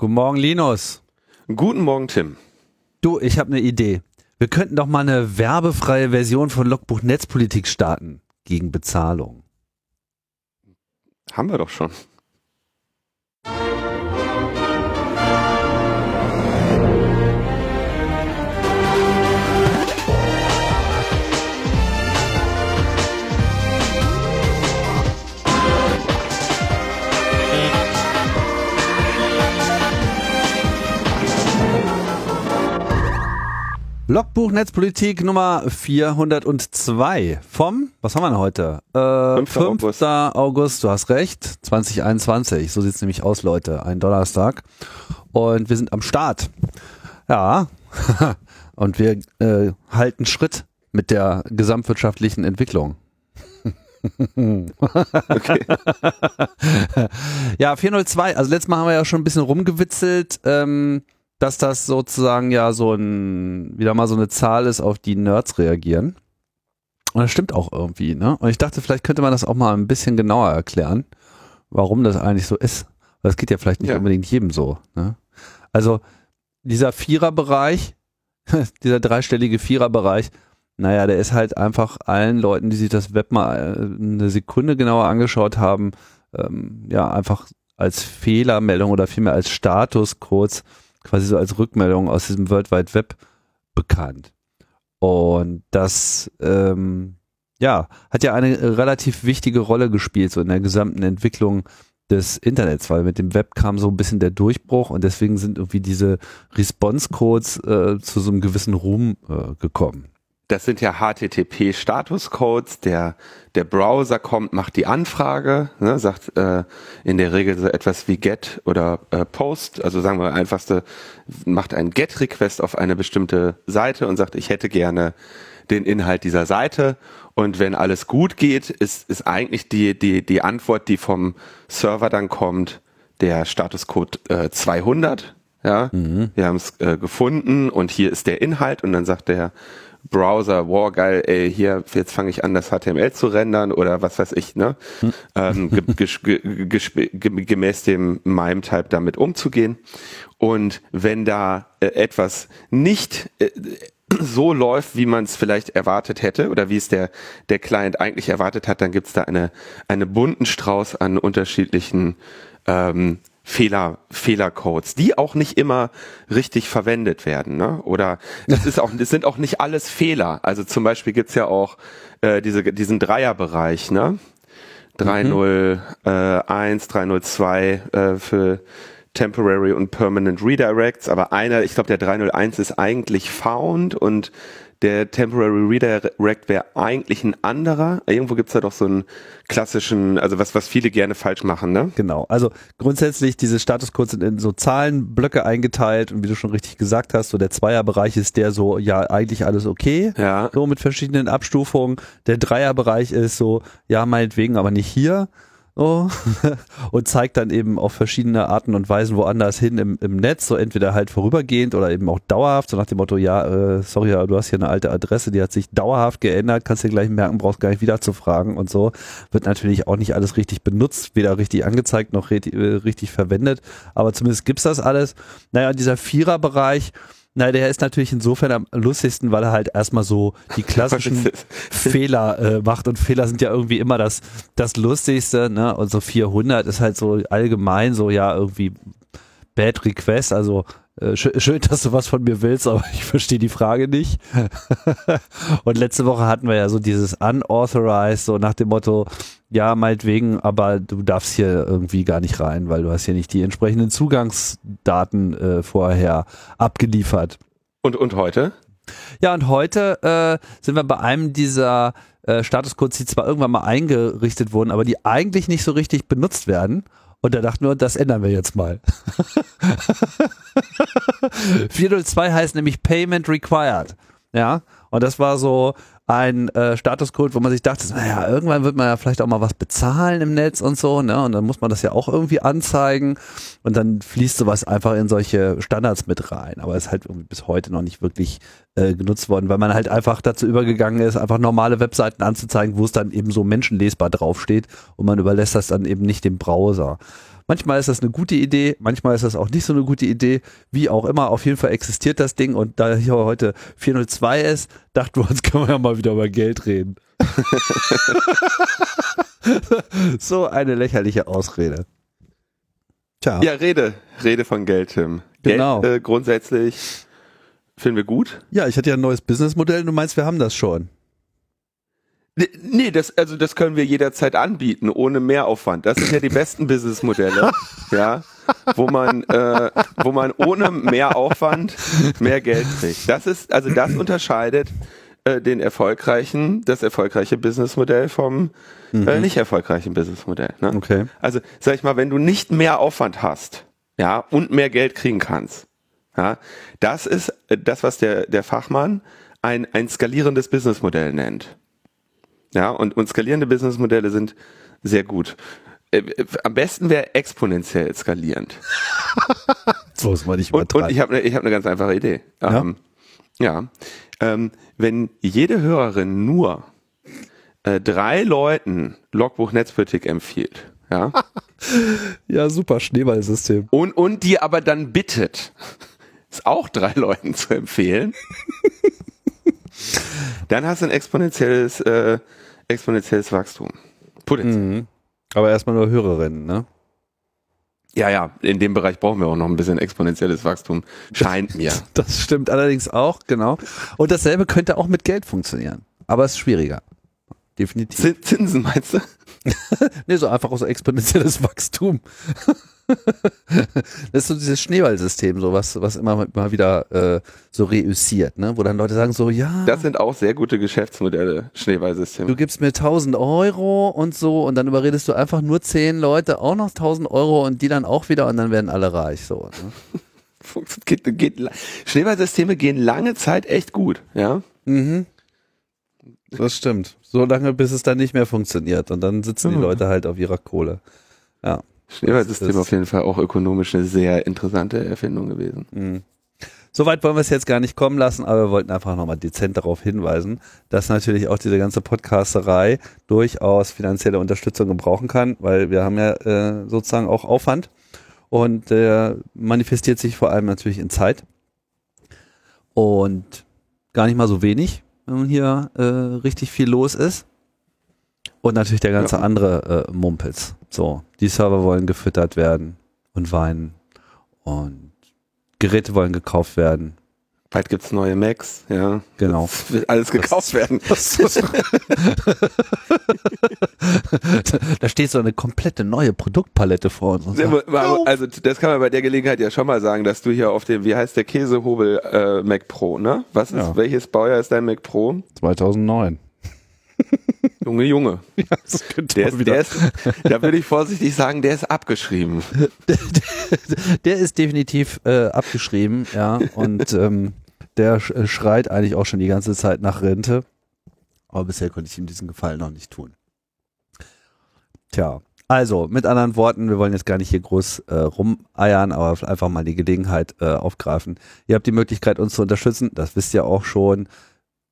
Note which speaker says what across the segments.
Speaker 1: Guten Morgen, Linus.
Speaker 2: Guten Morgen, Tim.
Speaker 1: Du, ich habe eine Idee. Wir könnten doch mal eine werbefreie Version von Logbuch Netzpolitik starten gegen Bezahlung.
Speaker 2: Haben wir doch schon.
Speaker 1: Logbuch Netzpolitik Nummer 402 vom, was haben wir denn heute? Äh, 5. 5. August. August, du hast recht, 2021, so sieht's nämlich aus, Leute, ein Donnerstag. Und wir sind am Start. Ja, und wir äh, halten Schritt mit der gesamtwirtschaftlichen Entwicklung. okay. ja, 402, also letztes Mal haben wir ja schon ein bisschen rumgewitzelt. Ähm, dass das sozusagen ja so ein, wieder mal so eine Zahl ist, auf die Nerds reagieren. Und das stimmt auch irgendwie, ne? Und ich dachte, vielleicht könnte man das auch mal ein bisschen genauer erklären, warum das eigentlich so ist. Weil das geht ja vielleicht nicht ja. unbedingt jedem so, ne? Also, dieser Viererbereich, dieser dreistellige Viererbereich, naja, der ist halt einfach allen Leuten, die sich das Web mal äh, eine Sekunde genauer angeschaut haben, ähm, ja, einfach als Fehlermeldung oder vielmehr als Status kurz quasi so als Rückmeldung aus diesem World Wide Web bekannt. Und das, ähm, ja, hat ja eine relativ wichtige Rolle gespielt, so in der gesamten Entwicklung des Internets, weil mit dem Web kam so ein bisschen der Durchbruch und deswegen sind irgendwie diese Response-Codes äh, zu so einem gewissen Ruhm äh, gekommen
Speaker 2: das sind ja HTTP-Statuscodes. Der, der Browser kommt, macht die Anfrage, ne, sagt äh, in der Regel so etwas wie GET oder äh, POST. Also sagen wir einfachste, macht einen GET-Request auf eine bestimmte Seite und sagt, ich hätte gerne den Inhalt dieser Seite. Und wenn alles gut geht, ist, ist eigentlich die, die, die Antwort, die vom Server dann kommt, der Statuscode äh, 200. Ja, mhm. wir haben es äh, gefunden und hier ist der Inhalt und dann sagt der Browser, wow, geil, ey, hier, jetzt fange ich an, das HTML zu rendern oder was weiß ich, ne? Hm. Ähm, gemäß dem MIME-Type damit umzugehen. Und wenn da äh, etwas nicht äh, so läuft, wie man es vielleicht erwartet hätte oder wie es der, der Client eigentlich erwartet hat, dann gibt's da eine, eine bunten Strauß an unterschiedlichen ähm, Fehler, Fehlercodes, die auch nicht immer richtig verwendet werden. Ne? Oder es ist auch, es sind auch nicht alles Fehler. Also zum Beispiel gibt's ja auch äh, diese, diesen Dreierbereich, ne? 301, mhm. 302 äh, für Temporary und Permanent Redirects, aber einer, ich glaube der 301 ist eigentlich Found und der Temporary Redirect wäre eigentlich ein anderer. Irgendwo gibt's da doch so einen klassischen, also was, was viele gerne falsch machen, ne?
Speaker 1: Genau. Also grundsätzlich, diese Statuscodes sind in so Zahlenblöcke eingeteilt und wie du schon richtig gesagt hast, so der Zweierbereich ist der so, ja, eigentlich alles okay. Ja. So mit verschiedenen Abstufungen. Der Dreierbereich ist so, ja, meinetwegen, aber nicht hier. Oh. und zeigt dann eben auf verschiedene Arten und Weisen woanders hin im, im Netz, so entweder halt vorübergehend oder eben auch dauerhaft, so nach dem Motto, ja, äh, sorry, du hast hier eine alte Adresse, die hat sich dauerhaft geändert, kannst dir gleich merken, brauchst gar nicht wieder zu fragen und so. Wird natürlich auch nicht alles richtig benutzt, weder richtig angezeigt noch richtig, äh, richtig verwendet, aber zumindest gibt's das alles. Naja, dieser Viererbereich, na, der ist natürlich insofern am lustigsten, weil er halt erstmal so die klassischen Fehler äh, macht und Fehler sind ja irgendwie immer das, das Lustigste, ne? Und so 400 ist halt so allgemein so, ja, irgendwie Bad Request, also äh, schön, dass du was von mir willst, aber ich verstehe die Frage nicht. und letzte Woche hatten wir ja so dieses Unauthorized, so nach dem Motto, ja, meinetwegen, aber du darfst hier irgendwie gar nicht rein, weil du hast hier nicht die entsprechenden Zugangsdaten äh, vorher abgeliefert.
Speaker 2: Und, und heute?
Speaker 1: Ja, und heute äh, sind wir bei einem dieser äh, Statuscodes, die zwar irgendwann mal eingerichtet wurden, aber die eigentlich nicht so richtig benutzt werden. Und da dachten wir, das ändern wir jetzt mal. 402 heißt nämlich Payment Required. Ja, und das war so ein äh, Statuscode, wo man sich dachte, naja, irgendwann wird man ja vielleicht auch mal was bezahlen im Netz und so, ne? Und dann muss man das ja auch irgendwie anzeigen und dann fließt sowas einfach in solche Standards mit rein. Aber es ist halt irgendwie bis heute noch nicht wirklich äh, genutzt worden, weil man halt einfach dazu übergegangen ist, einfach normale Webseiten anzuzeigen, wo es dann eben so menschenlesbar draufsteht und man überlässt das dann eben nicht dem Browser. Manchmal ist das eine gute Idee, manchmal ist das auch nicht so eine gute Idee. Wie auch immer, auf jeden Fall existiert das Ding und da hier heute 402 ist, dachten wir uns, können wir ja mal wieder über Geld reden. so eine lächerliche Ausrede.
Speaker 2: Tja. Ja, Rede, Rede von Geld, Tim.
Speaker 1: Genau.
Speaker 2: Geld, äh, grundsätzlich finden wir gut.
Speaker 1: Ja, ich hatte ja ein neues Businessmodell und du meinst, wir haben das schon.
Speaker 2: Nee, das, also das können wir jederzeit anbieten, ohne Mehraufwand. Das sind ja die besten Businessmodelle, ja, wo man, äh, wo man ohne Mehraufwand mehr Geld kriegt. Das ist, also das unterscheidet äh, den erfolgreichen, das erfolgreiche Businessmodell vom äh, mhm. äh, nicht erfolgreichen Businessmodell. Ne?
Speaker 1: Okay.
Speaker 2: Also sag ich mal, wenn du nicht mehr Aufwand hast, ja, und mehr Geld kriegen kannst, ja, das ist äh, das, was der der Fachmann ein ein skalierendes Businessmodell nennt. Ja, und, und skalierende Businessmodelle sind sehr gut. Äh, äh, am besten wäre exponentiell skalierend.
Speaker 1: so ist man nicht
Speaker 2: Und, und ich habe eine ich hab ne ganz einfache Idee. Ja. Ähm, ja. Ähm, wenn jede Hörerin nur äh, drei Leuten Logbuch Netzpolitik empfiehlt, ja.
Speaker 1: ja, super Schneeballsystem.
Speaker 2: Und, und die aber dann bittet, es auch drei Leuten zu empfehlen, dann hast du ein exponentielles äh, exponentielles Wachstum.
Speaker 1: Potenziell. Mhm. Aber erstmal nur Hörerinnen, ne?
Speaker 2: Ja, ja, in dem Bereich brauchen wir auch noch ein bisschen exponentielles Wachstum. Scheint mir.
Speaker 1: Das stimmt allerdings auch, genau. Und dasselbe könnte auch mit Geld funktionieren. Aber es ist schwieriger. Definitiv.
Speaker 2: Zinsen meinst du?
Speaker 1: nee, so einfach so exponentielles Wachstum. das ist so dieses Schneeballsystem, so was, was immer mal wieder äh, so reüssiert, ne? wo dann Leute sagen so, ja.
Speaker 2: Das sind auch sehr gute Geschäftsmodelle, Schneeballsysteme.
Speaker 1: Du gibst mir 1000 Euro und so und dann überredest du einfach nur 10 Leute auch noch 1000 Euro und die dann auch wieder und dann werden alle reich, so. Ne?
Speaker 2: geht, geht, Schneeballsysteme gehen lange Zeit echt gut, ja.
Speaker 1: Mhm. Das stimmt. So lange, bis es dann nicht mehr funktioniert und dann sitzen die. Leute halt auf ihrer Kohle. Ja.
Speaker 2: Schneeballsystem auf jeden Fall auch ökonomisch eine sehr interessante Erfindung gewesen.
Speaker 1: Mhm. Soweit wollen wir es jetzt gar nicht kommen lassen, aber wir wollten einfach nochmal dezent darauf hinweisen, dass natürlich auch diese ganze Podcasterei durchaus finanzielle Unterstützung gebrauchen kann, weil wir haben ja äh, sozusagen auch Aufwand und der manifestiert sich vor allem natürlich in Zeit und gar nicht mal so wenig, wenn hier äh, richtig viel los ist. Und natürlich der ganze ja. andere äh, Mumpels. So, die Server wollen gefüttert werden und weinen und Geräte wollen gekauft werden.
Speaker 2: Bald gibt's neue Macs, ja.
Speaker 1: Genau.
Speaker 2: Das wird alles gekauft das, werden. Das, das,
Speaker 1: da steht so eine komplette neue Produktpalette vor uns.
Speaker 2: also das kann man bei der Gelegenheit ja schon mal sagen, dass du hier auf dem, wie heißt der Käsehobel äh, Mac Pro, ne? Was ist, ja. welches Baujahr ist dein Mac Pro?
Speaker 1: 2009.
Speaker 2: Junge, Junge. Ja, das der, ist, der ist, da würde ich vorsichtig sagen, der ist abgeschrieben.
Speaker 1: Der, der, der ist definitiv äh, abgeschrieben, ja. Und ähm, der äh, schreit eigentlich auch schon die ganze Zeit nach Rente. Aber bisher konnte ich ihm diesen Gefallen noch nicht tun. Tja, also mit anderen Worten, wir wollen jetzt gar nicht hier groß äh, rumeiern, aber einfach mal die Gelegenheit äh, aufgreifen. Ihr habt die Möglichkeit, uns zu unterstützen. Das wisst ihr auch schon.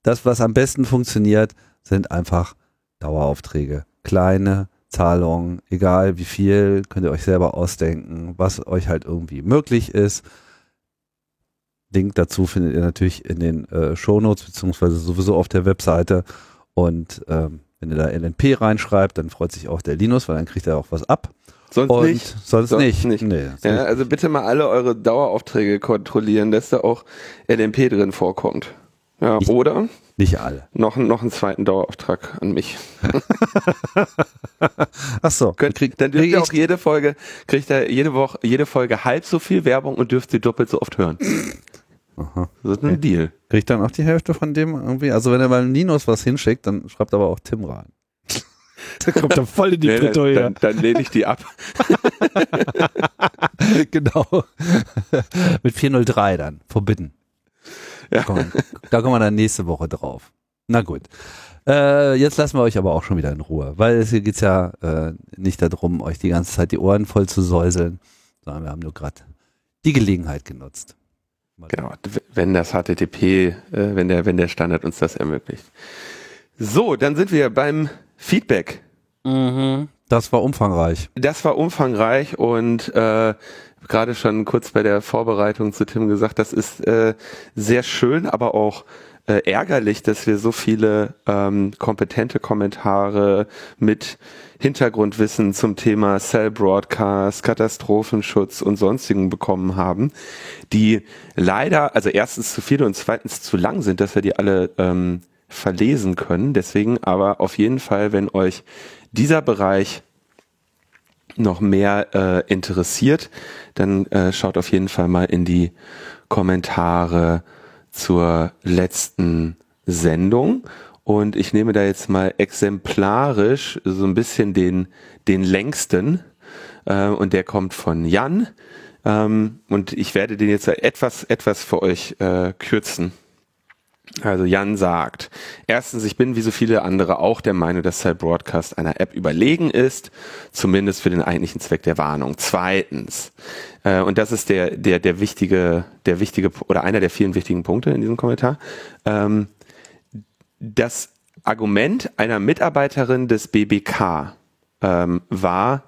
Speaker 1: Das, was am besten funktioniert, sind einfach Daueraufträge. Kleine Zahlungen, egal wie viel, könnt ihr euch selber ausdenken, was euch halt irgendwie möglich ist. Link dazu findet ihr natürlich in den äh, Shownotes beziehungsweise sowieso auf der Webseite. Und ähm, wenn ihr da LNP reinschreibt, dann freut sich auch der Linus, weil dann kriegt er auch was ab.
Speaker 2: Sonst
Speaker 1: und
Speaker 2: nicht.
Speaker 1: Sonst, sonst nicht. nicht.
Speaker 2: Nee, ja, also bitte mal alle eure Daueraufträge kontrollieren, dass da auch LNP drin vorkommt. Ja,
Speaker 1: nicht,
Speaker 2: oder?
Speaker 1: Nicht alle.
Speaker 2: Noch, noch einen zweiten Dauerauftrag an mich.
Speaker 1: Ach so.
Speaker 2: Könnt, krieg, dann dürft ihr auch jede Folge, kriegt er jede Woche, jede Folge halb so viel Werbung und dürft sie doppelt so oft hören.
Speaker 1: Aha.
Speaker 2: Das ist ein okay. Deal.
Speaker 1: Kriegt dann auch die Hälfte von dem irgendwie? Also wenn er mal Ninos was hinschickt, dann schreibt aber auch Tim rein.
Speaker 2: Da kommt er voll in die nee, Bretouille. Dann, dann lehne ich die ab.
Speaker 1: genau. Mit 403 dann, verbitten. Ja. Da, kommen, da kommen wir dann nächste Woche drauf. Na gut. Äh, jetzt lassen wir euch aber auch schon wieder in Ruhe, weil es hier geht's ja äh, nicht darum, euch die ganze Zeit die Ohren voll zu säuseln, sondern wir haben nur gerade die Gelegenheit genutzt.
Speaker 2: Mal genau, wenn das HTTP, äh, wenn der, wenn der Standard uns das ermöglicht. So, dann sind wir beim Feedback.
Speaker 1: Mhm. Das war umfangreich.
Speaker 2: Das war umfangreich und äh, gerade schon kurz bei der Vorbereitung zu Tim gesagt, das ist äh, sehr schön, aber auch äh, ärgerlich, dass wir so viele ähm, kompetente Kommentare mit Hintergrundwissen zum Thema Cell Broadcast, Katastrophenschutz und sonstigen bekommen haben, die leider, also erstens zu viele und zweitens zu lang sind, dass wir die alle ähm, verlesen können. Deswegen aber auf jeden Fall, wenn euch dieser Bereich noch mehr äh, interessiert, dann äh, schaut auf jeden Fall mal in die Kommentare zur letzten Sendung. Und ich nehme da jetzt mal exemplarisch so ein bisschen den, den längsten. Äh, und der kommt von Jan. Ähm, und ich werde den jetzt etwas, etwas für euch äh, kürzen. Also Jan sagt, erstens, ich bin wie so viele andere auch der Meinung, dass Cell Broadcast einer App überlegen ist, zumindest für den eigentlichen Zweck der Warnung. Zweitens, äh, und das ist der, der, der wichtige, der wichtige oder einer der vielen wichtigen Punkte in diesem Kommentar, ähm, das Argument einer Mitarbeiterin des BBK ähm, war,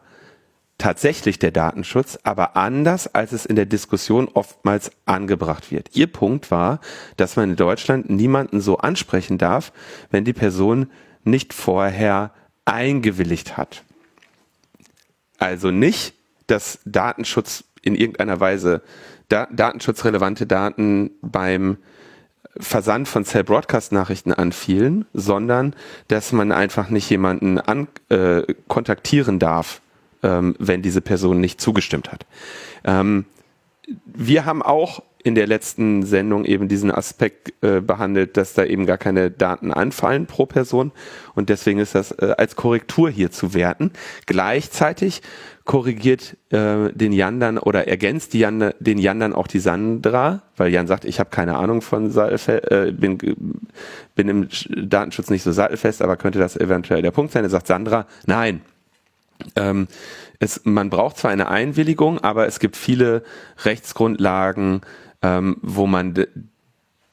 Speaker 2: tatsächlich der Datenschutz, aber anders, als es in der Diskussion oftmals angebracht wird. Ihr Punkt war, dass man in Deutschland niemanden so ansprechen darf, wenn die Person nicht vorher eingewilligt hat. Also nicht, dass Datenschutz in irgendeiner Weise da, datenschutzrelevante Daten beim Versand von Cell Broadcast Nachrichten anfielen, sondern dass man einfach nicht jemanden an, äh, kontaktieren darf, ähm, wenn diese Person nicht zugestimmt hat. Ähm, wir haben auch in der letzten Sendung eben diesen Aspekt äh, behandelt, dass da eben gar keine Daten anfallen pro Person und deswegen ist das äh, als Korrektur hier zu werten. Gleichzeitig korrigiert äh, den Jan dann oder ergänzt Jan, den Jan dann auch die Sandra, weil Jan sagt, ich habe keine Ahnung von Sattelfest, äh, bin, bin im Datenschutz nicht so sattelfest, aber könnte das eventuell der Punkt sein. Er sagt Sandra, nein, ähm, es, man braucht zwar eine Einwilligung, aber es gibt viele Rechtsgrundlagen, ähm, wo man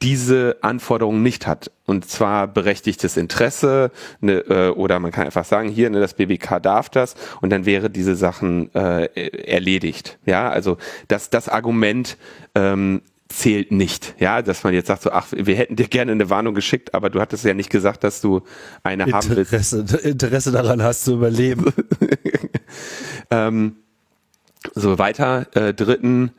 Speaker 2: diese Anforderungen nicht hat. Und zwar berechtigtes Interesse ne, äh, oder man kann einfach sagen, hier, ne, das BBK darf das und dann wäre diese Sachen äh, erledigt. Ja, also das, das Argument ähm, zählt nicht. Ja, dass man jetzt sagt so, ach, wir hätten dir gerne eine Warnung geschickt, aber du hattest ja nicht gesagt, dass du eine
Speaker 1: Interesse, haben willst. Interesse daran hast zu überleben.
Speaker 2: ähm, so weiter. Äh, dritten,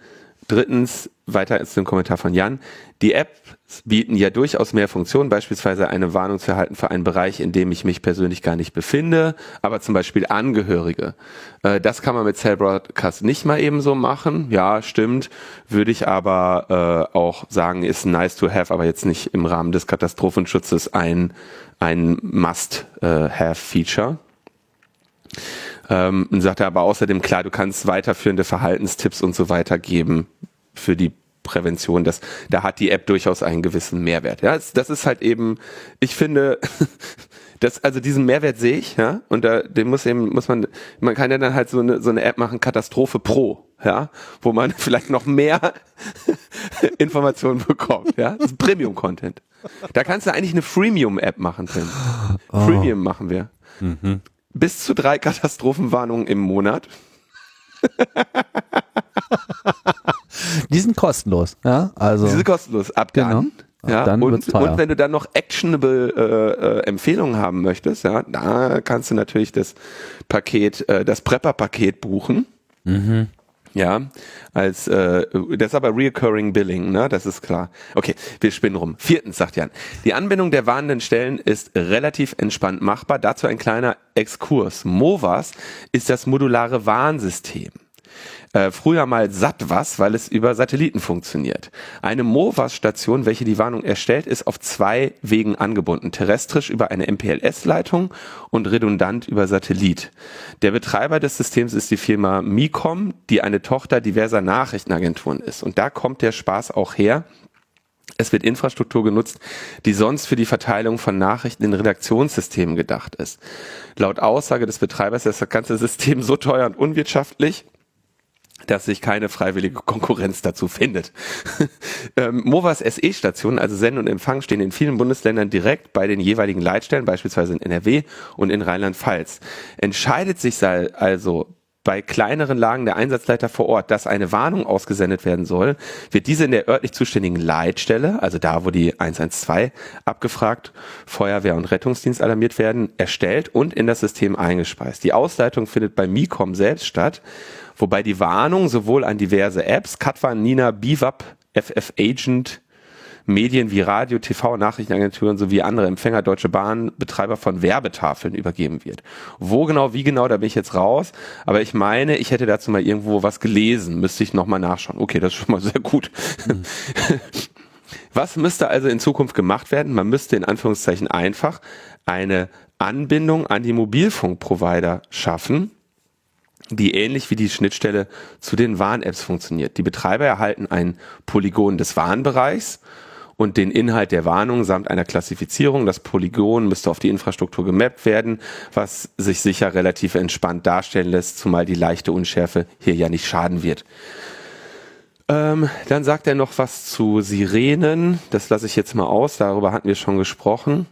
Speaker 2: drittens weiter ist ein Kommentar von Jan. Die Apps bieten ja durchaus mehr Funktionen, beispielsweise eine Warnung zu erhalten für einen Bereich, in dem ich mich persönlich gar nicht befinde, aber zum Beispiel Angehörige. Äh, das kann man mit Cell Broadcast nicht mal eben so machen. Ja, stimmt. Würde ich aber äh, auch sagen, ist nice to have, aber jetzt nicht im Rahmen des Katastrophenschutzes ein, ein Must-Have-Feature. Ähm, sagt er aber außerdem, klar, du kannst weiterführende Verhaltenstipps und so weiter geben für die Prävention. Das, da hat die App durchaus einen gewissen Mehrwert. Ja, das, das ist halt eben, ich finde, das, also diesen Mehrwert sehe ich, ja, und da, den muss eben, muss man, man kann ja dann halt so eine, so eine App machen, Katastrophe Pro, ja, wo man vielleicht noch mehr Informationen bekommt, ja, das ist Premium-Content. Da kannst du eigentlich eine Freemium-App machen, Tim. Oh. Freemium machen wir. Mhm. Bis zu drei Katastrophenwarnungen im Monat.
Speaker 1: Die sind kostenlos, ja. Also,
Speaker 2: Die sind kostenlos. Ab dann. Genau. Ja, dann und, und wenn du dann noch actionable äh, äh, Empfehlungen haben möchtest, ja, da kannst du natürlich das Paket, äh, das Prepper-Paket buchen. Mhm. Ja, als äh, das ist aber Reoccurring Billing, ne? Das ist klar. Okay, wir spinnen rum. Viertens, sagt Jan. Die Anbindung der warnenden Stellen ist relativ entspannt machbar. Dazu ein kleiner Exkurs. MOVAS ist das modulare Warnsystem äh, früher mal SATWAS, weil es über Satelliten funktioniert. Eine MOVAS-Station, welche die Warnung erstellt, ist auf zwei Wegen angebunden. Terrestrisch über eine MPLS-Leitung und redundant über Satellit. Der Betreiber des Systems ist die Firma Micom, die eine Tochter diverser Nachrichtenagenturen ist. Und da kommt der Spaß auch her. Es wird Infrastruktur genutzt, die sonst für die Verteilung von Nachrichten in Redaktionssystemen gedacht ist. Laut Aussage des Betreibers ist das ganze System so teuer und unwirtschaftlich, dass sich keine freiwillige Konkurrenz dazu findet. ähm, MOVAs SE-Stationen, also Send und Empfang, stehen in vielen Bundesländern direkt bei den jeweiligen Leitstellen, beispielsweise in NRW und in Rheinland-Pfalz. Entscheidet sich also bei kleineren Lagen der Einsatzleiter vor Ort, dass eine Warnung ausgesendet werden soll, wird diese in der örtlich zuständigen Leitstelle, also da, wo die 112 abgefragt, Feuerwehr und Rettungsdienst alarmiert werden, erstellt und in das System eingespeist. Die Ausleitung findet bei MICOM selbst statt wobei die Warnung sowohl an diverse Apps, Katwa, Nina, Bivap, FF Agent, Medien wie Radio, TV, Nachrichtenagenturen sowie andere Empfänger Deutsche Bahn, Betreiber von Werbetafeln übergeben wird. Wo genau, wie genau, da bin ich jetzt raus. Aber ich meine, ich hätte dazu mal irgendwo was gelesen. Müsste ich nochmal nachschauen. Okay, das ist schon mal sehr gut. Mhm. Was müsste also in Zukunft gemacht werden? Man müsste in Anführungszeichen einfach eine Anbindung an die Mobilfunkprovider schaffen die ähnlich wie die Schnittstelle zu den Warn-Apps funktioniert. Die Betreiber erhalten ein Polygon des Warnbereichs und den Inhalt der Warnung samt einer Klassifizierung. Das Polygon müsste auf die Infrastruktur gemappt werden, was sich sicher relativ entspannt darstellen lässt, zumal die leichte Unschärfe hier ja nicht schaden wird. Ähm, dann sagt er noch was zu Sirenen. Das lasse ich jetzt mal aus. Darüber hatten wir schon gesprochen.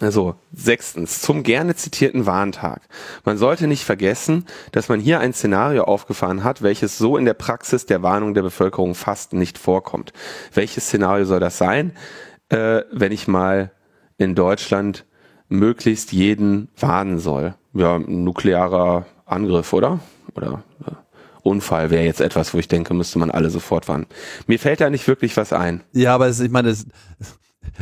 Speaker 2: Also, sechstens, zum gerne zitierten Warntag. Man sollte nicht vergessen, dass man hier ein Szenario aufgefahren hat, welches so in der Praxis der Warnung der Bevölkerung fast nicht vorkommt. Welches Szenario soll das sein? Äh, wenn ich mal in Deutschland möglichst jeden warnen soll. Ja, nuklearer Angriff, oder? Oder ja. Unfall wäre jetzt etwas, wo ich denke, müsste man alle sofort warnen. Mir fällt da nicht wirklich was ein.
Speaker 1: Ja, aber es, ich meine, es,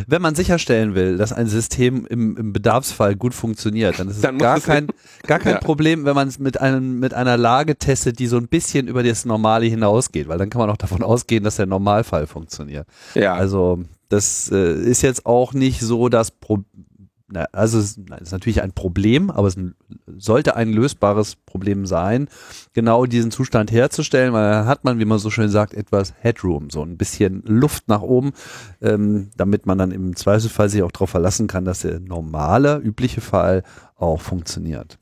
Speaker 1: wenn man sicherstellen will, dass ein System im, im Bedarfsfall gut funktioniert, dann ist es dann gar kein, gar kein ja. Problem, wenn man es mit einem, mit einer Lage testet, die so ein bisschen über das Normale hinausgeht, weil dann kann man auch davon ausgehen, dass der Normalfall funktioniert. Ja. Also, das äh, ist jetzt auch nicht so das Problem, na, also es ist natürlich ein Problem, aber es sollte ein lösbares Problem sein, genau diesen Zustand herzustellen, weil dann hat man, wie man so schön sagt, etwas Headroom, so ein bisschen Luft nach oben, ähm, damit man dann im Zweifelsfall sich auch darauf verlassen kann, dass der normale, übliche Fall auch funktioniert.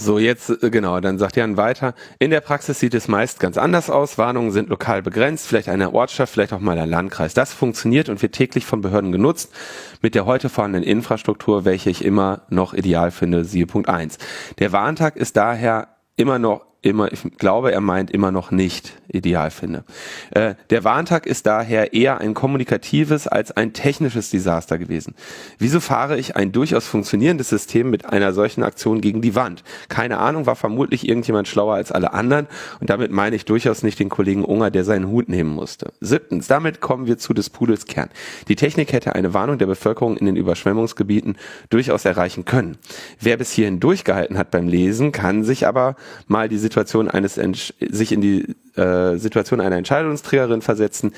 Speaker 2: So, jetzt, äh, genau, dann sagt Jan weiter. In der Praxis sieht es meist ganz anders aus. Warnungen sind lokal begrenzt, vielleicht eine Ortschaft, vielleicht auch mal ein Landkreis. Das funktioniert und wird täglich von Behörden genutzt mit der heute vorhandenen Infrastruktur, welche ich immer noch ideal finde, siehe Punkt 1. Der Warntag ist daher immer noch immer, ich glaube, er meint immer noch nicht ideal finde. Äh, der Warntag ist daher eher ein kommunikatives als ein technisches Desaster gewesen. Wieso fahre ich ein durchaus funktionierendes System mit einer solchen Aktion gegen die Wand? Keine Ahnung, war vermutlich irgendjemand schlauer als alle anderen und damit meine ich durchaus nicht den Kollegen Unger, der seinen Hut nehmen musste. Siebtens, damit kommen wir zu des Pudels Kern. Die Technik hätte eine Warnung der Bevölkerung in den Überschwemmungsgebieten durchaus erreichen können. Wer bis hierhin durchgehalten hat beim Lesen, kann sich aber mal die Situation eines, sich in die äh, Situation einer Entscheidungsträgerin versetzen,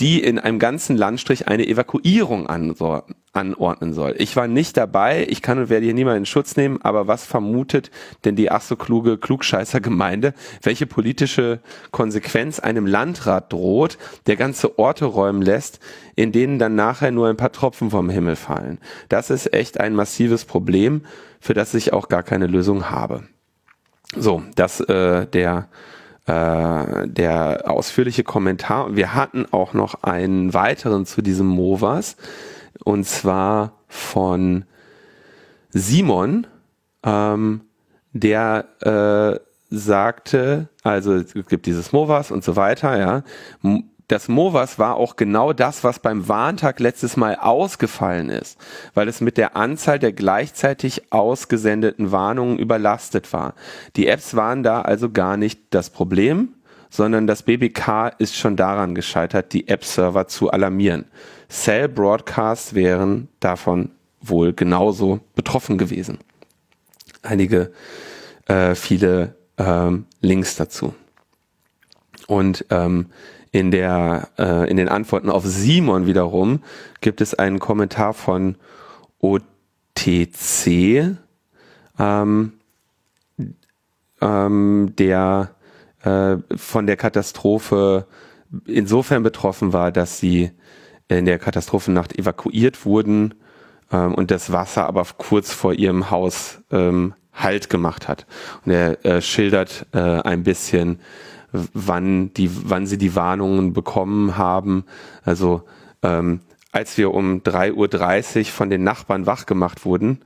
Speaker 2: die in einem ganzen Landstrich eine Evakuierung anordnen soll. Ich war nicht dabei, ich kann und werde hier niemanden in Schutz nehmen, aber was vermutet denn die ach so kluge Klugscheißer-Gemeinde, welche politische Konsequenz einem Landrat droht, der ganze Orte räumen lässt, in denen dann nachher nur ein paar Tropfen vom Himmel fallen? Das ist echt ein massives Problem, für das ich auch gar keine Lösung habe. So, das äh, der äh, der ausführliche Kommentar. Wir hatten auch noch einen weiteren zu diesem Movas und zwar von Simon, ähm, der äh, sagte, also es gibt dieses Movas und so weiter, ja das MOVAS war auch genau das, was beim Warntag letztes Mal ausgefallen ist, weil es mit der Anzahl der gleichzeitig ausgesendeten Warnungen überlastet war. Die Apps waren da also gar nicht das Problem, sondern das BBK ist schon daran gescheitert, die App-Server zu alarmieren. Cell Broadcasts wären davon wohl genauso betroffen gewesen. Einige, äh, viele ähm, Links dazu. Und ähm, in der äh, in den Antworten auf Simon wiederum gibt es einen Kommentar von OTC, ähm, ähm, der äh, von der Katastrophe insofern betroffen war, dass sie in der Katastrophennacht evakuiert wurden ähm, und das Wasser aber kurz vor ihrem Haus ähm, Halt gemacht hat. Und er äh, schildert äh, ein bisschen, wann die, wann sie die Warnungen bekommen haben. Also ähm, als wir um 3.30 Uhr von den Nachbarn wach gemacht wurden,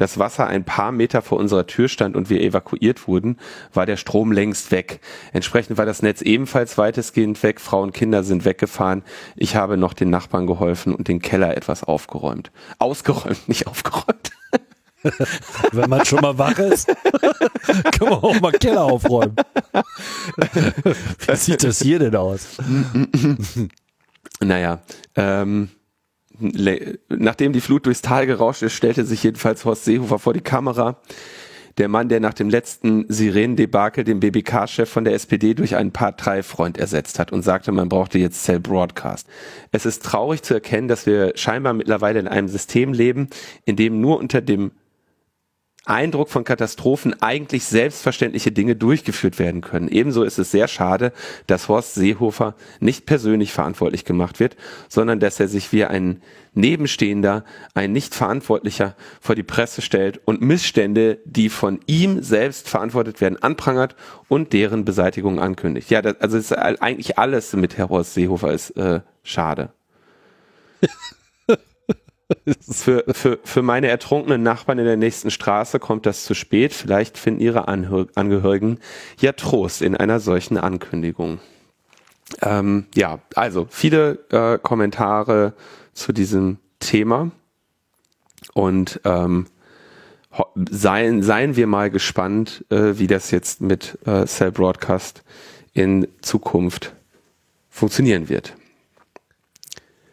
Speaker 2: das Wasser ein paar Meter vor unserer Tür stand und wir evakuiert wurden, war der Strom längst weg. Entsprechend war das Netz ebenfalls weitestgehend weg. Frauen und Kinder sind weggefahren. Ich habe noch den Nachbarn geholfen und den Keller etwas aufgeräumt. Ausgeräumt, nicht aufgeräumt.
Speaker 1: Wenn man schon mal wach ist, kann man auch mal Keller aufräumen. Wie sieht das hier denn aus?
Speaker 2: naja, ähm, nachdem die Flut durchs Tal gerauscht ist, stellte sich jedenfalls Horst Seehofer vor die Kamera. Der Mann, der nach dem letzten Sirenendebakel den BBK-Chef von der SPD durch einen Parteifreund ersetzt hat und sagte, man brauchte jetzt Cell Broadcast. Es ist traurig zu erkennen, dass wir scheinbar mittlerweile in einem System leben, in dem nur unter dem Eindruck von Katastrophen eigentlich selbstverständliche Dinge durchgeführt werden können. Ebenso ist es sehr schade, dass Horst Seehofer nicht persönlich verantwortlich gemacht wird, sondern dass er sich wie ein Nebenstehender, ein Nichtverantwortlicher vor die Presse stellt und Missstände, die von ihm selbst verantwortet werden, anprangert und deren Beseitigung ankündigt. Ja, das, also ist eigentlich alles mit Herr Horst Seehofer ist äh, schade. für, für, für meine ertrunkenen Nachbarn in der nächsten Straße kommt das zu spät. Vielleicht finden ihre Angehörigen ja Trost in einer solchen Ankündigung. Ähm, ja, also viele äh, Kommentare zu diesem Thema und ähm, seien, seien wir mal gespannt, äh, wie das jetzt mit äh, Cell Broadcast in Zukunft funktionieren wird.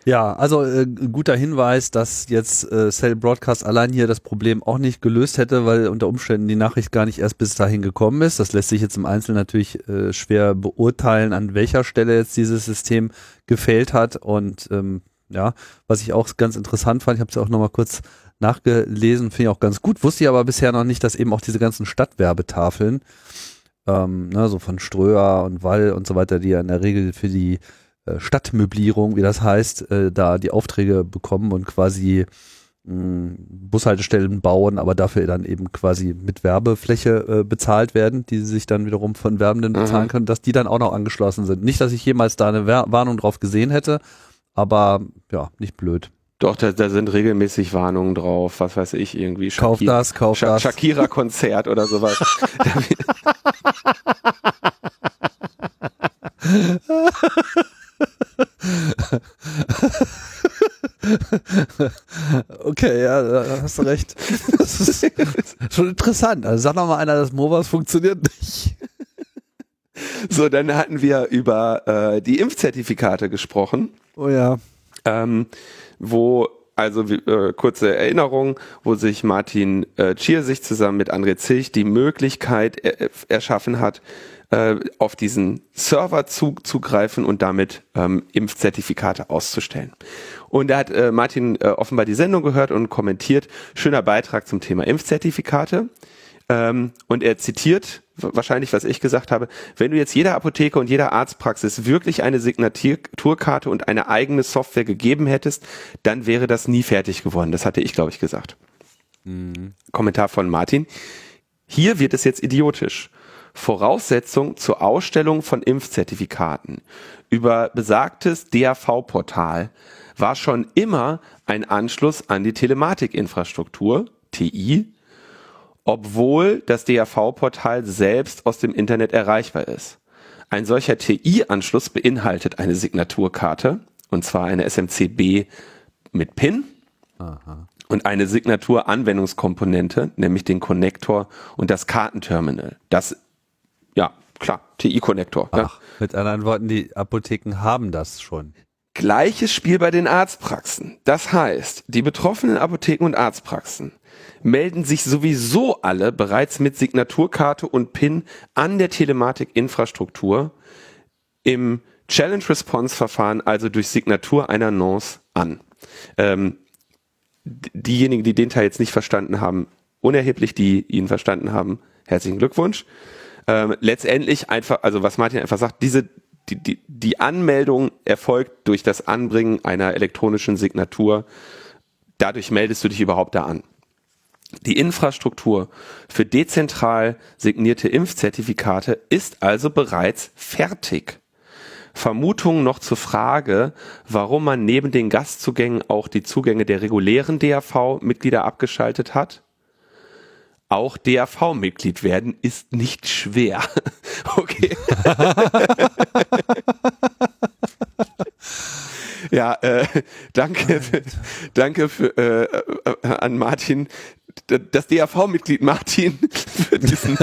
Speaker 1: Ja, also äh, guter Hinweis, dass jetzt äh, Cell Broadcast allein hier das Problem auch nicht gelöst hätte, weil unter Umständen die Nachricht gar nicht erst bis dahin gekommen ist. Das lässt sich jetzt im Einzelnen natürlich äh, schwer beurteilen, an welcher Stelle jetzt dieses System gefehlt hat. Und ähm, ja, was ich auch ganz interessant fand, ich habe es auch nochmal kurz nachgelesen, finde ich auch ganz gut, wusste ich aber bisher noch nicht, dass eben auch diese ganzen Stadtwerbetafeln, ähm, ne, so von Ströer und Wall und so weiter, die ja in der Regel für die Stadtmöblierung, wie das heißt, äh, da die Aufträge bekommen und quasi Bushaltestellen bauen, aber dafür dann eben quasi mit Werbefläche äh, bezahlt werden, die sich dann wiederum von Werbenden mhm. bezahlen können, dass die dann auch noch angeschlossen sind. Nicht, dass ich jemals da eine Wer Warnung drauf gesehen hätte, aber ja, nicht blöd.
Speaker 2: Doch, da, da sind regelmäßig Warnungen drauf, was weiß ich, irgendwie.
Speaker 1: Shakira, kauf das, kauf Sha
Speaker 2: das. Shakira-Konzert oder sowas.
Speaker 1: okay, ja, da hast du recht. Das ist schon interessant. Also sag noch mal einer, das MOVAS funktioniert nicht.
Speaker 2: So, dann hatten wir über äh, die Impfzertifikate gesprochen.
Speaker 1: Oh ja.
Speaker 2: Ähm, wo also äh, kurze Erinnerung, wo sich Martin äh, Tschier sich zusammen mit André Zilch die Möglichkeit er erschaffen hat, äh, auf diesen Server zu, zugreifen und damit ähm, Impfzertifikate auszustellen. Und da hat äh, Martin äh, offenbar die Sendung gehört und kommentiert, schöner Beitrag zum Thema Impfzertifikate. Ähm, und er zitiert wahrscheinlich, was ich gesagt habe, wenn du jetzt jeder Apotheke und jeder Arztpraxis wirklich eine Signaturkarte und eine eigene Software gegeben hättest, dann wäre das nie fertig geworden. Das hatte ich, glaube ich, gesagt. Mhm. Kommentar von Martin. Hier wird es jetzt idiotisch. Voraussetzung zur Ausstellung von Impfzertifikaten über besagtes DAV-Portal war schon immer ein Anschluss an die Telematikinfrastruktur, TI, obwohl das DAV-Portal selbst aus dem Internet erreichbar ist. Ein solcher TI-Anschluss beinhaltet eine Signaturkarte, und zwar eine SMCB mit PIN Aha. und eine Signatur-Anwendungskomponente, nämlich den Konnektor und das Kartenterminal. Das ja, klar, TI-Konnektor.
Speaker 1: Ja. Mit anderen Worten, die Apotheken haben das schon.
Speaker 2: Gleiches Spiel bei den Arztpraxen. Das heißt, die betroffenen Apotheken und Arztpraxen melden sich sowieso alle bereits mit Signaturkarte und PIN an der Telematik-Infrastruktur im Challenge Response Verfahren, also durch Signatur einer Nonce an. Ähm, diejenigen, die den Teil jetzt nicht verstanden haben, unerheblich, die ihn verstanden haben, herzlichen Glückwunsch ähm, letztendlich einfach, also was Martin einfach sagt, diese die, die, die Anmeldung erfolgt durch das Anbringen einer elektronischen Signatur. Dadurch meldest du dich überhaupt da an. Die Infrastruktur für dezentral signierte Impfzertifikate ist also bereits fertig. Vermutungen noch zur Frage, warum man neben den Gastzugängen auch die Zugänge der regulären DAV-Mitglieder abgeschaltet hat. Auch DAV-Mitglied werden ist nicht schwer. okay. ja, äh, danke, danke für, äh, äh, an Martin, das DAV-Mitglied Martin für diesen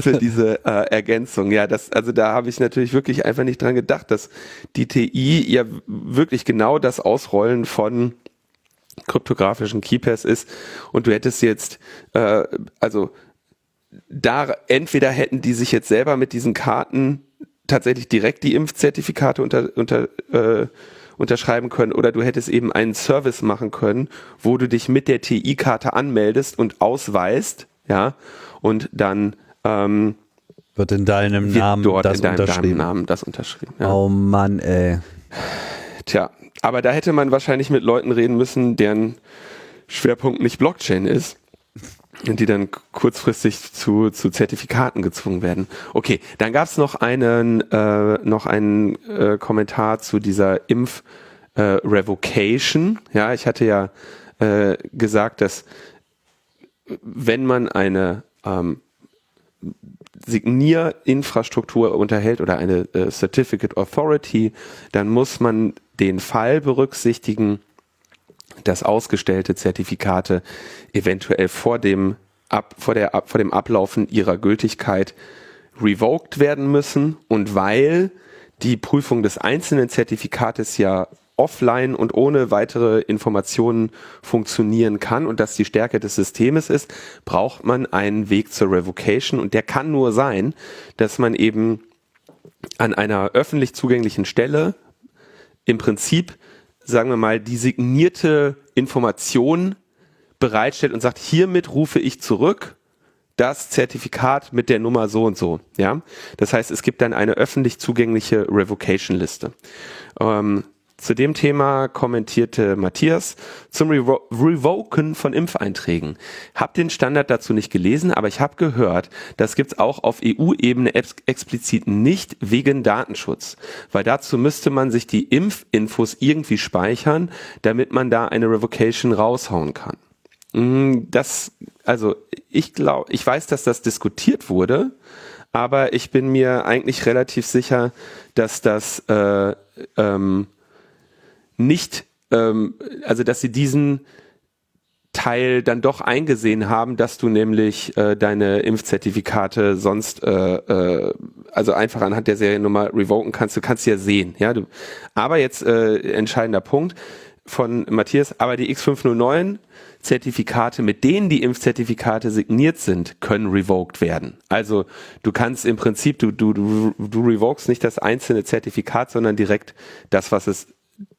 Speaker 2: für diese äh, Ergänzung. Ja, das, also da habe ich natürlich wirklich einfach nicht dran gedacht, dass die TI ja wirklich genau das Ausrollen von kryptografischen Keypass ist und du hättest jetzt, äh, also da entweder hätten die sich jetzt selber mit diesen Karten tatsächlich direkt die Impfzertifikate unter, unter äh, unterschreiben können oder du hättest eben einen Service machen können, wo du dich mit der TI-Karte anmeldest und ausweist, ja, und dann ähm,
Speaker 1: wird in deinem Namen
Speaker 2: dort
Speaker 1: das
Speaker 2: in deinem,
Speaker 1: unterschrieben.
Speaker 2: Namen das unterschrieben. Ja.
Speaker 1: Oh Mann, ey.
Speaker 2: Tja, aber da hätte man wahrscheinlich mit Leuten reden müssen, deren Schwerpunkt nicht Blockchain ist und die dann kurzfristig zu, zu Zertifikaten gezwungen werden. Okay, dann gab es noch einen äh, noch einen äh, Kommentar zu dieser Impf äh, Revocation. Ja, ich hatte ja äh, gesagt, dass wenn man eine ähm, Signierinfrastruktur unterhält oder eine äh, Certificate Authority, dann muss man den Fall berücksichtigen, dass ausgestellte Zertifikate eventuell vor dem, ab, vor, der, vor dem Ablaufen ihrer Gültigkeit revoked werden müssen. Und weil die Prüfung des einzelnen Zertifikates ja offline und ohne weitere Informationen funktionieren kann und das die Stärke des Systems ist, braucht man einen Weg zur Revocation und der kann nur sein, dass man eben an einer öffentlich zugänglichen Stelle im Prinzip, sagen wir mal, die signierte Information bereitstellt und sagt, hiermit rufe ich zurück das Zertifikat mit der Nummer so und so. Ja, das heißt, es gibt dann eine öffentlich zugängliche Revocation-Liste. Ähm, zu dem Thema kommentierte Matthias zum Revo Revoken von Impfeinträgen. Hab den Standard dazu nicht gelesen, aber ich habe gehört, das gibt's auch auf EU-Ebene ex explizit nicht wegen Datenschutz, weil dazu müsste man sich die Impfinfos irgendwie speichern, damit man da eine Revocation raushauen kann. Mm, das, also ich glaube, ich weiß, dass das diskutiert wurde, aber ich bin mir eigentlich relativ sicher, dass das äh, ähm, nicht, ähm, also dass sie diesen Teil dann doch eingesehen haben, dass du nämlich äh, deine Impfzertifikate sonst äh, äh, also einfach anhand der Seriennummer revoken kannst. Du kannst ja sehen, ja. Du, aber jetzt äh, entscheidender Punkt von Matthias. Aber die X509 Zertifikate, mit denen die Impfzertifikate signiert sind, können revoked werden. Also du kannst im Prinzip, du, du, du, du revokest nicht das einzelne Zertifikat, sondern direkt das, was es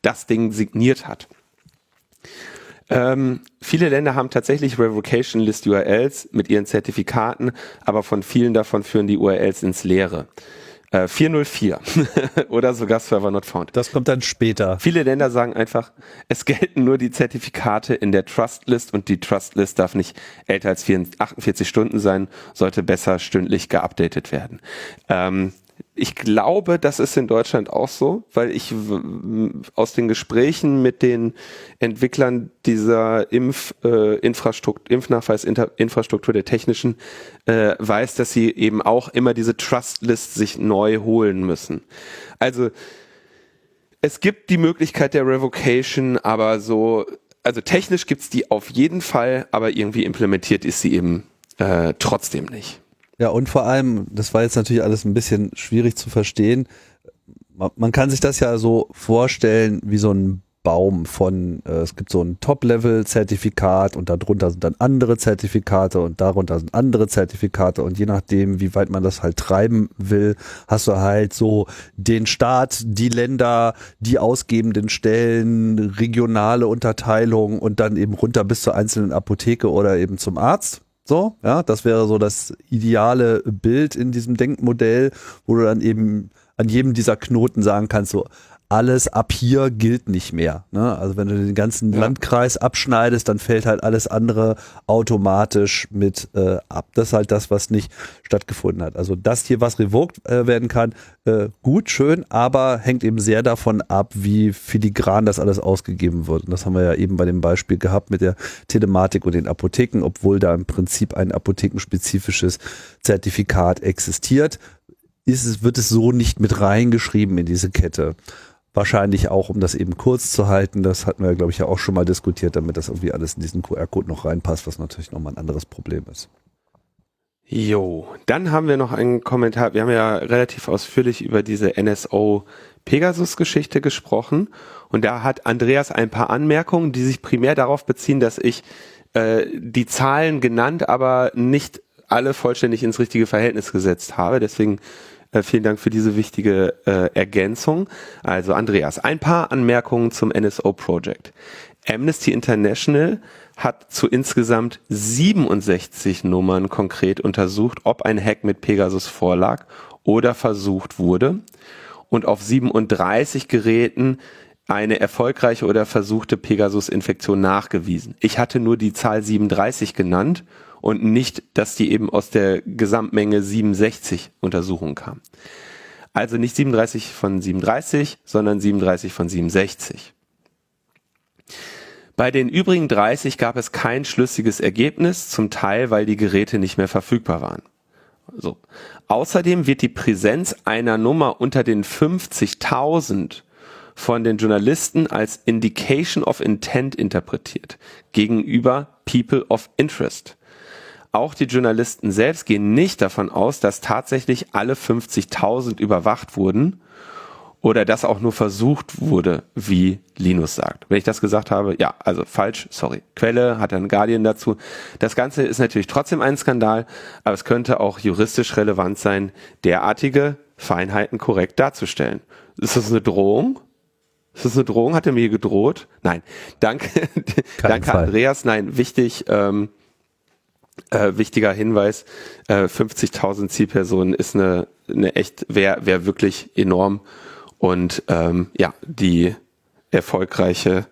Speaker 2: das Ding signiert hat. Ähm, viele Länder haben tatsächlich Revocation List URLs mit ihren Zertifikaten, aber von vielen davon führen die URLs ins Leere. Äh, 404 oder sogar Server not found.
Speaker 1: Das kommt dann später.
Speaker 2: Viele Länder sagen einfach, es gelten nur die Zertifikate in der Trust List und die Trust List darf nicht älter als 48 Stunden sein, sollte besser stündlich geupdatet werden. Ähm, ich glaube, das ist in Deutschland auch so, weil ich aus den Gesprächen mit den Entwicklern dieser Impf, äh, Infrastruktur, Impfnachweisinfrastruktur der technischen äh, weiß, dass sie eben auch immer diese Trust List sich neu holen müssen. Also es gibt die Möglichkeit der Revocation, aber so, also technisch gibt's die auf jeden Fall, aber irgendwie implementiert ist sie eben äh, trotzdem nicht.
Speaker 1: Ja, und vor allem, das war jetzt natürlich alles ein bisschen schwierig zu verstehen. Man kann sich das ja so vorstellen wie so ein Baum von, äh, es gibt so ein Top-Level-Zertifikat und darunter sind dann andere Zertifikate und darunter sind andere Zertifikate und je nachdem, wie weit man das halt treiben will, hast du halt so den Staat, die Länder, die ausgebenden Stellen, regionale Unterteilung und dann eben runter bis zur einzelnen Apotheke oder eben zum Arzt. So, ja, das wäre so das ideale Bild in diesem Denkmodell, wo du dann eben an jedem dieser Knoten sagen kannst, so, alles ab hier gilt nicht mehr. Ne? Also wenn du den ganzen ja. Landkreis abschneidest, dann fällt halt alles andere automatisch mit äh, ab. Das ist halt das, was nicht stattgefunden hat. Also dass hier was revoked äh, werden kann, äh, gut, schön, aber hängt eben sehr davon ab, wie filigran das alles ausgegeben wird. Und das haben wir ja eben bei dem Beispiel gehabt mit der Telematik und den Apotheken, obwohl da im Prinzip ein apothekenspezifisches Zertifikat existiert, ist es, wird es so nicht mit reingeschrieben in diese Kette. Wahrscheinlich auch, um das eben kurz zu halten. Das hatten wir, glaube ich, ja auch schon mal diskutiert, damit das irgendwie alles in diesen QR-Code noch reinpasst, was natürlich nochmal ein anderes Problem ist.
Speaker 2: Jo, dann haben wir noch einen Kommentar. Wir haben ja relativ ausführlich über diese NSO Pegasus-Geschichte gesprochen und da hat Andreas ein paar Anmerkungen, die sich primär darauf beziehen, dass ich äh, die Zahlen genannt, aber nicht alle vollständig ins richtige Verhältnis gesetzt habe. Deswegen vielen Dank für diese wichtige äh, Ergänzung. Also Andreas, ein paar Anmerkungen zum NSO Project. Amnesty International hat zu insgesamt 67 Nummern konkret untersucht, ob ein Hack mit Pegasus vorlag oder versucht wurde und auf 37 Geräten eine erfolgreiche oder versuchte Pegasus-Infektion nachgewiesen. Ich hatte nur die Zahl 37 genannt und nicht, dass die eben aus der Gesamtmenge 67 Untersuchungen kam. Also nicht 37 von 37, sondern 37 von 67. Bei den übrigen 30 gab es kein schlüssiges Ergebnis, zum Teil, weil die Geräte nicht mehr verfügbar waren. So. Außerdem wird die Präsenz einer Nummer unter den 50.000 von den Journalisten als Indication of Intent interpretiert gegenüber People of Interest. Auch die Journalisten selbst gehen nicht davon aus, dass tatsächlich alle 50.000 überwacht wurden oder dass auch nur versucht wurde, wie Linus sagt. Wenn ich das gesagt habe, ja, also falsch, sorry. Quelle hat ein Guardian dazu. Das Ganze ist natürlich trotzdem ein Skandal, aber es könnte auch juristisch relevant sein, derartige Feinheiten korrekt darzustellen. Ist das eine Drohung? Ist das eine Drohung? Hat er mir gedroht? Nein. Danke, danke Andreas. Nein, wichtig, ähm, äh, wichtiger Hinweis, äh, 50.000 Zielpersonen ist eine, eine echt, wäre wär wirklich enorm und ähm, ja, die erfolgreiche,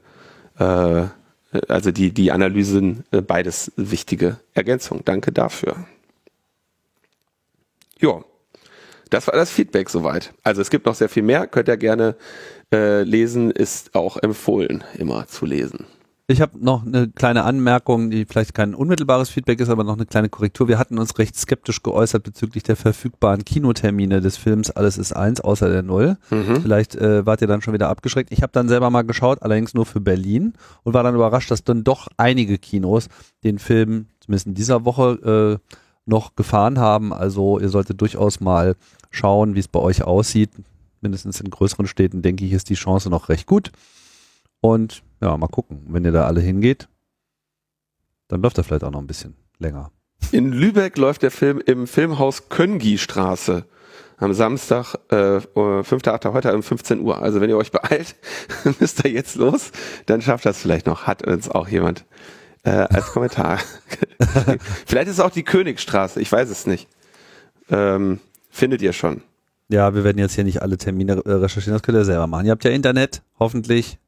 Speaker 2: äh, also die, die Analysen, äh, beides wichtige Ergänzung. Danke dafür. Ja, das war das Feedback soweit. Also es gibt noch sehr viel mehr, könnt ihr gerne äh, lesen, ist auch empfohlen, immer zu lesen.
Speaker 1: Ich habe noch eine kleine Anmerkung, die vielleicht kein unmittelbares Feedback ist, aber noch eine kleine Korrektur. Wir hatten uns recht skeptisch geäußert bezüglich der verfügbaren Kinotermine des Films Alles ist eins, außer der Null. Mhm. Vielleicht äh, wart ihr dann schon wieder abgeschreckt. Ich habe dann selber mal geschaut, allerdings nur für Berlin und war dann überrascht, dass dann doch einige Kinos den Film, zumindest in dieser Woche, äh, noch gefahren haben. Also ihr solltet durchaus mal schauen, wie es bei euch aussieht. Mindestens in größeren Städten, denke ich, ist die Chance noch recht gut. Und ja, mal gucken. Wenn ihr da alle hingeht, dann läuft er vielleicht auch noch ein bisschen länger.
Speaker 2: In Lübeck läuft der Film im Filmhaus Köngi-Straße am Samstag, äh, 5.8. heute um 15 Uhr. Also wenn ihr euch beeilt, müsst ihr jetzt los, dann schafft das vielleicht noch. Hat uns auch jemand äh, als Kommentar. vielleicht ist es auch die Königstraße, ich weiß es nicht. Ähm, findet ihr schon.
Speaker 1: Ja, wir werden jetzt hier nicht alle Termine äh, recherchieren, das könnt ihr selber machen. Ihr habt ja Internet, hoffentlich.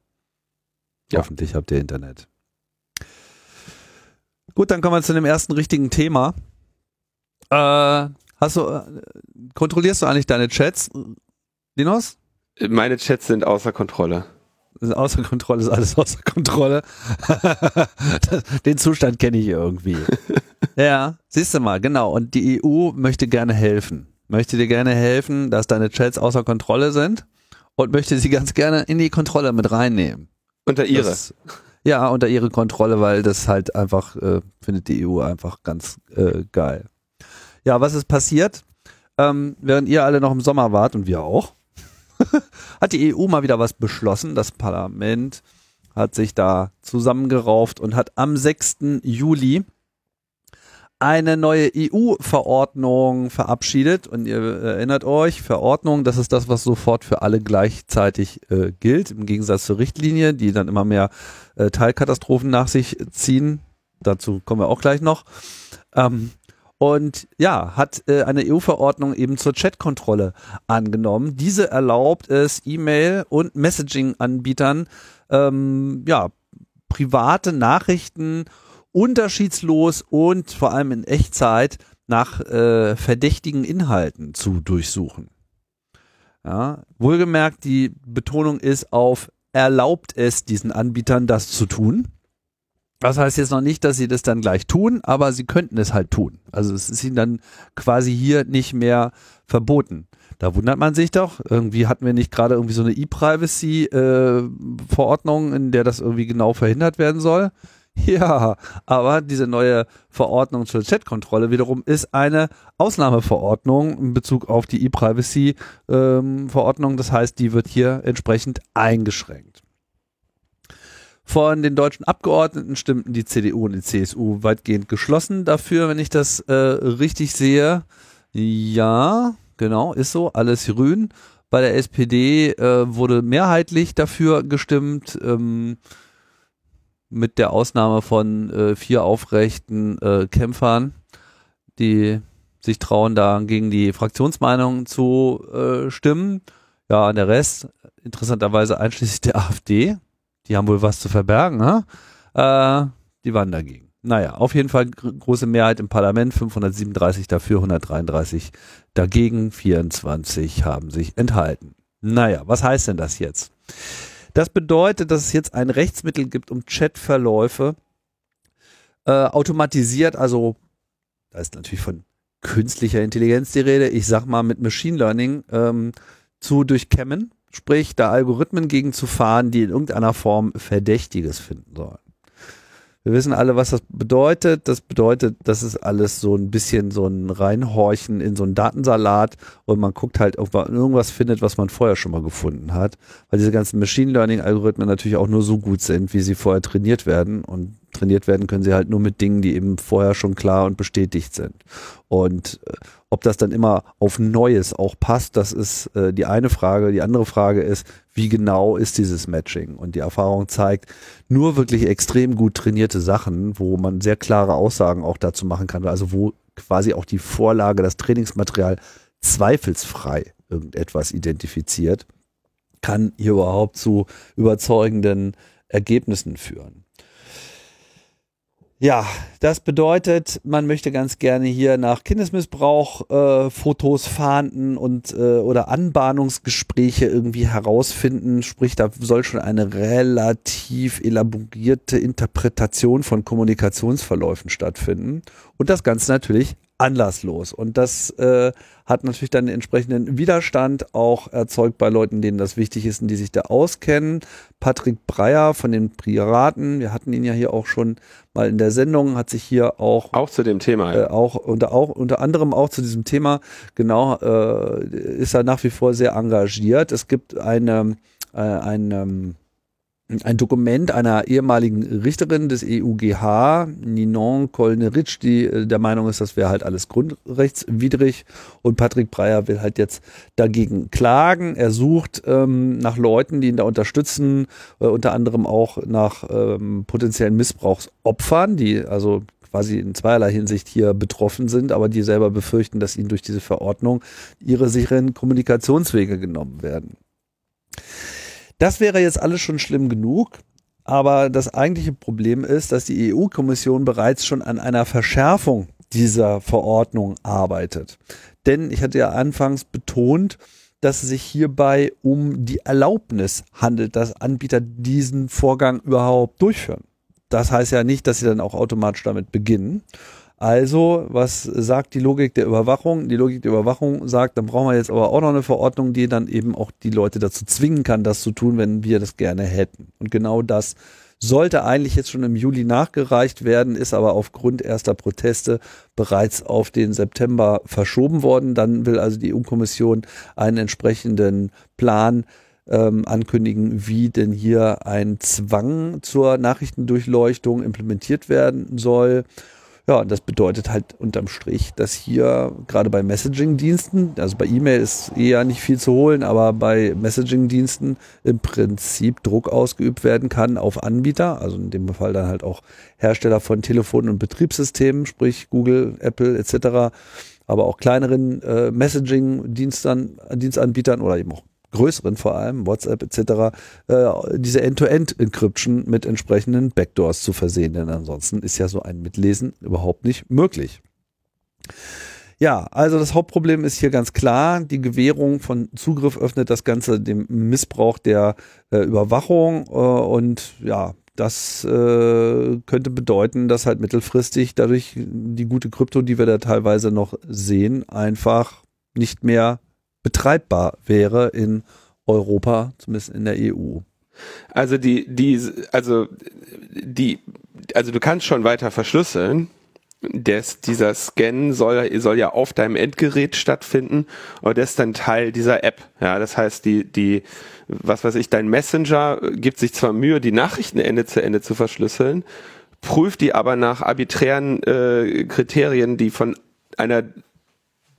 Speaker 1: Ja. Hoffentlich habt ihr Internet. Gut, dann kommen wir zu dem ersten richtigen Thema. Äh, hast du, äh, kontrollierst du eigentlich deine Chats, Linus?
Speaker 2: Meine Chats sind außer Kontrolle.
Speaker 1: Außer Kontrolle ist alles außer Kontrolle. Den Zustand kenne ich irgendwie. ja, siehst du mal, genau. Und die EU möchte gerne helfen. Möchte dir gerne helfen, dass deine Chats außer Kontrolle sind und möchte sie ganz gerne in die Kontrolle mit reinnehmen.
Speaker 2: Unter ihre.
Speaker 1: Das, ja, unter ihre Kontrolle, weil das halt einfach, äh, findet die EU einfach ganz äh, geil. Ja, was ist passiert? Ähm, während ihr alle noch im Sommer wart und wir auch, hat die EU mal wieder was beschlossen. Das Parlament hat sich da zusammengerauft und hat am 6. Juli eine neue EU-Verordnung verabschiedet und ihr erinnert euch, Verordnung, das ist das, was sofort für alle gleichzeitig äh, gilt, im Gegensatz zur Richtlinie, die dann immer mehr äh, Teilkatastrophen nach sich ziehen. Dazu kommen wir auch gleich noch. Ähm, und ja, hat äh, eine EU-Verordnung eben zur Chatkontrolle angenommen. Diese erlaubt es E-Mail- und Messaging-Anbietern, ähm, ja, private Nachrichten unterschiedslos und vor allem in Echtzeit nach äh, verdächtigen Inhalten zu durchsuchen. Ja, wohlgemerkt, die Betonung ist auf erlaubt es diesen Anbietern das zu tun. Das heißt jetzt noch nicht, dass sie das dann gleich tun, aber sie könnten es halt tun. Also es ist ihnen dann quasi hier nicht mehr verboten. Da wundert man sich doch. Irgendwie hatten wir nicht gerade irgendwie so eine E-Privacy-Verordnung, äh, in der das irgendwie genau verhindert werden soll. Ja, aber diese neue Verordnung zur Chatkontrolle wiederum ist eine Ausnahmeverordnung in Bezug auf die E-Privacy-Verordnung. Ähm, das heißt, die wird hier entsprechend eingeschränkt. Von den deutschen Abgeordneten stimmten die CDU und die CSU weitgehend geschlossen dafür, wenn ich das äh, richtig sehe. Ja, genau, ist so, alles grün. Bei der SPD äh, wurde mehrheitlich dafür gestimmt, ähm, mit der Ausnahme von äh, vier aufrechten äh, Kämpfern, die sich trauen, da gegen die Fraktionsmeinung zu äh, stimmen. Ja, der Rest, interessanterweise einschließlich der AfD, die haben wohl was zu verbergen, ne? Äh, die waren dagegen. Naja, auf jeden Fall große Mehrheit im Parlament, 537 dafür, 133 dagegen, 24 haben sich enthalten. Naja, was heißt denn das jetzt? Das bedeutet, dass es jetzt ein Rechtsmittel gibt, um Chatverläufe äh, automatisiert, also da ist natürlich von künstlicher Intelligenz die Rede, ich sag mal mit Machine Learning ähm, zu durchkämmen sprich da Algorithmen gegen zu fahren, die in irgendeiner Form Verdächtiges finden sollen. Wir wissen alle, was das bedeutet. Das bedeutet, das ist alles so ein bisschen so ein Reinhorchen in so einen Datensalat und man guckt halt, ob man irgendwas findet, was man vorher schon mal gefunden hat. Weil diese ganzen Machine Learning Algorithmen natürlich auch nur so gut sind, wie sie vorher trainiert werden und trainiert werden können sie halt nur mit Dingen, die eben vorher schon klar und bestätigt sind. Und äh, ob das dann immer auf Neues auch passt, das ist äh, die eine Frage. Die andere Frage ist, wie genau ist dieses Matching? Und die Erfahrung zeigt, nur wirklich extrem gut trainierte Sachen, wo man sehr klare Aussagen auch dazu machen kann, also wo quasi auch die Vorlage, das Trainingsmaterial zweifelsfrei irgendetwas identifiziert, kann hier überhaupt zu überzeugenden Ergebnissen führen. Ja, das bedeutet, man möchte ganz gerne hier nach Kindesmissbrauch äh, Fotos fahnden und äh, oder Anbahnungsgespräche irgendwie herausfinden. Sprich, da soll schon eine relativ elaborierte Interpretation von Kommunikationsverläufen stattfinden. Und das Ganze natürlich anlasslos. Und das äh, hat natürlich dann entsprechenden Widerstand auch erzeugt bei Leuten, denen das wichtig ist und die sich da auskennen. Patrick Breyer von den Piraten, wir hatten ihn ja hier auch schon mal in der Sendung, hat sich hier auch
Speaker 2: auch zu dem Thema
Speaker 1: ja. äh, auch unter auch unter anderem auch zu diesem Thema genau äh, ist er nach wie vor sehr engagiert. Es gibt eine äh, eine ein Dokument einer ehemaligen Richterin des EUGH, Ninon Kolneritsch, die äh, der Meinung ist, das wäre halt alles grundrechtswidrig und Patrick Breyer will halt jetzt dagegen klagen. Er sucht ähm, nach Leuten, die ihn da unterstützen, äh, unter anderem auch nach ähm, potenziellen Missbrauchsopfern, die also quasi in zweierlei Hinsicht hier betroffen sind, aber die selber befürchten, dass ihnen durch diese Verordnung ihre sicheren Kommunikationswege genommen werden. Das wäre jetzt alles schon schlimm genug. Aber das eigentliche Problem ist, dass die EU-Kommission bereits schon an einer Verschärfung dieser Verordnung arbeitet. Denn ich hatte ja anfangs betont, dass es sich hierbei um die Erlaubnis handelt, dass Anbieter diesen Vorgang überhaupt durchführen. Das heißt ja nicht, dass sie dann auch automatisch damit beginnen. Also, was sagt die Logik der Überwachung? Die Logik der Überwachung sagt, dann brauchen wir jetzt aber auch noch eine Verordnung, die dann eben auch die Leute dazu zwingen kann, das zu tun, wenn wir das gerne hätten. Und genau das sollte eigentlich jetzt schon im Juli nachgereicht werden, ist aber aufgrund erster Proteste bereits auf den September verschoben worden. Dann will also die EU-Kommission einen entsprechenden Plan ähm, ankündigen, wie denn hier ein Zwang zur Nachrichtendurchleuchtung implementiert werden soll. Ja, und das bedeutet halt unterm Strich, dass hier gerade bei Messaging-Diensten, also bei E-Mail ist eher nicht viel zu holen, aber bei Messaging-Diensten im Prinzip Druck ausgeübt werden kann auf Anbieter, also in dem Fall dann halt auch Hersteller von Telefonen und Betriebssystemen, sprich Google, Apple etc., aber auch kleineren äh, Messaging-Dienstanbietern oder eben auch größeren vor allem, WhatsApp etc., äh, diese End-to-End-Encryption mit entsprechenden Backdoors zu versehen, denn ansonsten ist ja so ein Mitlesen überhaupt nicht möglich. Ja, also das Hauptproblem ist hier ganz klar, die Gewährung von Zugriff öffnet das Ganze dem Missbrauch der äh, Überwachung äh, und ja, das äh, könnte bedeuten, dass halt mittelfristig dadurch die gute Krypto, die wir da teilweise noch sehen, einfach nicht mehr betreibbar wäre in Europa, zumindest in der EU.
Speaker 2: Also die, die, also die, also du kannst schon weiter verschlüsseln. Des, dieser Scan soll, soll ja auf deinem Endgerät stattfinden, aber das ist dann Teil dieser App. Ja, das heißt, die, die, was weiß ich, dein Messenger gibt sich zwar Mühe, die Nachrichten Ende zu Ende zu verschlüsseln, prüft die aber nach arbiträren äh, Kriterien, die von einer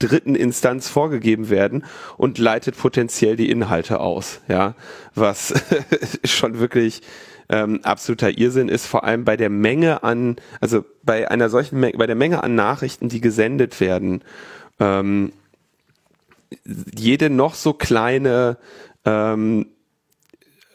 Speaker 2: dritten Instanz vorgegeben werden und leitet potenziell die Inhalte aus, ja, was schon wirklich ähm, absoluter Irrsinn ist, vor allem bei der Menge an, also bei einer solchen bei der Menge an Nachrichten, die gesendet werden, ähm, jede noch so kleine ähm,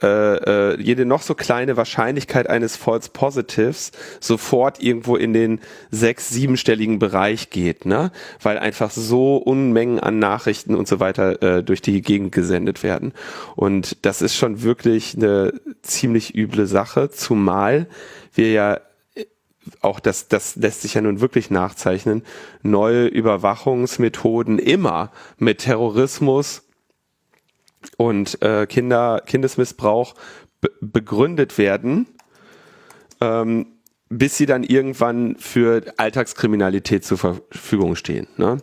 Speaker 2: äh, äh, jede noch so kleine Wahrscheinlichkeit eines False Positives sofort irgendwo in den sechs, siebenstelligen Bereich geht, ne? Weil einfach so Unmengen an Nachrichten und so weiter äh, durch die Gegend gesendet werden. Und das ist schon wirklich eine ziemlich üble Sache, zumal wir ja äh, auch das, das lässt sich ja nun wirklich nachzeichnen, neue Überwachungsmethoden immer mit Terrorismus und äh, Kinder, Kindesmissbrauch begründet werden, ähm, bis sie dann irgendwann für Alltagskriminalität zur Verfügung stehen. Ne?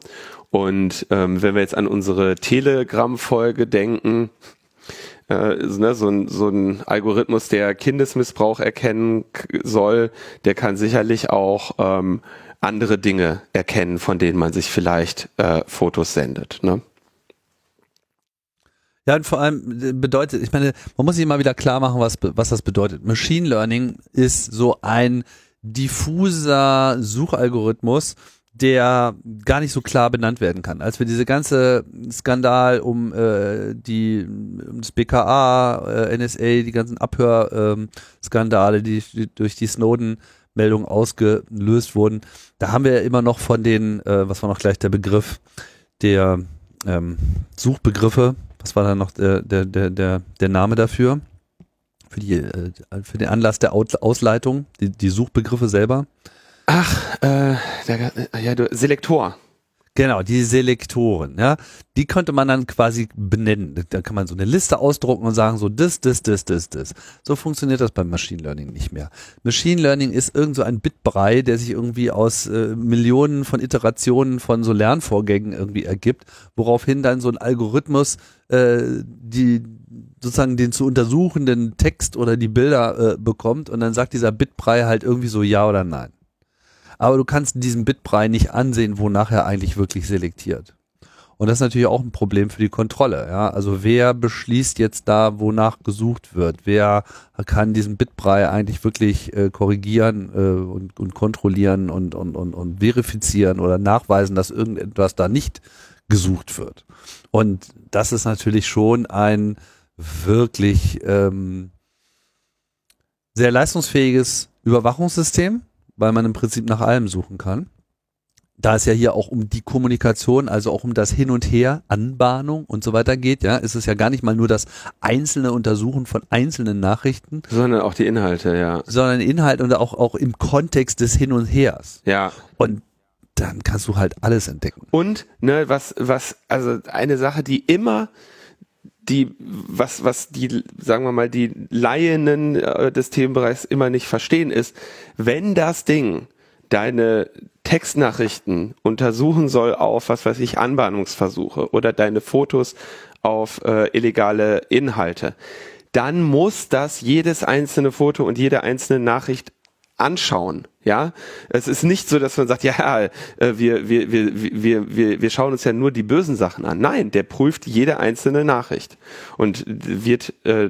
Speaker 2: Und ähm, wenn wir jetzt an unsere Telegram-Folge denken, äh, ne, so, ein, so ein Algorithmus, der Kindesmissbrauch erkennen soll, der kann sicherlich auch ähm, andere Dinge erkennen, von denen man sich vielleicht äh, Fotos sendet. Ne?
Speaker 1: Ja, und vor allem äh, bedeutet, ich meine, man muss sich immer wieder klar machen, was, was das bedeutet. Machine Learning ist so ein diffuser Suchalgorithmus, der gar nicht so klar benannt werden kann. Als wir diese ganze Skandal um äh, die um das BKA, äh, NSA, die ganzen Abhörskandale, ähm, die, die durch die Snowden-Meldung ausgelöst wurden, da haben wir immer noch von den, äh, was war noch gleich der Begriff, der ähm, Suchbegriffe, was war dann noch der, der, der, der, der Name dafür? Für, die, äh, für den Anlass der Ausleitung, die, die Suchbegriffe selber.
Speaker 2: Ach, äh, der, ja, du, Selektor.
Speaker 1: Genau, die Selektoren, ja, die könnte man dann quasi benennen. Da kann man so eine Liste ausdrucken und sagen so das, das, das, das, das. So funktioniert das beim Machine Learning nicht mehr. Machine Learning ist irgend so ein Bitbrei, der sich irgendwie aus äh, Millionen von Iterationen von so Lernvorgängen irgendwie ergibt, woraufhin dann so ein Algorithmus äh, die sozusagen den zu untersuchenden Text oder die Bilder äh, bekommt und dann sagt dieser Bitbrei halt irgendwie so ja oder nein aber du kannst in diesem Bitbrei nicht ansehen, wonach er eigentlich wirklich selektiert. Und das ist natürlich auch ein Problem für die Kontrolle. Ja? Also wer beschließt jetzt da, wonach gesucht wird? Wer kann diesen Bitbrei eigentlich wirklich äh, korrigieren äh, und, und kontrollieren und, und, und, und verifizieren oder nachweisen, dass irgendetwas da nicht gesucht wird? Und das ist natürlich schon ein wirklich ähm, sehr leistungsfähiges Überwachungssystem, weil man im Prinzip nach allem suchen kann. Da es ja hier auch um die Kommunikation, also auch um das Hin und Her, Anbahnung und so weiter geht, ja, ist es ja gar nicht mal nur das einzelne Untersuchen von einzelnen Nachrichten.
Speaker 2: Sondern auch die Inhalte, ja.
Speaker 1: Sondern Inhalt und auch, auch im Kontext des Hin und Hers.
Speaker 2: Ja.
Speaker 1: Und dann kannst du halt alles entdecken.
Speaker 2: Und, ne, was, was, also eine Sache, die immer die, was, was die, sagen wir mal, die Laienen äh, des Themenbereichs immer nicht verstehen, ist, wenn das Ding deine Textnachrichten untersuchen soll auf, was weiß ich, Anbahnungsversuche oder deine Fotos auf äh, illegale Inhalte, dann muss das jedes einzelne Foto und jede einzelne Nachricht anschauen. Ja, es ist nicht so, dass man sagt, ja, äh, wir, wir, wir, wir, wir, wir schauen uns ja nur die bösen Sachen an. Nein, der prüft jede einzelne Nachricht und wird äh,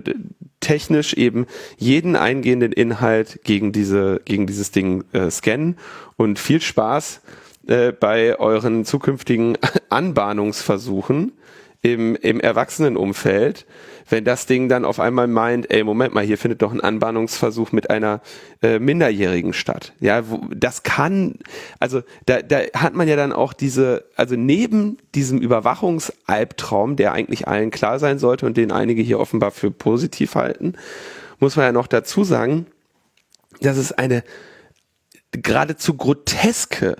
Speaker 2: technisch eben jeden eingehenden Inhalt gegen diese, gegen dieses Ding äh, scannen. Und viel Spaß äh, bei euren zukünftigen Anbahnungsversuchen im, im Erwachsenenumfeld, wenn das Ding dann auf einmal meint, ey, Moment mal, hier findet doch ein Anbahnungsversuch mit einer äh, Minderjährigen statt. Ja, wo, das kann, also da, da hat man ja dann auch diese, also neben diesem Überwachungsalbtraum, der eigentlich allen klar sein sollte und den einige hier offenbar für positiv halten, muss man ja noch dazu sagen, dass es eine geradezu groteske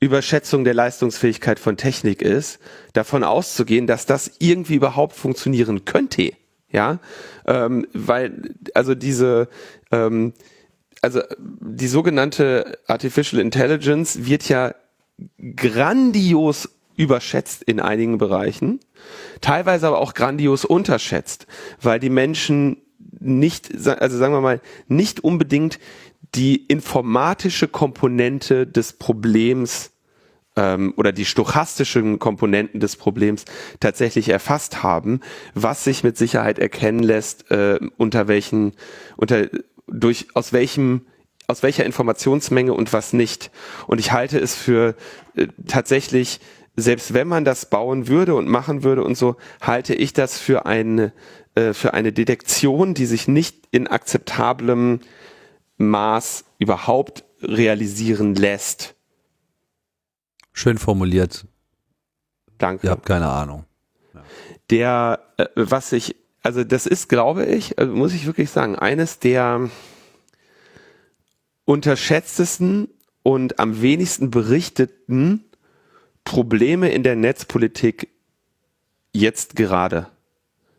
Speaker 2: Überschätzung der Leistungsfähigkeit von Technik ist, davon auszugehen, dass das irgendwie überhaupt funktionieren könnte. Ja, ähm, weil also diese ähm, also die sogenannte Artificial Intelligence wird ja grandios überschätzt in einigen Bereichen, teilweise aber auch grandios unterschätzt, weil die Menschen nicht, also sagen wir mal, nicht unbedingt die informatische Komponente des Problems ähm, oder die stochastischen Komponenten des Problems tatsächlich erfasst haben, was sich mit Sicherheit erkennen lässt, äh, unter welchen, unter, durch, aus welchem aus welcher Informationsmenge und was nicht. Und ich halte es für äh, tatsächlich, selbst wenn man das bauen würde und machen würde und so, halte ich das für eine, äh, für eine Detektion, die sich nicht in akzeptablem Maß überhaupt realisieren lässt.
Speaker 1: Schön formuliert.
Speaker 2: Danke.
Speaker 1: Ihr habt keine Ahnung.
Speaker 2: Ja. Der, äh, was ich, also das ist, glaube ich, also muss ich wirklich sagen, eines der unterschätztesten und am wenigsten berichteten Probleme in der Netzpolitik jetzt gerade.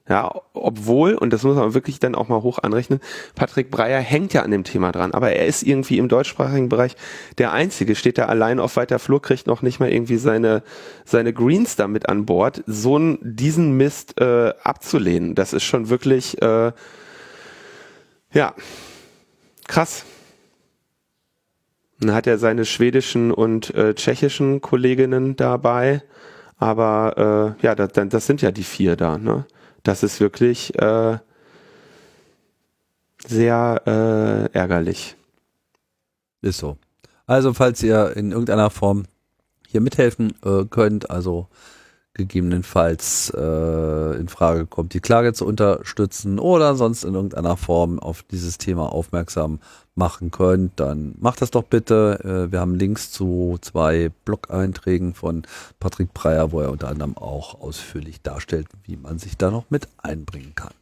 Speaker 2: Ja, obwohl, und das muss man wirklich dann auch mal hoch anrechnen, Patrick Breyer hängt ja an dem Thema dran, aber er ist irgendwie im deutschsprachigen Bereich der Einzige, steht da allein auf weiter Flur, kriegt noch nicht mal irgendwie seine, seine Greens da mit an Bord. So einen, diesen Mist äh, abzulehnen, das ist schon wirklich, äh, ja, krass. Dann hat er seine schwedischen und äh, tschechischen Kolleginnen dabei, aber äh, ja, das, das sind ja die vier da, ne? Das ist wirklich äh, sehr äh, ärgerlich.
Speaker 1: Ist so. Also, falls ihr in irgendeiner Form hier mithelfen äh, könnt, also gegebenenfalls äh, in Frage kommt, die Klage zu unterstützen oder sonst in irgendeiner Form auf dieses Thema aufmerksam machen könnt, dann macht das doch bitte. Äh, wir haben Links zu zwei Blog-Einträgen von Patrick Breyer, wo er unter anderem auch ausführlich darstellt, wie man sich da noch mit einbringen kann.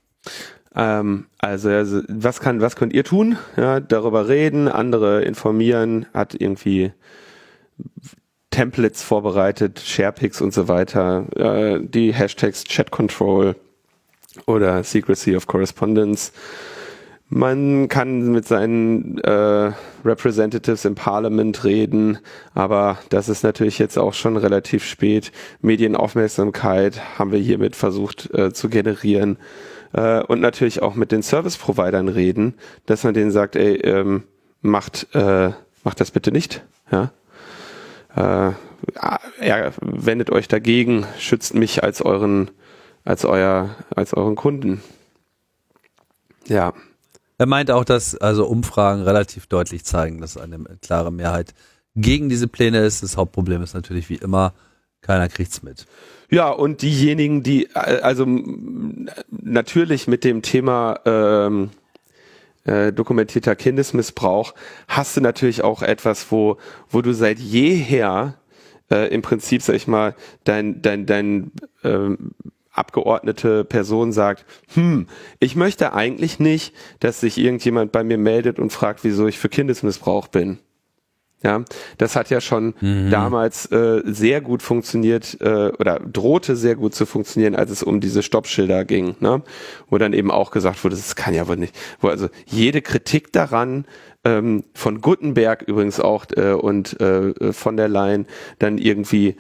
Speaker 2: Ähm, also, also, was kann, was könnt ihr tun? Ja, darüber reden, andere informieren, hat irgendwie Templates vorbereitet, Sharepics und so weiter, äh, die Hashtags Chat Control oder Secrecy of Correspondence. Man kann mit seinen äh, Representatives im Parliament reden, aber das ist natürlich jetzt auch schon relativ spät. Medienaufmerksamkeit haben wir hiermit versucht äh, zu generieren äh, und natürlich auch mit den Service-Providern reden, dass man denen sagt, ey, ähm, macht, äh, macht das bitte nicht, ja, äh, ja, wendet euch dagegen, schützt mich als euren, als euer, als euren Kunden. Ja.
Speaker 1: Er meint auch, dass also Umfragen relativ deutlich zeigen, dass eine klare Mehrheit gegen diese Pläne ist. Das Hauptproblem ist natürlich wie immer, keiner kriegt's mit.
Speaker 2: Ja, und diejenigen, die also natürlich mit dem Thema ähm, äh, dokumentierter Kindesmissbrauch, hast du natürlich auch etwas, wo, wo du seit jeher äh, im Prinzip, sag ich mal, dein, dein, dein ähm, abgeordnete Person sagt, hm, ich möchte eigentlich nicht, dass sich irgendjemand bei mir meldet und fragt, wieso ich für Kindesmissbrauch bin. Ja, das hat ja schon mhm. damals äh, sehr gut funktioniert äh, oder drohte sehr gut zu funktionieren, als es um diese Stoppschilder ging, ne? wo dann eben auch gesagt wurde, das kann ja wohl nicht, wo also jede Kritik daran ähm, von Gutenberg übrigens auch äh, und äh, von der Leyen dann irgendwie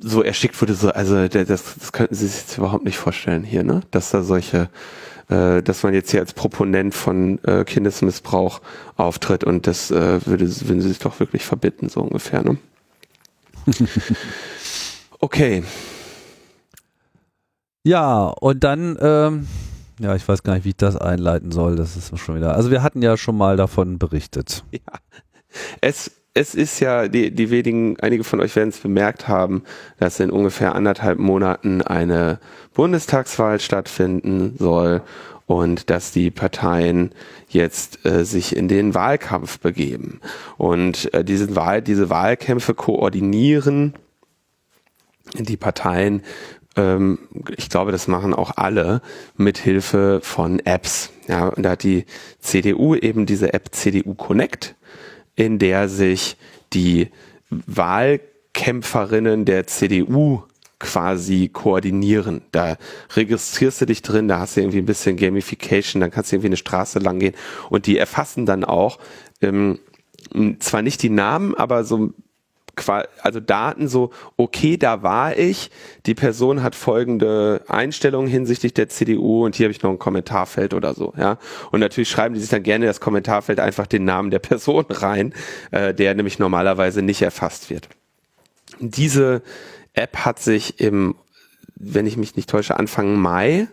Speaker 2: so erschickt wurde, so, also das, das könnten Sie sich jetzt überhaupt nicht vorstellen hier, ne? Dass da solche, äh, dass man jetzt hier als Proponent von äh, Kindesmissbrauch auftritt und das äh, würde, würden Sie sich doch wirklich verbitten, so ungefähr, ne? okay.
Speaker 1: Ja, und dann, ähm, ja, ich weiß gar nicht, wie ich das einleiten soll. Das ist schon wieder. Also wir hatten ja schon mal davon berichtet. Ja.
Speaker 2: Es es ist ja, die, die wenigen, einige von euch werden es bemerkt haben, dass in ungefähr anderthalb Monaten eine Bundestagswahl stattfinden soll und dass die Parteien jetzt äh, sich in den Wahlkampf begeben und äh, diesen Wahl, diese Wahlkämpfe koordinieren die Parteien. Ähm, ich glaube, das machen auch alle mit Hilfe von Apps. Ja, und da hat die CDU eben diese App CDU Connect in der sich die Wahlkämpferinnen der CDU quasi koordinieren. Da registrierst du dich drin, da hast du irgendwie ein bisschen Gamification, dann kannst du irgendwie eine Straße lang gehen und die erfassen dann auch ähm, zwar nicht die Namen, aber so also Daten so, okay, da war ich, die Person hat folgende Einstellungen hinsichtlich der CDU und hier habe ich noch ein Kommentarfeld oder so, ja. Und natürlich schreiben die sich dann gerne das Kommentarfeld einfach den Namen der Person rein, äh, der nämlich normalerweise nicht erfasst wird. Diese App hat sich im, wenn ich mich nicht täusche, Anfang Mai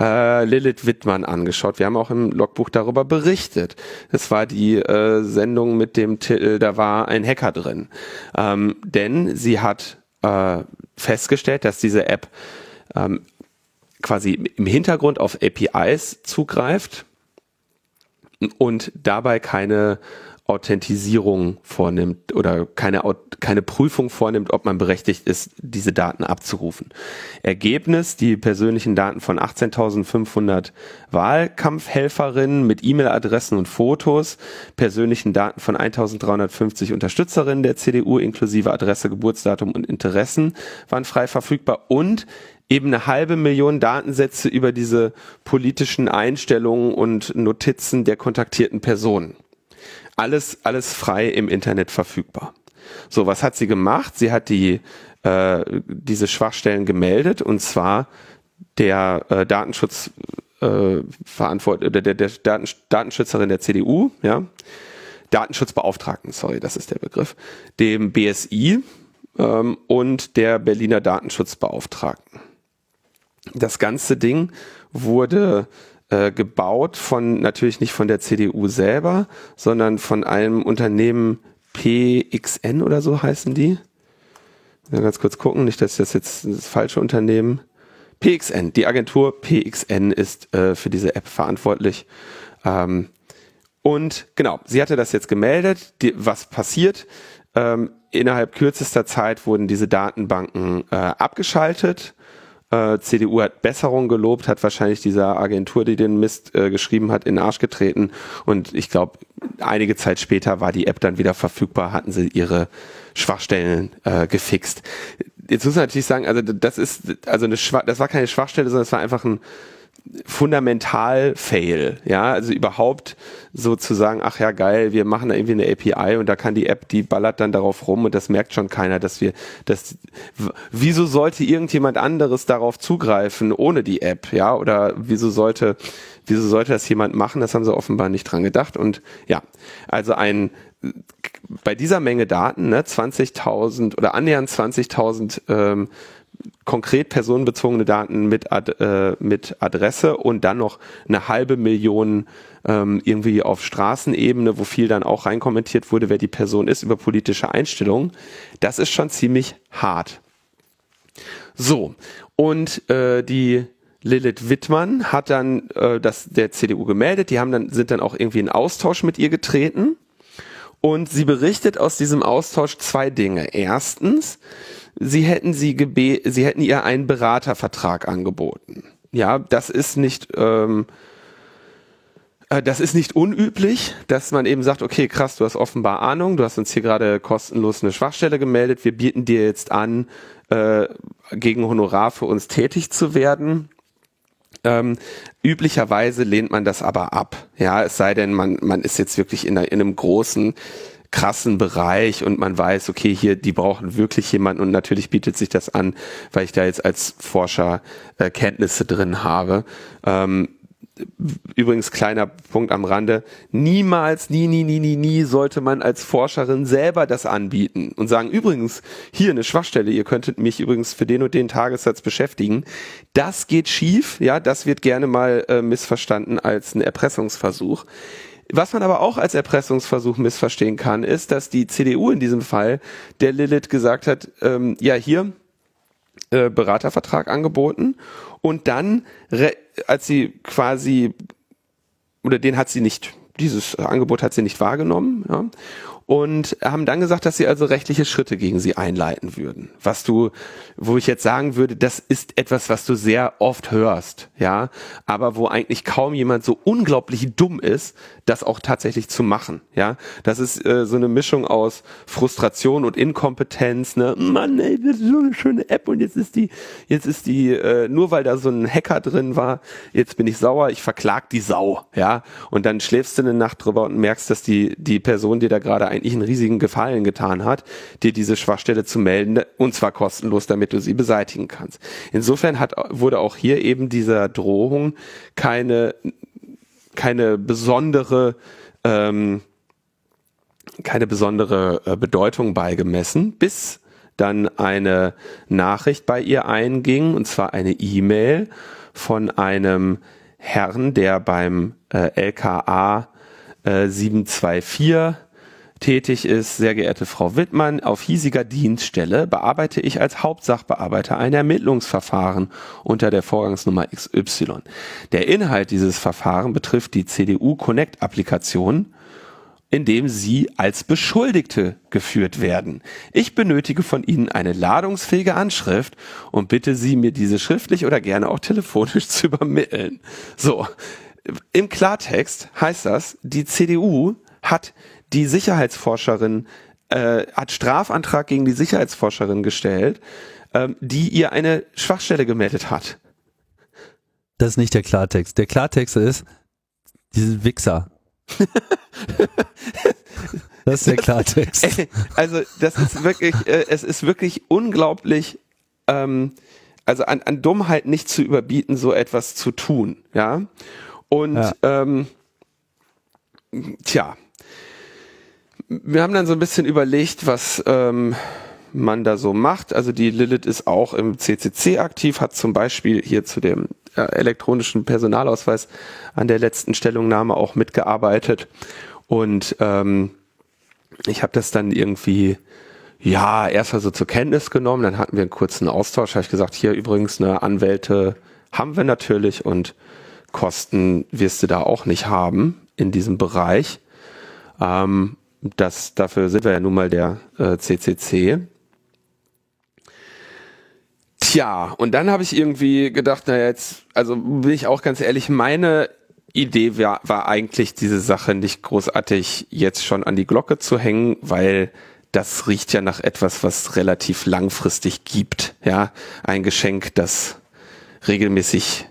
Speaker 2: äh, Lilith Wittmann angeschaut. Wir haben auch im Logbuch darüber berichtet. Es war die äh, Sendung mit dem Titel, da war ein Hacker drin. Ähm, denn sie hat äh, festgestellt, dass diese App ähm, quasi im Hintergrund auf APIs zugreift und dabei keine Authentisierung vornimmt oder keine, keine Prüfung vornimmt, ob man berechtigt ist, diese Daten abzurufen. Ergebnis, die persönlichen Daten von 18.500 Wahlkampfhelferinnen mit E-Mail-Adressen und Fotos, persönlichen Daten von 1.350 Unterstützerinnen der CDU inklusive Adresse, Geburtsdatum und Interessen waren frei verfügbar und eben eine halbe Million Datensätze über diese politischen Einstellungen und Notizen der kontaktierten Personen alles, alles frei im Internet verfügbar. So, was hat sie gemacht? Sie hat die, äh, diese Schwachstellen gemeldet und zwar der äh, Datenschutz äh, verantwortet, der, der, der Daten, Datenschützerin der CDU, ja, Datenschutzbeauftragten, sorry, das ist der Begriff, dem BSI ähm, und der Berliner Datenschutzbeauftragten. Das ganze Ding wurde äh, gebaut von, natürlich nicht von der CDU selber, sondern von einem Unternehmen PXN oder so heißen die. Ja, ganz kurz gucken, nicht, dass das jetzt das falsche Unternehmen. PXN, die Agentur PXN ist äh, für diese App verantwortlich. Ähm, und genau, sie hatte das jetzt gemeldet. Die, was passiert? Ähm, innerhalb kürzester Zeit wurden diese Datenbanken äh, abgeschaltet äh, CDU hat Besserung gelobt, hat wahrscheinlich dieser Agentur, die den Mist äh, geschrieben hat, in den Arsch getreten. Und ich glaube, einige Zeit später war die App dann wieder verfügbar, hatten sie ihre Schwachstellen äh, gefixt. Jetzt muss man natürlich sagen, also das ist, also eine Schwach, das war keine Schwachstelle, sondern es war einfach ein fundamental Fail, ja, also überhaupt sozusagen, ach ja geil, wir machen da irgendwie eine API und da kann die App, die ballert dann darauf rum und das merkt schon keiner, dass wir, dass, wieso sollte irgendjemand anderes darauf zugreifen ohne die App, ja, oder wieso sollte, wieso sollte das jemand machen, das haben sie offenbar nicht dran gedacht und ja, also ein, bei dieser Menge Daten, ne, 20.000 oder annähernd 20.000 ähm, konkret personenbezogene Daten mit, Ad, äh, mit Adresse und dann noch eine halbe Million ähm, irgendwie auf Straßenebene, wo viel dann auch reinkommentiert wurde, wer die Person ist, über politische Einstellungen. Das ist schon ziemlich hart. So, und äh, die Lilith Wittmann hat dann äh, das der CDU gemeldet, die haben dann, sind dann auch irgendwie in Austausch mit ihr getreten. Und sie berichtet aus diesem Austausch zwei Dinge. Erstens, sie hätten sie gebe sie hätten ihr einen Beratervertrag angeboten. Ja, das ist nicht ähm, äh, das ist nicht unüblich, dass man eben sagt, okay, krass, du hast offenbar Ahnung, du hast uns hier gerade kostenlos eine Schwachstelle gemeldet, wir bieten dir jetzt an, äh, gegen Honorar für uns tätig zu werden. Ähm, üblicherweise lehnt man das aber ab. Ja, es sei denn, man, man ist jetzt wirklich in, einer, in einem großen krassen Bereich und man weiß, okay, hier, die brauchen wirklich jemanden und natürlich bietet sich das an, weil ich da jetzt als Forscher äh, Kenntnisse drin habe. Ähm, übrigens kleiner Punkt am Rande, niemals, nie, nie, nie, nie, nie sollte man als Forscherin selber das anbieten und sagen, übrigens, hier eine Schwachstelle, ihr könntet mich übrigens für den und den Tagessatz beschäftigen. Das geht schief, ja, das wird gerne mal äh, missverstanden als ein Erpressungsversuch. Was man aber auch als Erpressungsversuch missverstehen kann, ist, dass die CDU in diesem Fall der Lilith gesagt hat, ähm, ja, hier, äh, Beratervertrag angeboten. Und dann, als sie quasi, oder den hat sie nicht, dieses Angebot hat sie nicht wahrgenommen, ja, und haben dann gesagt, dass sie also rechtliche Schritte gegen sie einleiten würden. Was du, wo ich jetzt sagen würde, das ist etwas, was du sehr oft hörst, ja, aber wo eigentlich kaum jemand so unglaublich dumm ist, das auch tatsächlich zu machen, ja. Das ist äh, so eine Mischung aus Frustration und Inkompetenz, ne, Mann, ey, das ist so eine schöne App und jetzt ist die, jetzt ist die, äh, nur weil da so ein Hacker drin war, jetzt bin ich sauer, ich verklag die Sau, ja. Und dann schläfst du eine Nacht drüber und merkst, dass die, die Person dir da gerade eigentlich einen riesigen Gefallen getan hat, dir diese Schwachstelle zu melden und zwar kostenlos, damit du sie beseitigen kannst. Insofern hat, wurde auch hier eben dieser Drohung keine, keine besondere, ähm, keine besondere äh, Bedeutung beigemessen, bis dann eine Nachricht bei ihr einging, und zwar eine E-Mail von einem Herrn, der beim äh, LKA äh, 724 tätig ist, sehr geehrte Frau Wittmann, auf hiesiger Dienststelle bearbeite ich als Hauptsachbearbeiter ein Ermittlungsverfahren unter der Vorgangsnummer XY. Der Inhalt dieses Verfahrens betrifft die CDU Connect Applikation, in dem Sie als Beschuldigte geführt werden. Ich benötige von Ihnen eine ladungsfähige Anschrift und bitte Sie, mir diese schriftlich oder gerne auch telefonisch zu übermitteln. So. Im Klartext heißt das, die CDU hat die Sicherheitsforscherin äh, hat Strafantrag gegen die Sicherheitsforscherin gestellt, ähm, die ihr eine Schwachstelle gemeldet hat.
Speaker 1: Das ist nicht der Klartext. Der Klartext ist, diese Wichser. das ist der Klartext.
Speaker 2: Also das ist wirklich, äh, es ist wirklich unglaublich, ähm, also an, an Dummheit nicht zu überbieten, so etwas zu tun, ja. Und ja. Ähm, tja, wir haben dann so ein bisschen überlegt, was ähm, man da so macht. Also die Lilith ist auch im CCC aktiv, hat zum Beispiel hier zu dem äh, elektronischen Personalausweis an der letzten Stellungnahme auch mitgearbeitet. Und ähm, ich habe das dann irgendwie ja erst mal so zur Kenntnis genommen. Dann hatten wir einen kurzen Austausch. Habe ich gesagt, hier übrigens eine Anwälte haben wir natürlich und Kosten wirst du da auch nicht haben in diesem Bereich. Ähm, das, dafür sind wir ja nun mal der äh, CCC. Tja, und dann habe ich irgendwie gedacht, na jetzt, also bin ich auch ganz ehrlich, meine Idee war, war eigentlich diese Sache nicht großartig jetzt schon an die Glocke zu hängen, weil das riecht ja nach etwas, was relativ langfristig gibt. Ja, ein Geschenk, das regelmäßig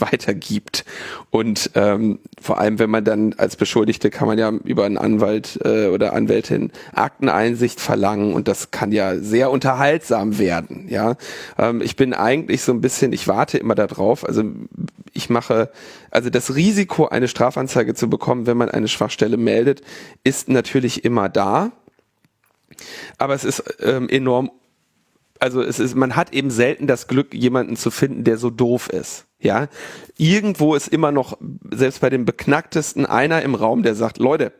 Speaker 2: weitergibt. Und ähm, vor allem, wenn man dann als Beschuldigte kann man ja über einen Anwalt äh, oder Anwältin Akteneinsicht verlangen und das kann ja sehr unterhaltsam werden. Ja, ähm, ich bin eigentlich so ein bisschen, ich warte immer darauf. Also ich mache, also das Risiko, eine Strafanzeige zu bekommen, wenn man eine Schwachstelle meldet, ist natürlich immer da. Aber es ist ähm, enorm also es ist, man hat eben selten das Glück, jemanden zu finden, der so doof ist. Ja, irgendwo ist immer noch, selbst bei den beknacktesten, einer im Raum, der sagt, Leute,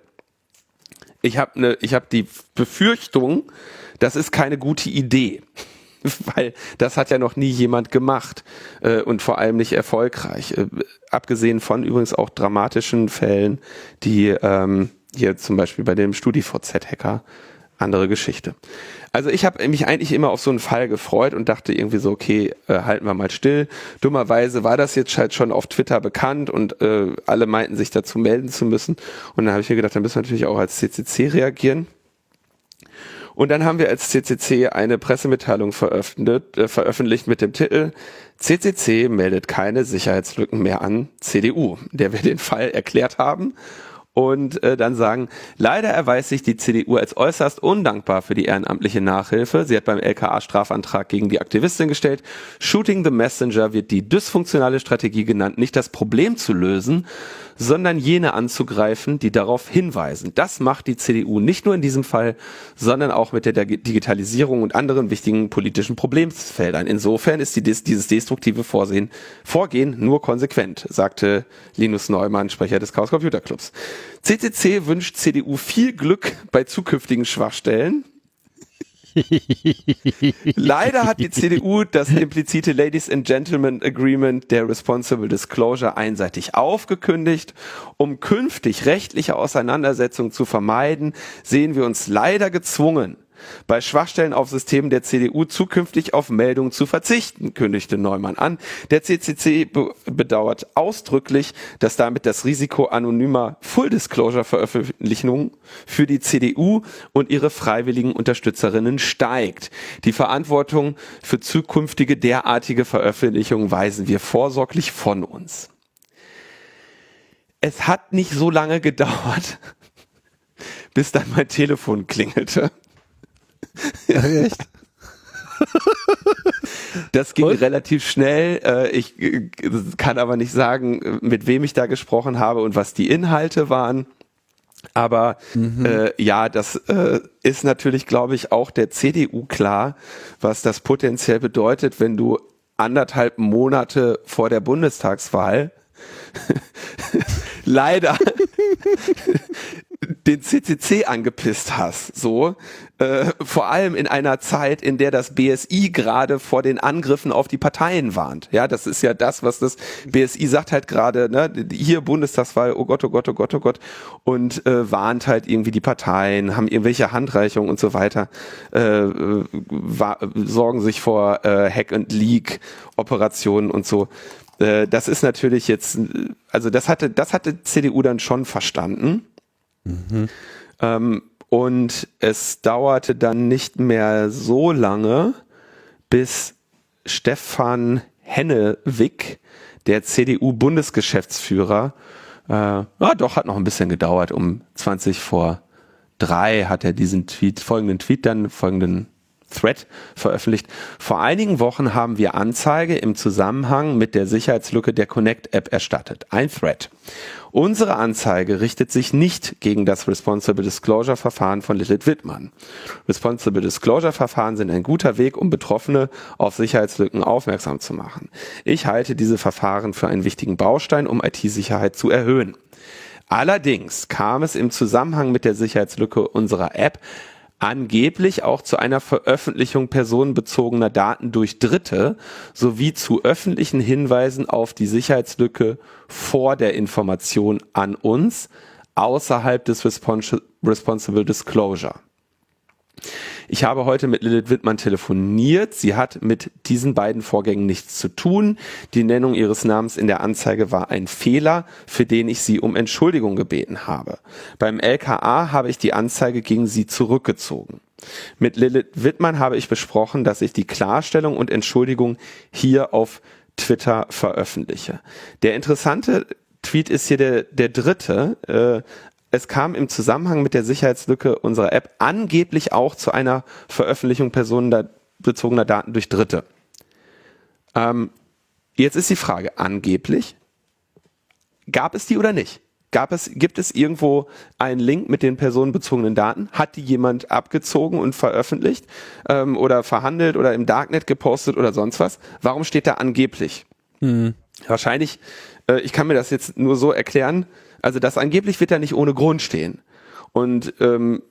Speaker 2: ich habe ne, ich habe die Befürchtung, das ist keine gute Idee, weil das hat ja noch nie jemand gemacht äh, und vor allem nicht erfolgreich. Äh, abgesehen von übrigens auch dramatischen Fällen, die ähm, hier zum Beispiel bei dem StudiVZ-Hacker andere Geschichte. Also ich habe mich eigentlich immer auf so einen Fall gefreut und dachte irgendwie so, okay, äh, halten wir mal still. Dummerweise war das jetzt halt schon auf Twitter bekannt und äh, alle meinten sich dazu melden zu müssen. Und dann habe ich mir gedacht, dann müssen wir natürlich auch als CCC reagieren. Und dann haben wir als CCC eine Pressemitteilung veröffentlicht, äh, veröffentlicht mit dem Titel CCC meldet keine Sicherheitslücken mehr an CDU, der wir den Fall erklärt haben und äh, dann sagen, leider erweist sich die CDU als äußerst undankbar für die ehrenamtliche Nachhilfe. Sie hat beim LKA Strafantrag gegen die Aktivistin gestellt. Shooting the Messenger wird die dysfunktionale Strategie genannt, nicht das Problem zu lösen, sondern jene anzugreifen, die darauf hinweisen. Das macht die CDU nicht nur in diesem Fall, sondern auch mit der Digitalisierung und anderen wichtigen politischen Problemfeldern. Insofern ist die, dieses destruktive Vorsehen, Vorgehen nur konsequent, sagte Linus Neumann, Sprecher des Chaos Computer Clubs. CCC wünscht CDU viel Glück bei zukünftigen Schwachstellen. Leider hat die CDU das implizite Ladies and Gentlemen Agreement der Responsible Disclosure einseitig aufgekündigt. Um künftig rechtliche Auseinandersetzungen zu vermeiden, sehen wir uns leider gezwungen, bei Schwachstellen auf Systemen der CDU zukünftig auf Meldungen zu verzichten, kündigte Neumann an. Der CCC be bedauert ausdrücklich, dass damit das Risiko anonymer Full Disclosure Veröffentlichungen für die CDU und ihre freiwilligen Unterstützerinnen steigt. Die Verantwortung für zukünftige derartige Veröffentlichungen weisen wir vorsorglich von uns. Es hat nicht so lange gedauert, bis dann mein Telefon klingelte. Ja, echt? Das ging und? relativ schnell. Äh, ich äh, kann aber nicht sagen, mit wem ich da gesprochen habe und was die Inhalte waren. Aber mhm. äh, ja, das äh, ist natürlich, glaube ich, auch der CDU klar, was das potenziell bedeutet, wenn du anderthalb Monate vor der Bundestagswahl leider den CCC angepisst hast, so äh, vor allem in einer Zeit, in der das BSI gerade vor den Angriffen auf die Parteien warnt. Ja, das ist ja das, was das BSI sagt halt gerade, ne, hier Bundestagswahl, oh Gott, oh Gott, oh Gott, oh Gott, und äh, warnt halt irgendwie die Parteien, haben irgendwelche Handreichungen und so weiter, äh, sorgen sich vor äh, Hack and Leak Operationen und so. Äh, das ist natürlich jetzt, also das hatte, das hatte CDU dann schon verstanden Mhm. Ähm, und es dauerte dann nicht mehr so lange, bis Stefan Hennewick, der CDU-Bundesgeschäftsführer, äh, ah, doch, hat noch ein bisschen gedauert, um 20 vor drei hat er diesen Tweet, folgenden Tweet dann, folgenden Thread veröffentlicht. Vor einigen Wochen haben wir Anzeige im Zusammenhang mit der Sicherheitslücke der Connect-App erstattet. Ein Thread. Unsere Anzeige richtet sich nicht gegen das Responsible Disclosure Verfahren von Lilith Wittmann. Responsible Disclosure Verfahren sind ein guter Weg, um Betroffene auf Sicherheitslücken aufmerksam zu machen. Ich halte diese Verfahren für einen wichtigen Baustein, um IT-Sicherheit zu erhöhen. Allerdings kam es im Zusammenhang mit der Sicherheitslücke unserer App angeblich auch zu einer Veröffentlichung personenbezogener Daten durch Dritte sowie zu öffentlichen Hinweisen auf die Sicherheitslücke vor der Information an uns außerhalb des Responsible Disclosure. Ich habe heute mit Lilith Wittmann telefoniert. Sie hat mit diesen beiden Vorgängen nichts zu tun. Die Nennung ihres Namens in der Anzeige war ein Fehler, für den ich sie um Entschuldigung gebeten habe. Beim LKA habe ich die Anzeige gegen sie zurückgezogen. Mit Lilith Wittmann habe ich besprochen, dass ich die Klarstellung und Entschuldigung hier auf Twitter veröffentliche. Der interessante Tweet ist hier der, der dritte. Äh, es kam im Zusammenhang mit der Sicherheitslücke unserer App angeblich auch zu einer Veröffentlichung personenbezogener Daten durch Dritte. Ähm, jetzt ist die Frage, angeblich, gab es die oder nicht? Gab es, gibt es irgendwo einen Link mit den personenbezogenen Daten? Hat die jemand abgezogen und veröffentlicht ähm, oder verhandelt oder im Darknet gepostet oder sonst was? Warum steht da angeblich? Mhm. Wahrscheinlich, äh, ich kann mir das jetzt nur so erklären, also das angeblich wird da nicht ohne Grund stehen. Und ähm,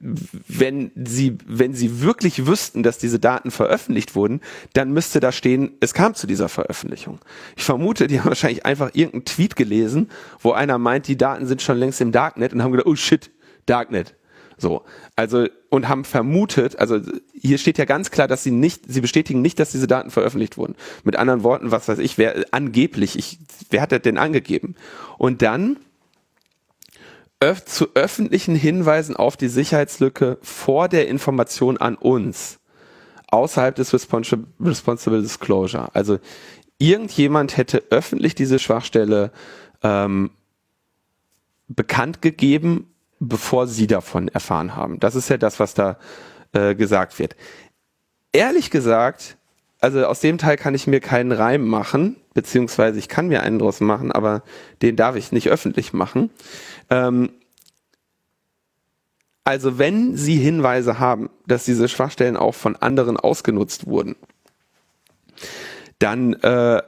Speaker 2: wenn sie, wenn sie wirklich wüssten, dass diese Daten veröffentlicht wurden, dann müsste da stehen, es kam zu dieser Veröffentlichung. Ich vermute, die haben wahrscheinlich einfach irgendeinen Tweet gelesen, wo einer meint, die Daten sind schon längst im Darknet und haben gedacht, oh shit, Darknet. So. Also, und haben vermutet, also hier steht ja ganz klar, dass sie nicht, sie bestätigen nicht, dass diese Daten veröffentlicht wurden. Mit anderen Worten, was weiß ich, wer angeblich, ich, wer hat das denn angegeben? Und dann öf zu öffentlichen Hinweisen auf die Sicherheitslücke vor der Information an uns außerhalb des Responsible, Responsible Disclosure. Also irgendjemand hätte öffentlich diese Schwachstelle ähm, bekannt gegeben, bevor sie davon erfahren haben. Das ist ja das, was da äh, gesagt wird. Ehrlich gesagt, also aus dem Teil kann ich mir keinen Reim machen, beziehungsweise ich kann mir einen draus machen, aber den darf ich nicht öffentlich machen. Ähm, also wenn Sie Hinweise haben, dass diese Schwachstellen auch von anderen ausgenutzt wurden, dann äh,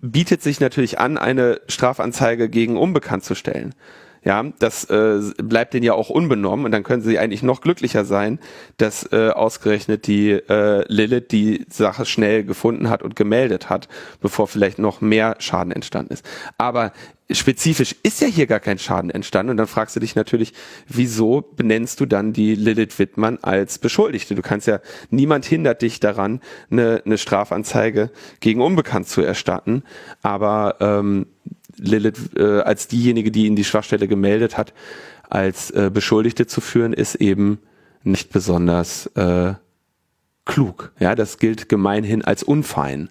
Speaker 2: bietet sich natürlich an, eine Strafanzeige gegen Unbekannt zu stellen. Ja, das äh, bleibt denen ja auch unbenommen und dann können sie eigentlich noch glücklicher sein, dass äh, ausgerechnet die äh, Lilith die Sache schnell gefunden hat und gemeldet hat, bevor vielleicht noch mehr Schaden entstanden ist. Aber spezifisch ist ja hier gar kein Schaden entstanden und dann fragst du dich natürlich, wieso benennst du dann die Lilith Wittmann als Beschuldigte? Du kannst ja, niemand hindert dich daran, eine, eine Strafanzeige gegen Unbekannt zu erstatten, aber ähm, Lilith äh, als diejenige, die ihn die Schwachstelle gemeldet hat, als äh, Beschuldigte zu führen, ist eben nicht besonders äh, klug. Ja, das gilt gemeinhin als unfein,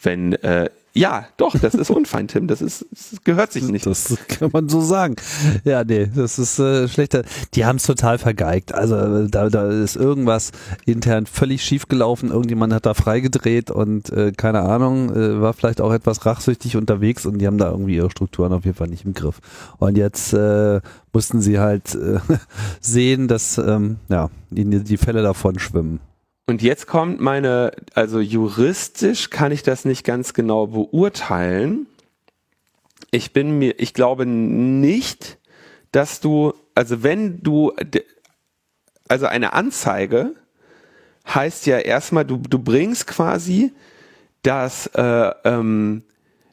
Speaker 2: wenn äh, ja, doch, das ist unfein, Tim. Das ist, das gehört sich nicht.
Speaker 1: Das kann man so sagen. Ja, nee, das ist äh, schlechter. Die haben es total vergeigt. Also da, da ist irgendwas intern völlig schief gelaufen. Irgendjemand hat da freigedreht und äh, keine Ahnung, äh, war vielleicht auch etwas rachsüchtig unterwegs und die haben da irgendwie ihre Strukturen auf jeden Fall nicht im Griff. Und jetzt äh, mussten sie halt äh, sehen, dass ähm, ja, ihnen die Fälle davon schwimmen.
Speaker 2: Und jetzt kommt meine, also juristisch kann ich das nicht ganz genau beurteilen. Ich bin mir, ich glaube nicht, dass du, also wenn du, also eine Anzeige heißt ja erstmal, du, du bringst quasi das, äh, ähm,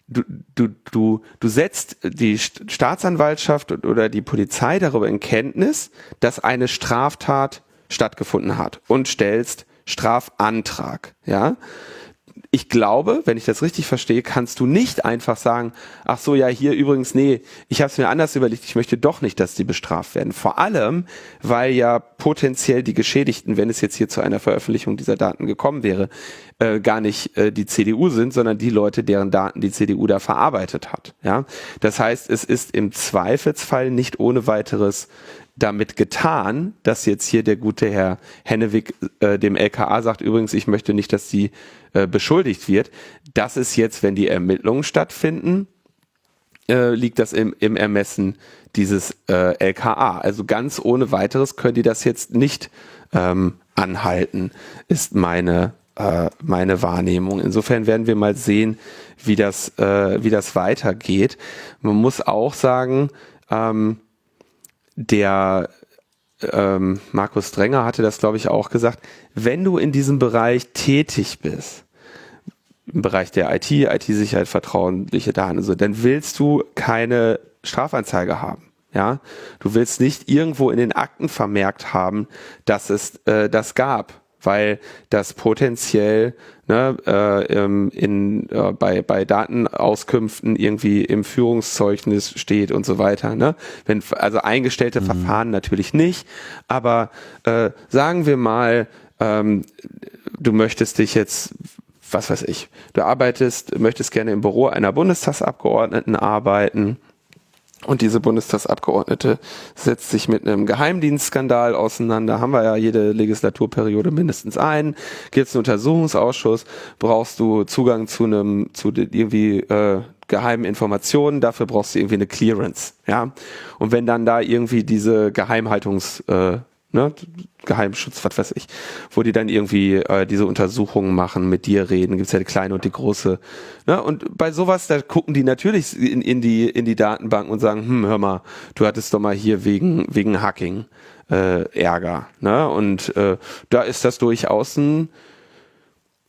Speaker 2: du, du, du, du setzt die Staatsanwaltschaft oder die Polizei darüber in Kenntnis, dass eine Straftat stattgefunden hat und stellst Strafantrag, ja. Ich glaube, wenn ich das richtig verstehe, kannst du nicht einfach sagen, ach so, ja, hier übrigens, nee, ich habe es mir anders überlegt, ich möchte doch nicht, dass die bestraft werden. Vor allem, weil ja potenziell die Geschädigten, wenn es jetzt hier zu einer Veröffentlichung dieser Daten gekommen wäre, äh, gar nicht äh, die CDU sind, sondern die Leute, deren Daten die CDU da verarbeitet hat. Ja, das heißt, es ist im Zweifelsfall nicht ohne weiteres damit getan, dass jetzt hier der gute Herr Hennewig äh, dem LKA sagt, übrigens, ich möchte nicht, dass sie äh, beschuldigt wird. Das ist jetzt, wenn die Ermittlungen stattfinden, äh, liegt das im, im Ermessen dieses äh, LKA. Also ganz ohne weiteres können die das jetzt nicht ähm, anhalten, ist meine äh, meine Wahrnehmung. Insofern werden wir mal sehen, wie das, äh, wie das weitergeht. Man muss auch sagen, ähm, der ähm, Markus Drenger hatte das, glaube ich, auch gesagt, wenn du in diesem Bereich tätig bist, im Bereich der IT, IT-Sicherheit, vertrauliche Daten, so, dann willst du keine Strafanzeige haben. Ja, du willst nicht irgendwo in den Akten vermerkt haben, dass es äh, das gab weil das potenziell ne, äh, ähm, in, äh, bei, bei Datenauskünften irgendwie im Führungszeugnis steht und so weiter. Ne? Wenn, also eingestellte mhm. Verfahren natürlich nicht, aber äh, sagen wir mal, ähm, du möchtest dich jetzt was weiß ich, du arbeitest, möchtest gerne im Büro einer Bundestagsabgeordneten arbeiten und diese Bundestagsabgeordnete setzt sich mit einem Geheimdienstskandal auseinander. Haben wir ja jede Legislaturperiode mindestens einen. Gibt es einen Untersuchungsausschuss? Brauchst du Zugang zu einem, zu irgendwie äh, geheimen Informationen? Dafür brauchst du irgendwie eine Clearance. Ja. Und wenn dann da irgendwie diese Geheimhaltungs äh, ne, Geheimschutz, was weiß ich, wo die dann irgendwie äh, diese Untersuchungen machen, mit dir reden, gibt's ja die kleine und die große. Ne? Und bei sowas, da gucken die natürlich in, in die in die Datenbank und sagen, hm, hör mal, du hattest doch mal hier wegen wegen Hacking äh, Ärger. Ne? Und äh, da ist das durchaus ein,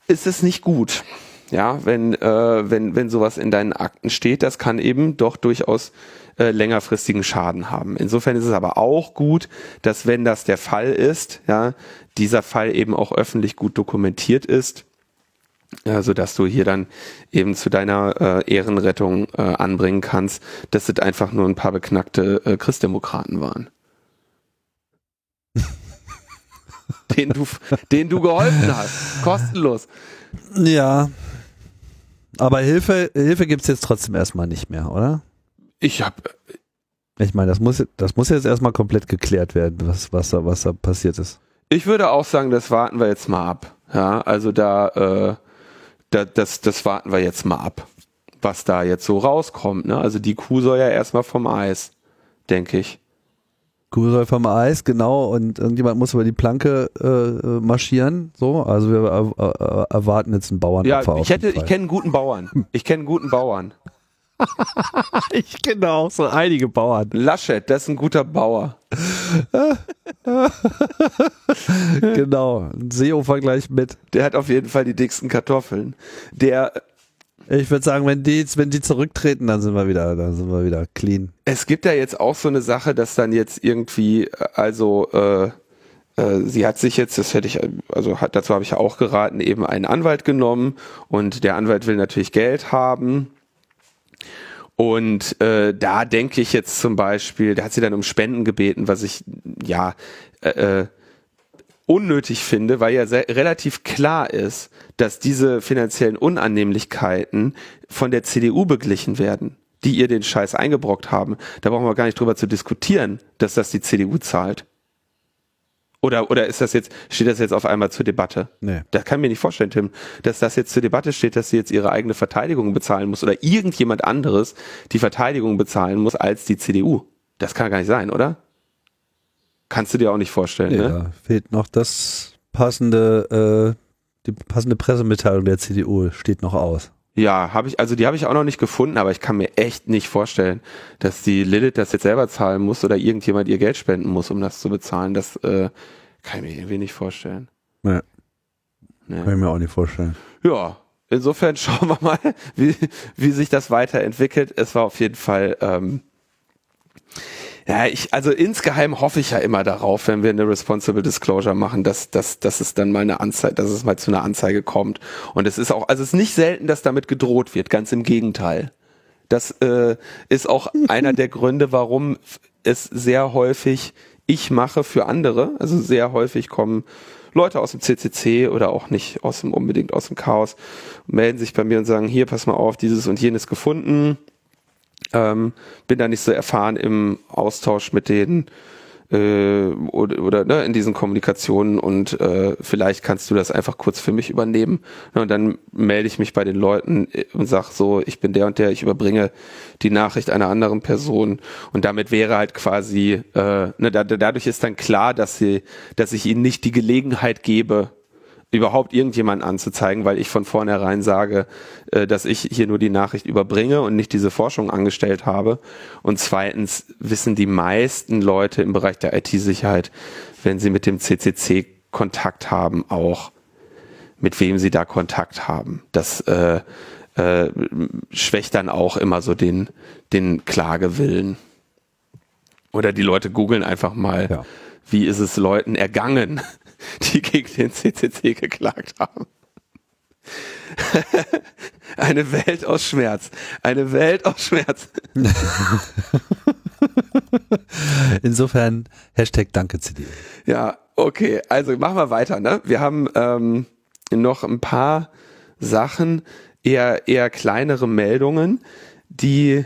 Speaker 2: ist es nicht gut. Ja, wenn, äh, wenn, wenn sowas in deinen Akten steht, das kann eben doch durchaus äh, längerfristigen Schaden haben. Insofern ist es aber auch gut, dass wenn das der Fall ist, ja, dieser Fall eben auch öffentlich gut dokumentiert ist, ja, so dass du hier dann eben zu deiner äh, Ehrenrettung äh, anbringen kannst, dass es einfach nur ein paar beknackte äh, Christdemokraten waren. den du, den du geholfen hast. Kostenlos.
Speaker 1: Ja. Aber Hilfe, Hilfe gibt's jetzt trotzdem erstmal nicht mehr, oder?
Speaker 2: Ich habe
Speaker 1: ich meine, das muss, das muss jetzt erstmal komplett geklärt werden, was, was, da, was da passiert ist.
Speaker 2: Ich würde auch sagen, das warten wir jetzt mal ab. Ja, also da, äh, da das, das warten wir jetzt mal ab, was da jetzt so rauskommt. Ne? Also die Kuh soll ja erstmal vom Eis, denke ich.
Speaker 1: Kuh soll vom Eis, genau, und irgendjemand muss über die Planke äh, marschieren. So, also wir äh, erwarten jetzt einen Bauern.
Speaker 2: Ja, ich hätte, ich kenne einen guten Bauern. Ich kenne einen guten Bauern.
Speaker 1: ich kenne auch so einige Bauern.
Speaker 2: Laschet, das ist ein guter Bauer.
Speaker 1: genau, ein SEO-Vergleich mit.
Speaker 2: Der hat auf jeden Fall die dicksten Kartoffeln. Der
Speaker 1: ich würde sagen, wenn die, wenn die zurücktreten, dann sind wir wieder, dann sind wir wieder clean.
Speaker 2: Es gibt ja jetzt auch so eine Sache, dass dann jetzt irgendwie, also äh, äh, sie hat sich jetzt, das hätte ich, also hat, dazu habe ich ja auch geraten, eben einen Anwalt genommen und der Anwalt will natürlich Geld haben und äh, da denke ich jetzt zum Beispiel, da hat sie dann um Spenden gebeten, was ich ja äh, äh unnötig finde, weil ja sehr, relativ klar ist, dass diese finanziellen Unannehmlichkeiten von der CDU beglichen werden, die ihr den Scheiß eingebrockt haben. Da brauchen wir gar nicht drüber zu diskutieren, dass das die CDU zahlt. Oder, oder ist das jetzt, steht das jetzt auf einmal zur Debatte?
Speaker 1: Nee.
Speaker 2: Das kann ich mir nicht vorstellen, Tim, dass das jetzt zur Debatte steht, dass sie jetzt ihre eigene Verteidigung bezahlen muss oder irgendjemand anderes die Verteidigung bezahlen muss als die CDU. Das kann gar nicht sein, oder? Kannst du dir auch nicht vorstellen,
Speaker 1: ja,
Speaker 2: ne?
Speaker 1: fehlt noch das passende, äh, die passende Pressemitteilung der CDU steht noch aus.
Speaker 2: Ja, habe ich, also die habe ich auch noch nicht gefunden, aber ich kann mir echt nicht vorstellen, dass die Lilith das jetzt selber zahlen muss oder irgendjemand ihr Geld spenden muss, um das zu bezahlen. Das äh, kann ich mir irgendwie nicht vorstellen.
Speaker 1: Nee. nee. Kann ich mir auch nicht vorstellen.
Speaker 2: Ja, insofern schauen wir mal, wie, wie sich das weiterentwickelt. Es war auf jeden Fall ähm, ja, ich, also insgeheim hoffe ich ja immer darauf, wenn wir eine Responsible Disclosure machen, dass, dass, dass es dann mal eine Anzeige, dass es mal zu einer Anzeige kommt. Und es ist auch, also es ist nicht selten, dass damit gedroht wird, ganz im Gegenteil. Das äh, ist auch einer der Gründe, warum es sehr häufig ich mache für andere. Also sehr häufig kommen Leute aus dem CCC oder auch nicht aus dem unbedingt aus dem Chaos melden sich bei mir und sagen, hier, pass mal auf, dieses und jenes gefunden ähm, bin da nicht so erfahren im Austausch mit denen äh, oder, oder ne, in diesen Kommunikationen und äh, vielleicht kannst du das einfach kurz für mich übernehmen. Und dann melde ich mich bei den Leuten und sag so, ich bin der und der, ich überbringe die Nachricht einer anderen Person und damit wäre halt quasi, äh, ne, da, dadurch ist dann klar, dass sie, dass ich ihnen nicht die Gelegenheit gebe, überhaupt irgendjemanden anzuzeigen, weil ich von vornherein sage, äh, dass ich hier nur die Nachricht überbringe und nicht diese Forschung angestellt habe. Und zweitens wissen die meisten Leute im Bereich der IT-Sicherheit, wenn sie mit dem CCC Kontakt haben, auch mit wem sie da Kontakt haben. Das äh, äh, schwächt dann auch immer so den, den Klagewillen. Oder die Leute googeln einfach mal, ja. wie ist es Leuten ergangen, die gegen den CCC geklagt haben. Eine Welt aus Schmerz. Eine Welt aus Schmerz.
Speaker 1: Insofern Hashtag Danke CD.
Speaker 2: Ja, okay. Also machen wir weiter. Ne? Wir haben ähm, noch ein paar Sachen, eher, eher kleinere Meldungen. Die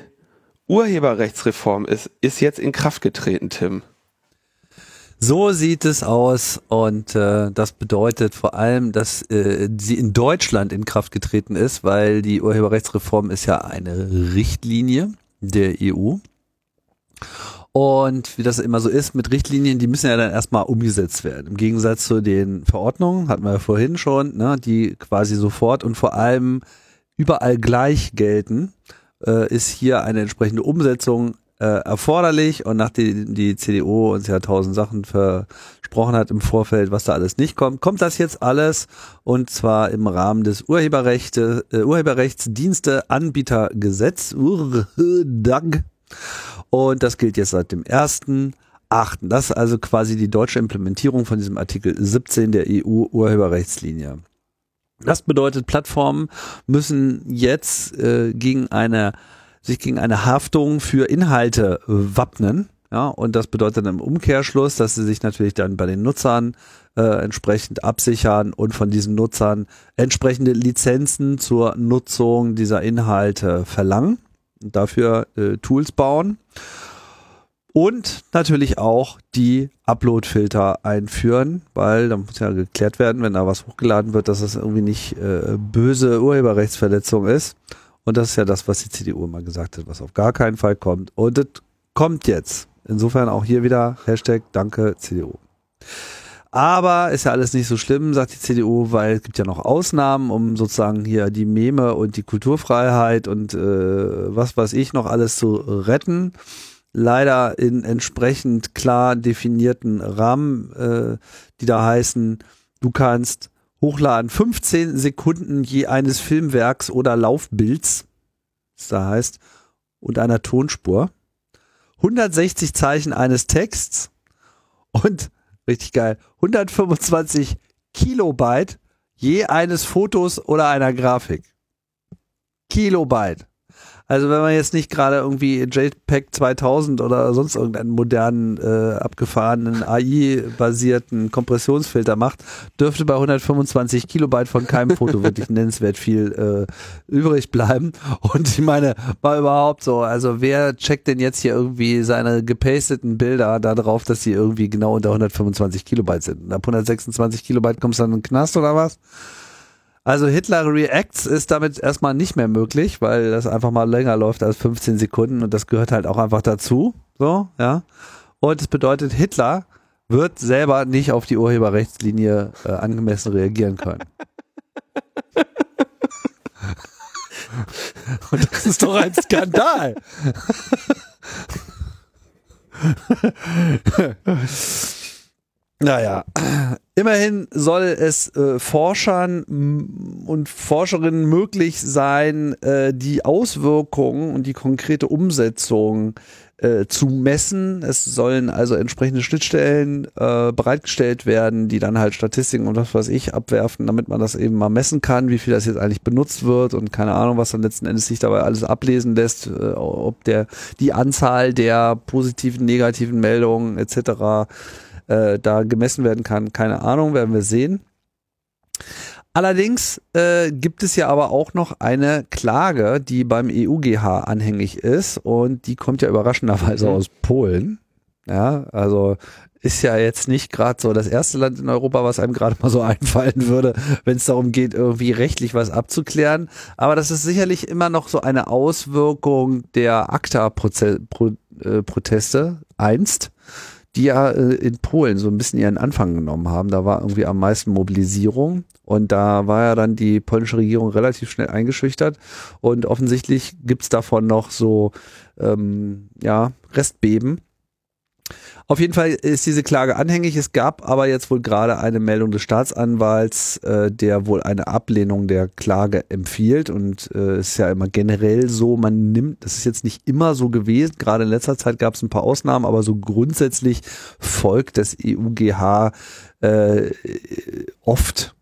Speaker 2: Urheberrechtsreform ist, ist jetzt in Kraft getreten, Tim.
Speaker 1: So sieht es aus und äh, das bedeutet vor allem, dass äh, sie in Deutschland in Kraft getreten ist, weil die Urheberrechtsreform ist ja eine Richtlinie der EU. Und wie das immer so ist mit Richtlinien, die müssen ja dann erstmal umgesetzt werden. Im Gegensatz zu den Verordnungen, hatten wir ja vorhin schon, ne, die quasi sofort und vor allem überall gleich gelten, äh, ist hier eine entsprechende Umsetzung äh, erforderlich und nachdem die CDU uns ja tausend Sachen versprochen hat im Vorfeld, was da alles nicht kommt, kommt das jetzt alles und zwar im Rahmen des Urheberrechte, äh, Urheberrechtsdienste Anbietergesetz URDAG und das gilt jetzt seit dem ersten achten. Das ist also quasi die deutsche Implementierung von diesem Artikel 17 der EU-Urheberrechtslinie. Das bedeutet, Plattformen müssen jetzt äh, gegen eine sich gegen eine Haftung für Inhalte wappnen. Ja, und das bedeutet im Umkehrschluss, dass sie sich natürlich dann bei den Nutzern äh, entsprechend absichern und von diesen Nutzern entsprechende Lizenzen zur Nutzung dieser Inhalte verlangen und dafür äh, Tools bauen. Und natürlich auch die Upload-Filter einführen, weil da muss ja geklärt werden, wenn da was hochgeladen wird, dass das irgendwie nicht äh, böse Urheberrechtsverletzung ist. Und das ist ja das, was die CDU immer gesagt hat, was auf gar keinen Fall kommt. Und das kommt jetzt. Insofern auch hier wieder Hashtag Danke CDU. Aber ist ja alles nicht so schlimm, sagt die CDU, weil es gibt ja noch Ausnahmen, um sozusagen hier die Meme und die Kulturfreiheit und äh, was weiß ich noch alles zu retten. Leider in entsprechend klar definierten Rahmen, äh, die da heißen, du kannst hochladen 15 Sekunden je eines Filmwerks oder Laufbilds, das da heißt, und einer Tonspur. 160 Zeichen eines Texts und richtig geil, 125 Kilobyte je eines Fotos oder einer Grafik. Kilobyte. Also wenn man jetzt nicht gerade irgendwie JPEG 2000 oder sonst irgendeinen modernen, äh, abgefahrenen AI-basierten Kompressionsfilter macht, dürfte bei 125 Kilobyte von keinem Foto wirklich nennenswert viel äh, übrig bleiben. Und ich meine, war überhaupt so, also wer checkt denn jetzt hier irgendwie seine gepasteten Bilder da drauf, dass sie irgendwie genau unter 125 Kilobyte sind? Ab 126 Kilobyte kommst du dann in den Knast oder was? Also Hitler Reacts ist damit erstmal nicht mehr möglich, weil das einfach mal länger läuft als 15 Sekunden und das gehört halt auch einfach dazu. So, ja. Und es bedeutet, Hitler wird selber nicht auf die Urheberrechtslinie äh, angemessen reagieren können. und das ist doch ein Skandal. Naja, immerhin soll es äh, Forschern und Forscherinnen möglich sein, äh, die Auswirkungen und die konkrete Umsetzung äh, zu messen. Es sollen also entsprechende Schnittstellen äh, bereitgestellt werden, die dann halt Statistiken und was weiß ich abwerfen, damit man das eben mal messen kann, wie viel das jetzt eigentlich benutzt wird und keine Ahnung, was dann letzten Endes sich dabei alles ablesen lässt, äh, ob der die Anzahl der positiven, negativen Meldungen etc äh, da gemessen werden kann. Keine Ahnung, werden wir sehen. Allerdings äh, gibt es ja aber auch noch eine Klage, die beim EUGH anhängig ist und die kommt ja überraschenderweise mhm. aus Polen. Ja, also ist ja jetzt nicht gerade so das erste Land in Europa, was einem gerade mal so einfallen würde, wenn es darum geht, irgendwie rechtlich was abzuklären. Aber das ist sicherlich immer noch so eine Auswirkung der ACTA-Proteste äh, einst die ja äh, in Polen so ein bisschen ihren Anfang genommen haben. Da war irgendwie am meisten Mobilisierung und da war ja dann die polnische Regierung relativ schnell eingeschüchtert und offensichtlich gibt's davon noch so ähm, ja, Restbeben auf jeden Fall ist diese Klage anhängig. Es gab aber jetzt wohl gerade eine Meldung des Staatsanwalts, äh, der wohl eine Ablehnung der Klage empfiehlt. Und es äh, ist ja immer generell so, man nimmt, das ist jetzt nicht immer so gewesen, gerade in letzter Zeit gab es ein paar Ausnahmen, aber so grundsätzlich folgt das EUGH äh, oft,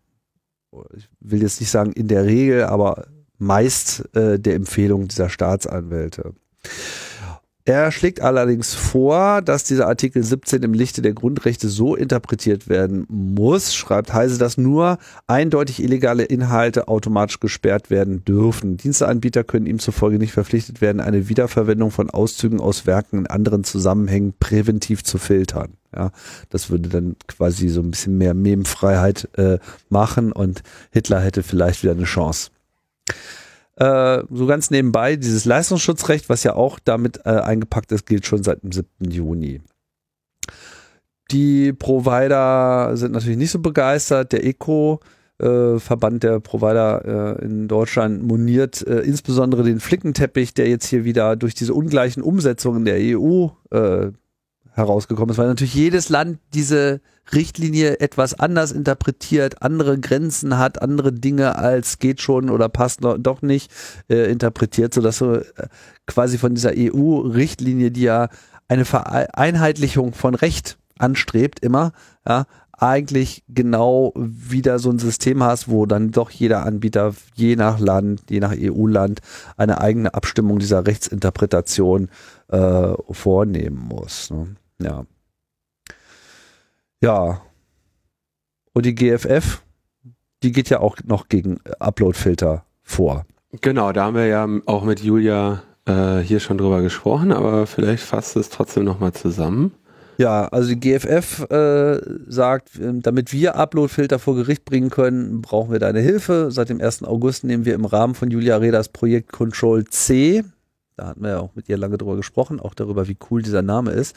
Speaker 1: ich will jetzt nicht sagen in der Regel, aber meist äh, der Empfehlung dieser Staatsanwälte. Er schlägt allerdings vor, dass dieser Artikel 17 im Lichte der Grundrechte so interpretiert werden muss, schreibt Heise, dass nur eindeutig illegale Inhalte automatisch gesperrt werden dürfen. Diensteanbieter können ihm zufolge nicht verpflichtet werden, eine Wiederverwendung von Auszügen aus Werken in anderen Zusammenhängen präventiv zu filtern. Ja, das würde dann quasi so ein bisschen mehr Memfreiheit äh, machen und Hitler hätte vielleicht wieder eine Chance. Äh, so ganz nebenbei, dieses Leistungsschutzrecht, was ja auch damit äh, eingepackt ist, gilt schon seit dem 7. Juni. Die Provider sind natürlich nicht so begeistert. Der ECO, äh, Verband der Provider äh, in Deutschland, moniert äh, insbesondere den Flickenteppich, der jetzt hier wieder durch diese ungleichen Umsetzungen der EU herausgekommen ist, weil natürlich jedes Land diese Richtlinie etwas anders interpretiert, andere Grenzen hat, andere Dinge als geht schon oder passt doch nicht äh, interpretiert, sodass so äh, quasi von dieser EU-Richtlinie, die ja eine Vereinheitlichung von Recht anstrebt immer, ja, eigentlich genau wieder so ein System hast, wo dann doch jeder Anbieter je nach Land, je nach EU-Land eine eigene Abstimmung dieser Rechtsinterpretation äh, vornehmen muss. Ne? Ja. Ja. Und die GFF, die geht ja auch noch gegen Upload-Filter vor.
Speaker 2: Genau, da haben wir ja auch mit Julia äh, hier schon drüber gesprochen, aber vielleicht fasst es trotzdem nochmal zusammen.
Speaker 1: Ja, also die GFF äh, sagt, ähm, damit wir Uploadfilter vor Gericht bringen können, brauchen wir deine Hilfe. Seit dem 1. August nehmen wir im Rahmen von Julia Reders Projekt Control C, da hatten wir ja auch mit ihr lange drüber gesprochen, auch darüber, wie cool dieser Name ist,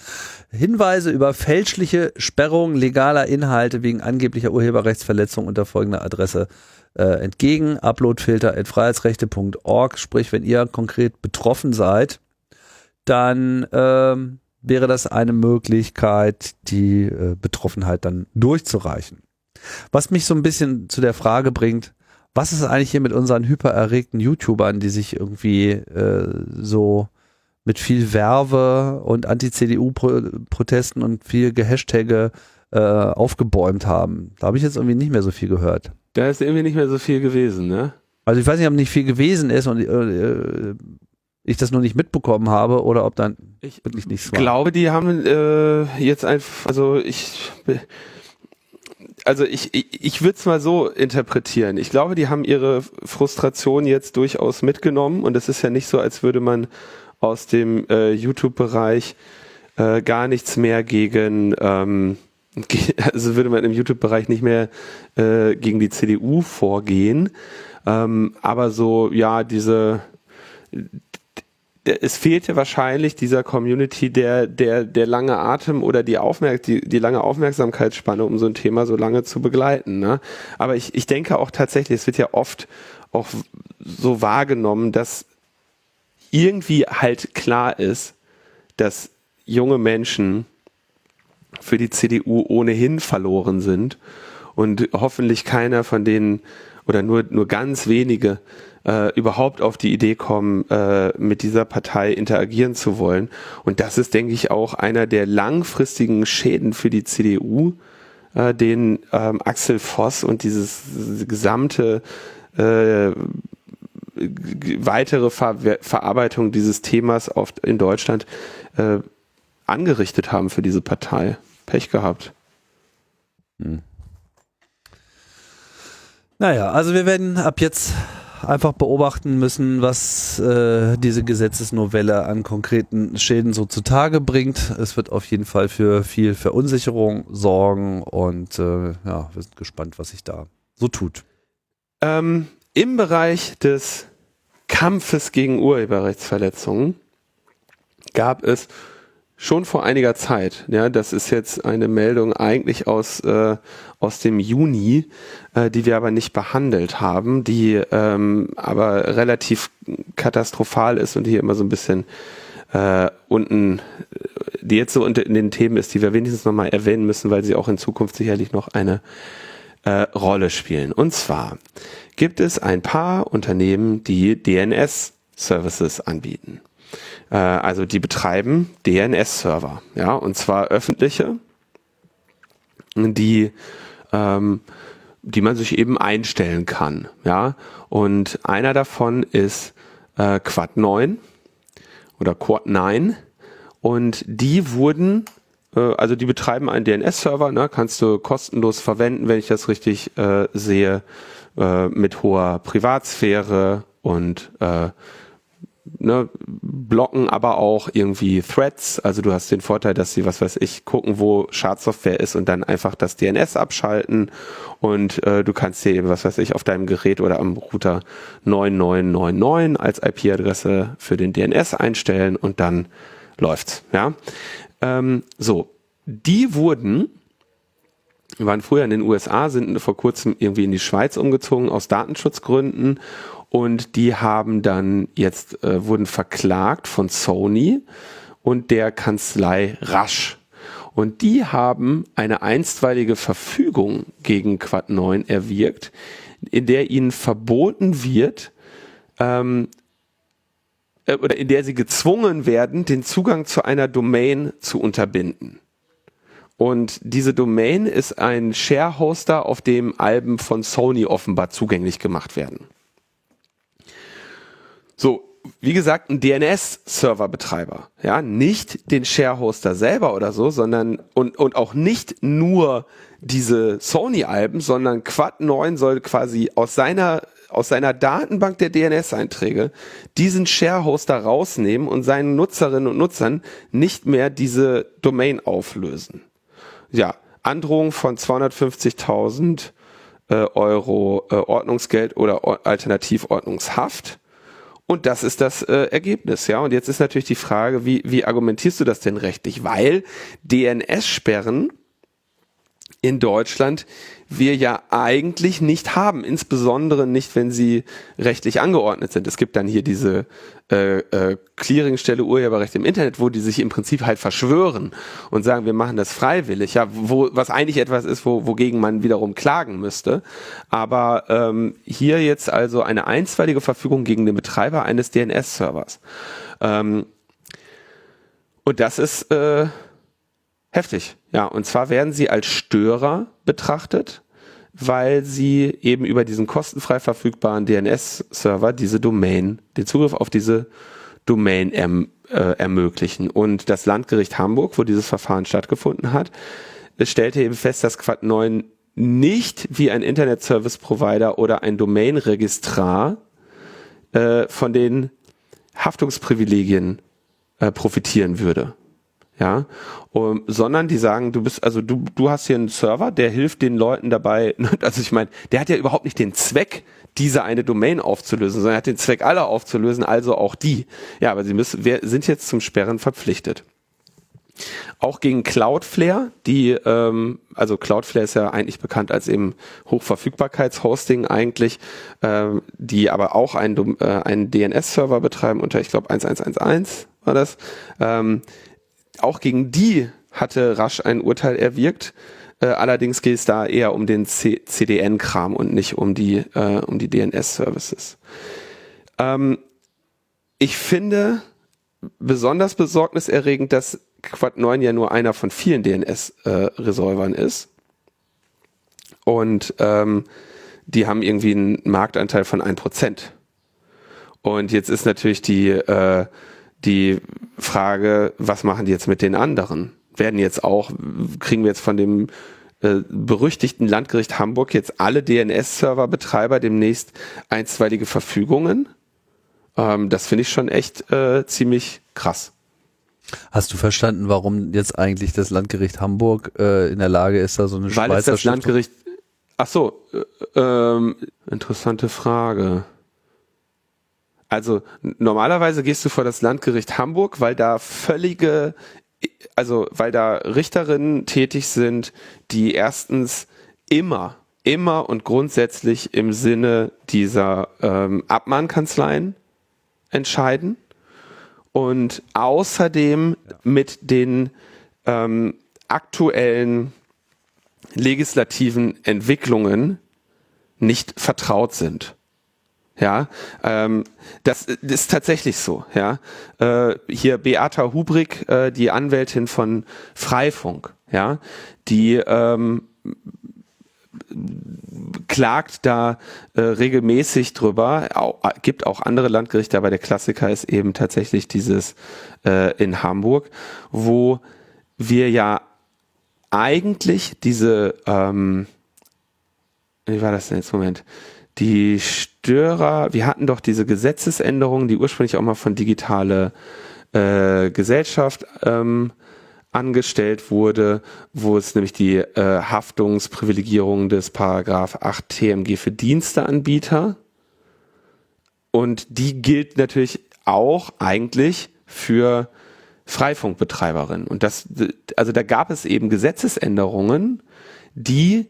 Speaker 1: Hinweise über fälschliche Sperrung legaler Inhalte wegen angeblicher Urheberrechtsverletzung unter folgender Adresse äh, entgegen. Uploadfilter.freiheitsrechte.org. Sprich, wenn ihr konkret betroffen seid, dann ähm, wäre das eine Möglichkeit, die äh, Betroffenheit dann durchzureichen. Was mich so ein bisschen zu der Frage bringt, was ist eigentlich hier mit unseren hypererregten YouTubern, die sich irgendwie äh, so mit viel Werbe und Anti-CDU-Protesten und viel Gehashtage äh, aufgebäumt haben. Da habe ich jetzt irgendwie nicht mehr so viel gehört.
Speaker 2: Da ist irgendwie nicht mehr so viel gewesen, ne?
Speaker 1: Also ich weiß nicht, ob nicht viel gewesen ist und äh, ich das nur nicht mitbekommen habe oder ob dann
Speaker 2: ich wirklich nichts war. Ich glaube, die haben äh, jetzt einfach, also ich, also ich, ich, ich würde es mal so interpretieren. Ich glaube, die haben ihre Frustration jetzt durchaus mitgenommen und es ist ja nicht so, als würde man aus dem äh, YouTube-Bereich äh, gar nichts mehr gegen, ähm, also würde man im YouTube-Bereich nicht mehr äh, gegen die CDU vorgehen. Ähm, aber so, ja, diese es fehlt ja wahrscheinlich dieser Community der, der, der lange Atem oder die, Aufmerk die, die lange Aufmerksamkeitsspanne, um so ein Thema so lange zu begleiten. Ne? Aber ich, ich denke auch tatsächlich, es wird ja oft auch so wahrgenommen, dass irgendwie halt klar ist, dass junge Menschen für die CDU ohnehin verloren sind und hoffentlich keiner von denen oder nur, nur ganz wenige äh, überhaupt auf die Idee kommen, äh, mit dieser Partei interagieren zu wollen. Und das ist, denke ich, auch einer der langfristigen Schäden für die CDU, äh, den ähm, Axel Voss und dieses gesamte äh, weitere Ver Verarbeitung dieses Themas oft in Deutschland äh, angerichtet haben für diese Partei. Pech gehabt. Hm.
Speaker 1: Naja, also wir werden ab jetzt einfach beobachten müssen, was äh, diese Gesetzesnovelle an konkreten Schäden so zutage bringt. Es wird auf jeden Fall für viel Verunsicherung sorgen und äh, ja, wir sind gespannt, was sich da so tut.
Speaker 2: Ähm, Im Bereich des Kampfes gegen Urheberrechtsverletzungen gab es schon vor einiger Zeit, ja, das ist jetzt eine Meldung eigentlich aus, äh, aus dem Juni, äh, die wir aber nicht behandelt haben, die ähm, aber relativ katastrophal ist und hier immer so ein bisschen äh, unten, die jetzt so unter in den Themen ist, die wir wenigstens nochmal erwähnen müssen, weil sie auch in Zukunft sicherlich noch eine äh, Rolle spielen. Und zwar gibt es ein paar Unternehmen, die DNS-Services anbieten. Äh, also die betreiben DNS-Server, ja, und zwar öffentliche, die ähm, die man sich eben einstellen kann, ja. Und einer davon ist äh, Quad 9 oder Quad 9 und die wurden äh, also die betreiben einen DNS-Server, ne, kannst du kostenlos verwenden, wenn ich das richtig äh, sehe, äh, mit hoher Privatsphäre und äh, ne, blocken aber auch irgendwie Threads. Also du hast den Vorteil, dass sie, was weiß ich, gucken, wo Schadsoftware ist und dann einfach das DNS abschalten und äh, du kannst dir eben, was weiß ich, auf deinem Gerät oder am Router 9999 als IP-Adresse für den DNS einstellen und dann läuft's. Ja, ähm, so die wurden waren früher in den USA, sind vor kurzem irgendwie in die Schweiz umgezogen aus Datenschutzgründen und die haben dann jetzt, äh, wurden verklagt von Sony und der Kanzlei Rasch. Und die haben eine einstweilige Verfügung gegen Quad 9 erwirkt, in der ihnen verboten wird, ähm, äh, oder in der sie gezwungen werden, den Zugang zu einer Domain zu unterbinden. Und diese Domain ist ein Sharehoster, auf dem Alben von Sony offenbar zugänglich gemacht werden. So, wie gesagt, ein DNS-Serverbetreiber, ja, nicht den Sharehoster selber oder so, sondern und, und auch nicht nur diese Sony-Alben, sondern Quad 9 soll quasi aus seiner aus seiner Datenbank der DNS-Einträge diesen Sharehoster rausnehmen und seinen Nutzerinnen und Nutzern nicht mehr diese Domain auflösen. Ja, Androhung von 250.000 äh, Euro äh, Ordnungsgeld oder Alternativordnungshaft und das ist das äh, Ergebnis, ja. Und jetzt ist natürlich die Frage, wie, wie argumentierst du das denn rechtlich? Weil DNS-Sperren in Deutschland wir ja eigentlich nicht haben, insbesondere nicht, wenn sie rechtlich angeordnet sind. Es gibt dann hier diese äh, äh, Clearingstelle Urheberrecht im Internet, wo die sich im Prinzip halt verschwören und sagen, wir machen das freiwillig, ja, wo was eigentlich etwas ist, wo, wogegen man wiederum klagen müsste. Aber ähm, hier jetzt also eine einstweilige Verfügung gegen den Betreiber eines DNS-Servers. Ähm, und das ist äh, Heftig, ja. Und zwar werden sie als Störer betrachtet, weil sie eben über diesen kostenfrei verfügbaren DNS-Server diese Domain, den Zugriff auf diese Domain erm, äh, ermöglichen. Und das Landgericht Hamburg, wo dieses Verfahren stattgefunden hat, stellte eben fest, dass Quad 9 nicht wie ein Internet Service Provider oder ein Domain-Registrar äh, von den Haftungsprivilegien äh, profitieren würde ja, um, sondern die sagen, du bist, also du, du hast hier einen Server, der hilft den Leuten dabei, also ich meine, der hat ja überhaupt nicht den Zweck, diese eine Domain aufzulösen, sondern er hat den Zweck, alle aufzulösen, also auch die. Ja, aber sie müssen, wir sind jetzt zum Sperren verpflichtet. Auch gegen Cloudflare, die, ähm, also Cloudflare ist ja eigentlich bekannt als eben Hochverfügbarkeitshosting eigentlich, ähm, die aber auch einen, äh, einen DNS-Server betreiben unter, ich glaube, 1111 war das. Ähm, auch gegen die hatte Rasch ein Urteil erwirkt. Äh, allerdings geht es da eher um den CDN-Kram und nicht um die, äh, um die DNS-Services. Ähm, ich finde besonders besorgniserregend, dass Quad 9 ja nur einer von vielen DNS-Resolvern äh, ist. Und ähm, die haben irgendwie einen Marktanteil von 1%. Und jetzt ist natürlich die, äh, die Frage, was machen die jetzt mit den anderen? Werden jetzt auch, kriegen wir jetzt von dem äh, berüchtigten Landgericht Hamburg jetzt alle DNS-Server-Betreiber demnächst einstweilige Verfügungen? Ähm, das finde ich schon echt äh, ziemlich krass.
Speaker 1: Hast du verstanden, warum jetzt eigentlich das Landgericht Hamburg äh, in der Lage ist, da so eine
Speaker 2: Weil Schweizer es das Landgericht Ach so, äh, ähm, interessante Frage. Also normalerweise gehst du vor das Landgericht Hamburg, weil da völlige, also weil da Richterinnen tätig sind, die erstens immer, immer und grundsätzlich im Sinne dieser ähm, Abmahnkanzleien entscheiden und außerdem mit den ähm, aktuellen legislativen Entwicklungen nicht vertraut sind. Ja, ähm, das ist tatsächlich so. Ja, äh, hier Beata Hubrig, äh, die Anwältin von Freifunk, ja, die ähm, klagt da äh, regelmäßig drüber. Auch, äh, gibt auch andere Landgerichte, aber der Klassiker ist eben tatsächlich dieses äh, in Hamburg, wo wir ja eigentlich diese, ähm, wie war das denn jetzt? Moment die Störer, wir hatten doch diese Gesetzesänderung, die ursprünglich auch mal von digitale äh, Gesellschaft ähm, angestellt wurde, wo es nämlich die äh, Haftungsprivilegierung des Paragraph 8 TMG für Diensteanbieter und die gilt natürlich auch eigentlich für Freifunkbetreiberinnen. Und das, also da gab es eben Gesetzesänderungen, die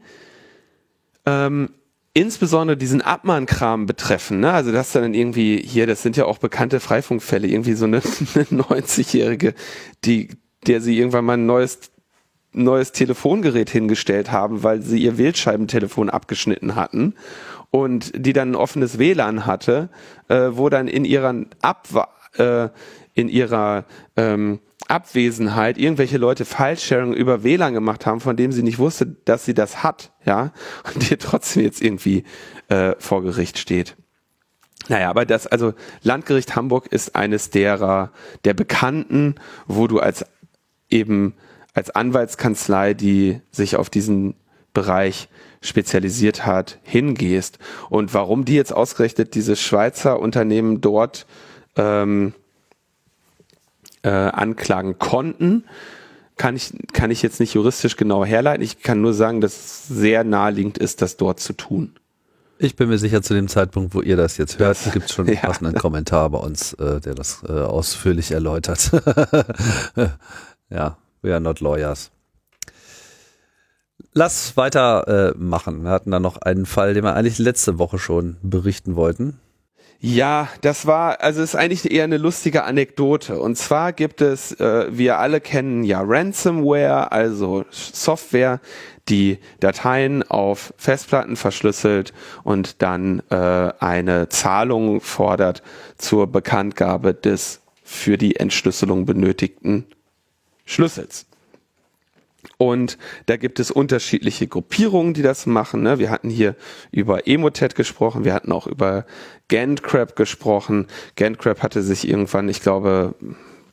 Speaker 2: ähm, insbesondere diesen Abmahnkram betreffen, ne? also das dann irgendwie hier, das sind ja auch bekannte Freifunkfälle, irgendwie so eine, eine 90-Jährige, die, der sie irgendwann mal ein neues neues Telefongerät hingestellt haben, weil sie ihr Wählscheibentelefon abgeschnitten hatten und die dann ein offenes WLAN hatte, äh, wo dann in ihrer Ab äh, in ihrer ähm, Abwesenheit irgendwelche Leute File-Sharing über WLAN gemacht haben, von dem sie nicht wusste, dass sie das hat, ja, und die trotzdem jetzt irgendwie äh, vor Gericht steht. Naja, aber das, also Landgericht Hamburg ist eines derer, der Bekannten, wo du als eben als Anwaltskanzlei, die sich auf diesen Bereich spezialisiert hat, hingehst. Und warum die jetzt ausgerechnet dieses Schweizer Unternehmen dort ähm, äh, anklagen konnten, kann ich, kann ich jetzt nicht juristisch genau herleiten. Ich kann nur sagen, dass es sehr naheliegend ist, das dort zu tun.
Speaker 1: Ich bin mir sicher, zu dem Zeitpunkt, wo ihr das jetzt hört, gibt es schon einen ja. passenden Kommentar bei uns, äh, der das äh, ausführlich erläutert. ja, we are not lawyers. Lass weiter äh, machen. Wir hatten da noch einen Fall, den wir eigentlich letzte Woche schon berichten wollten.
Speaker 2: Ja, das war, also ist eigentlich eher eine lustige Anekdote. Und zwar gibt es, äh, wir alle kennen ja Ransomware, also Software, die Dateien auf Festplatten verschlüsselt und dann äh, eine Zahlung fordert zur Bekanntgabe des für die Entschlüsselung benötigten Schlüssels. Und da gibt es unterschiedliche Gruppierungen, die das machen. Ne? Wir hatten hier über Emotet gesprochen, wir hatten auch über Gantcrab gesprochen. Gantcrab hatte sich irgendwann, ich glaube,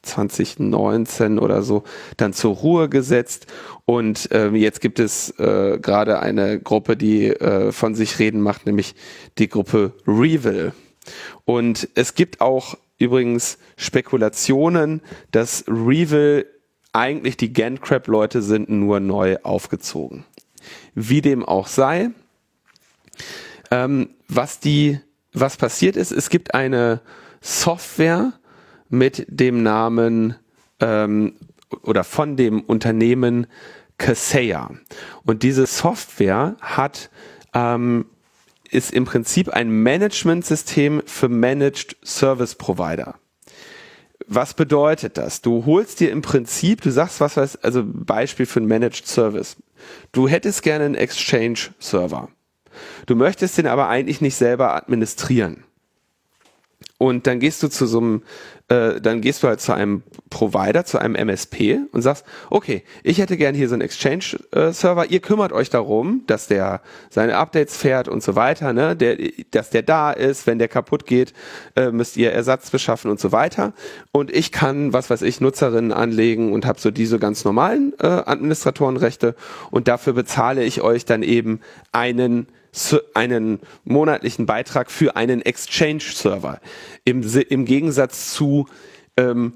Speaker 2: 2019 oder so dann zur Ruhe gesetzt und ähm, jetzt gibt es äh, gerade eine Gruppe, die äh, von sich reden macht, nämlich die Gruppe Revil. Und es gibt auch übrigens Spekulationen, dass Revil eigentlich die Gantcrab-Leute sind nur neu aufgezogen. Wie dem auch sei, ähm, was die, was passiert ist, es gibt eine Software mit dem Namen ähm, oder von dem Unternehmen Kaseya. Und diese Software hat ähm, ist im Prinzip ein Management-System für Managed Service Provider. Was bedeutet das? Du holst dir im Prinzip, du sagst, was weiß, also Beispiel für ein Managed Service. Du hättest gerne einen Exchange-Server. Du möchtest den aber eigentlich nicht selber administrieren. Und dann gehst du zu so einem äh, dann gehst du halt zu einem Provider, zu einem MSP und sagst, okay, ich hätte gern hier so einen Exchange-Server, ihr kümmert euch darum, dass der seine Updates fährt und so weiter, ne? der, dass der da ist, wenn der kaputt geht, äh, müsst ihr Ersatz beschaffen und so weiter. Und ich kann, was weiß ich, Nutzerinnen anlegen und habe so diese ganz normalen äh, Administratorenrechte und dafür bezahle ich euch dann eben einen einen monatlichen Beitrag für einen Exchange-Server. Im, Im Gegensatz zu ähm,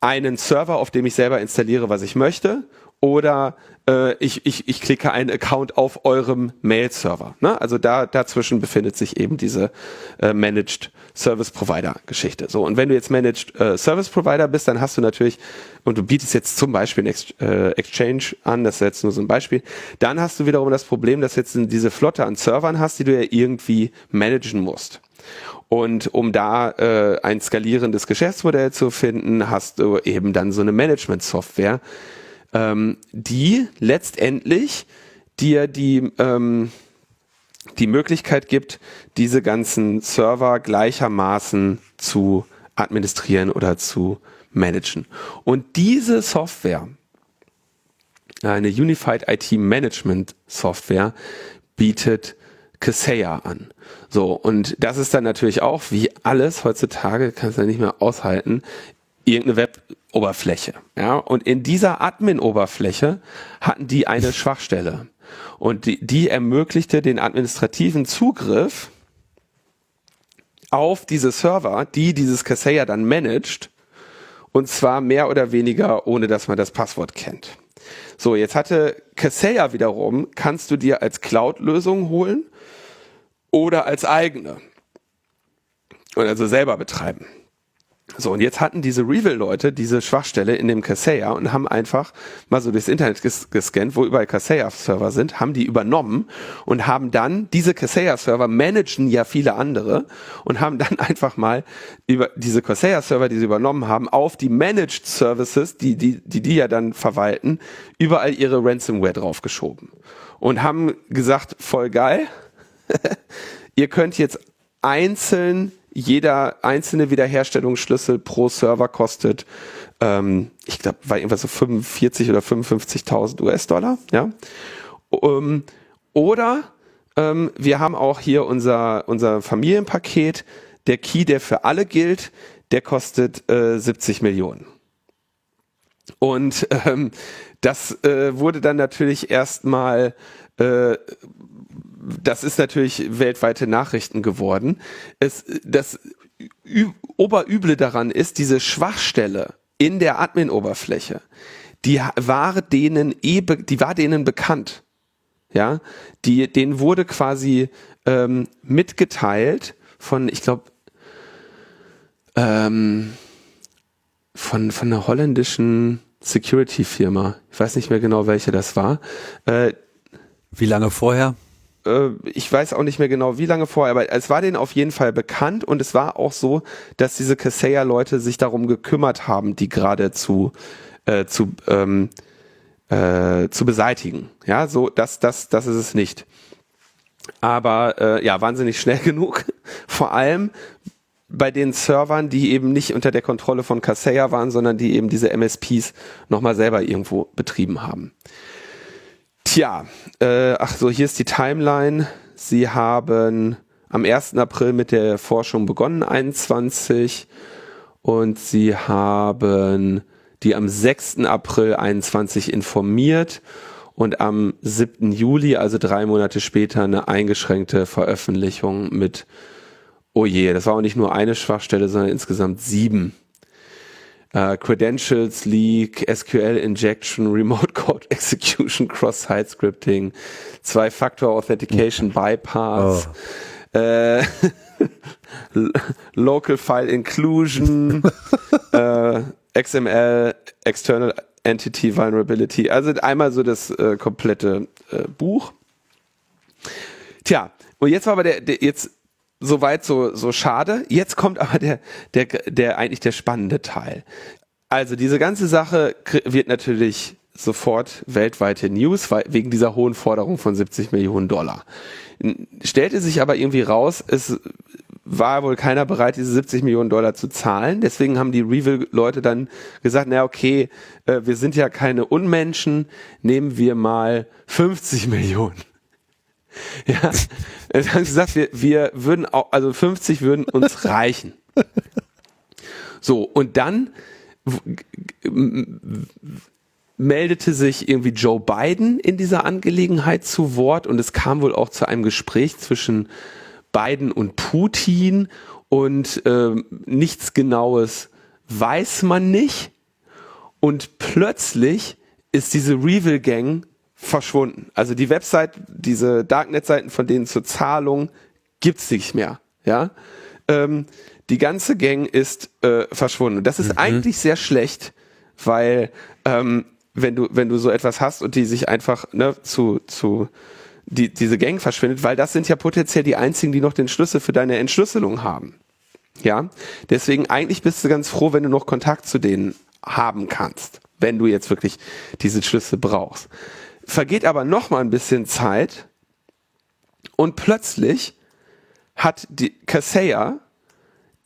Speaker 2: einen Server, auf dem ich selber installiere, was ich möchte, oder äh, ich, ich, ich klicke einen Account auf eurem Mail-Server. Ne? Also da dazwischen befindet sich eben diese äh, Managed Service Provider Geschichte. So und wenn du jetzt Managed äh, Service Provider bist, dann hast du natürlich und du bietest jetzt zum Beispiel einen Ex äh, Exchange an, das ist jetzt nur so ein Beispiel, dann hast du wiederum das Problem, dass jetzt diese Flotte an Servern hast, die du ja irgendwie managen musst. Und um da äh, ein skalierendes Geschäftsmodell zu finden, hast du eben dann so eine Management-Software, ähm, die letztendlich dir die, ähm, die Möglichkeit gibt, diese ganzen Server gleichermaßen zu administrieren oder zu managen. Und diese Software, eine Unified IT Management Software, bietet Kaseya an. So, und das ist dann natürlich auch, wie alles heutzutage, kannst du ja nicht mehr aushalten, irgendeine Web-Oberfläche. Ja, und in dieser Admin-Oberfläche hatten die eine Schwachstelle. Und die, die ermöglichte den administrativen Zugriff auf diese Server, die dieses Kaseya dann managt. Und zwar mehr oder weniger, ohne dass man das Passwort kennt. So, jetzt hatte Kaseya wiederum, kannst du dir als Cloud-Lösung holen oder als eigene. Und also selber betreiben. So, und jetzt hatten diese Revil-Leute diese Schwachstelle in dem Kaseya und haben einfach mal so durchs Internet ges gescannt, wo überall Kaseya-Server sind, haben die übernommen und haben dann, diese Kaseya-Server managen ja viele andere und haben dann einfach mal über diese Kaseya-Server, die sie übernommen haben, auf die Managed Services, die die, die, die ja dann verwalten, überall ihre Ransomware draufgeschoben. Und haben gesagt, voll geil, ihr könnt jetzt einzeln jeder einzelne Wiederherstellungsschlüssel pro Server kostet, ähm, ich glaube, war irgendwas so 45 oder 55.000 US-Dollar, ja. Um, oder ähm, wir haben auch hier unser, unser Familienpaket, der Key, der für alle gilt, der kostet äh, 70 Millionen. Und ähm, das äh, wurde dann natürlich erstmal, äh, das ist natürlich weltweite Nachrichten geworden. Es, das Oberüble daran ist, diese Schwachstelle in der Admin-Oberfläche, die war denen eh, die war denen bekannt. Ja, die, denen wurde quasi ähm, mitgeteilt von, ich glaube, ähm, von, von einer holländischen Security-Firma. Ich weiß nicht mehr genau, welche das war.
Speaker 1: Äh, wie lange vorher?
Speaker 2: Äh, ich weiß auch nicht mehr genau, wie lange vorher, aber es war denen auf jeden Fall bekannt und es war auch so, dass diese Kaseya-Leute sich darum gekümmert haben, die gerade zu, äh, zu, ähm, äh, zu beseitigen. Ja, so, das, das, das ist es nicht. Aber äh, ja, wahnsinnig schnell genug. Vor allem bei den Servern, die eben nicht unter der Kontrolle von Kaseya waren, sondern die eben diese MSPs nochmal selber irgendwo betrieben haben. Tja, äh, ach so, hier ist die Timeline. Sie haben am 1. April mit der Forschung begonnen, 21, und sie haben die am 6. April 21 informiert und am 7. Juli, also drei Monate später, eine eingeschränkte Veröffentlichung mit Oh je, das war auch nicht nur eine Schwachstelle, sondern insgesamt sieben. Uh, Credentials Leak, SQL Injection, Remote Code Execution, Cross-Site Scripting, Zwei-Factor Authentication Bypass, oh. äh, Local File Inclusion, äh, XML, External Entity Vulnerability. Also einmal so das äh, komplette äh, Buch. Tja, und jetzt war aber der, der jetzt soweit so, so schade. Jetzt kommt aber der, der, der eigentlich der spannende Teil. Also diese ganze Sache wird natürlich sofort weltweite News, wegen dieser hohen Forderung von 70 Millionen Dollar. Stellte sich aber irgendwie raus, es war wohl keiner bereit, diese 70 Millionen Dollar zu zahlen. Deswegen haben die Reveal-Leute dann gesagt, na okay, äh, wir sind ja keine Unmenschen, nehmen wir mal 50 Millionen. Ja, er hat gesagt, wir, wir würden auch, also 50 würden uns reichen. So, und dann meldete sich irgendwie Joe Biden in dieser Angelegenheit zu Wort und es kam wohl auch zu einem Gespräch zwischen Biden und Putin und äh, nichts Genaues weiß man nicht. Und plötzlich ist diese Reveal Gang verschwunden. Also die Website, diese Darknet-Seiten von denen zur Zahlung gibt's nicht mehr. Ja, ähm, die ganze Gang ist äh, verschwunden. Das ist mhm. eigentlich sehr schlecht, weil ähm, wenn du wenn du so etwas hast und die sich einfach ne, zu zu die, diese Gang verschwindet, weil das sind ja potenziell die einzigen, die noch den Schlüssel für deine Entschlüsselung haben. Ja, deswegen eigentlich bist du ganz froh, wenn du noch Kontakt zu denen haben kannst, wenn du jetzt wirklich diese Schlüssel brauchst vergeht aber noch mal ein bisschen Zeit und plötzlich hat die Kaseya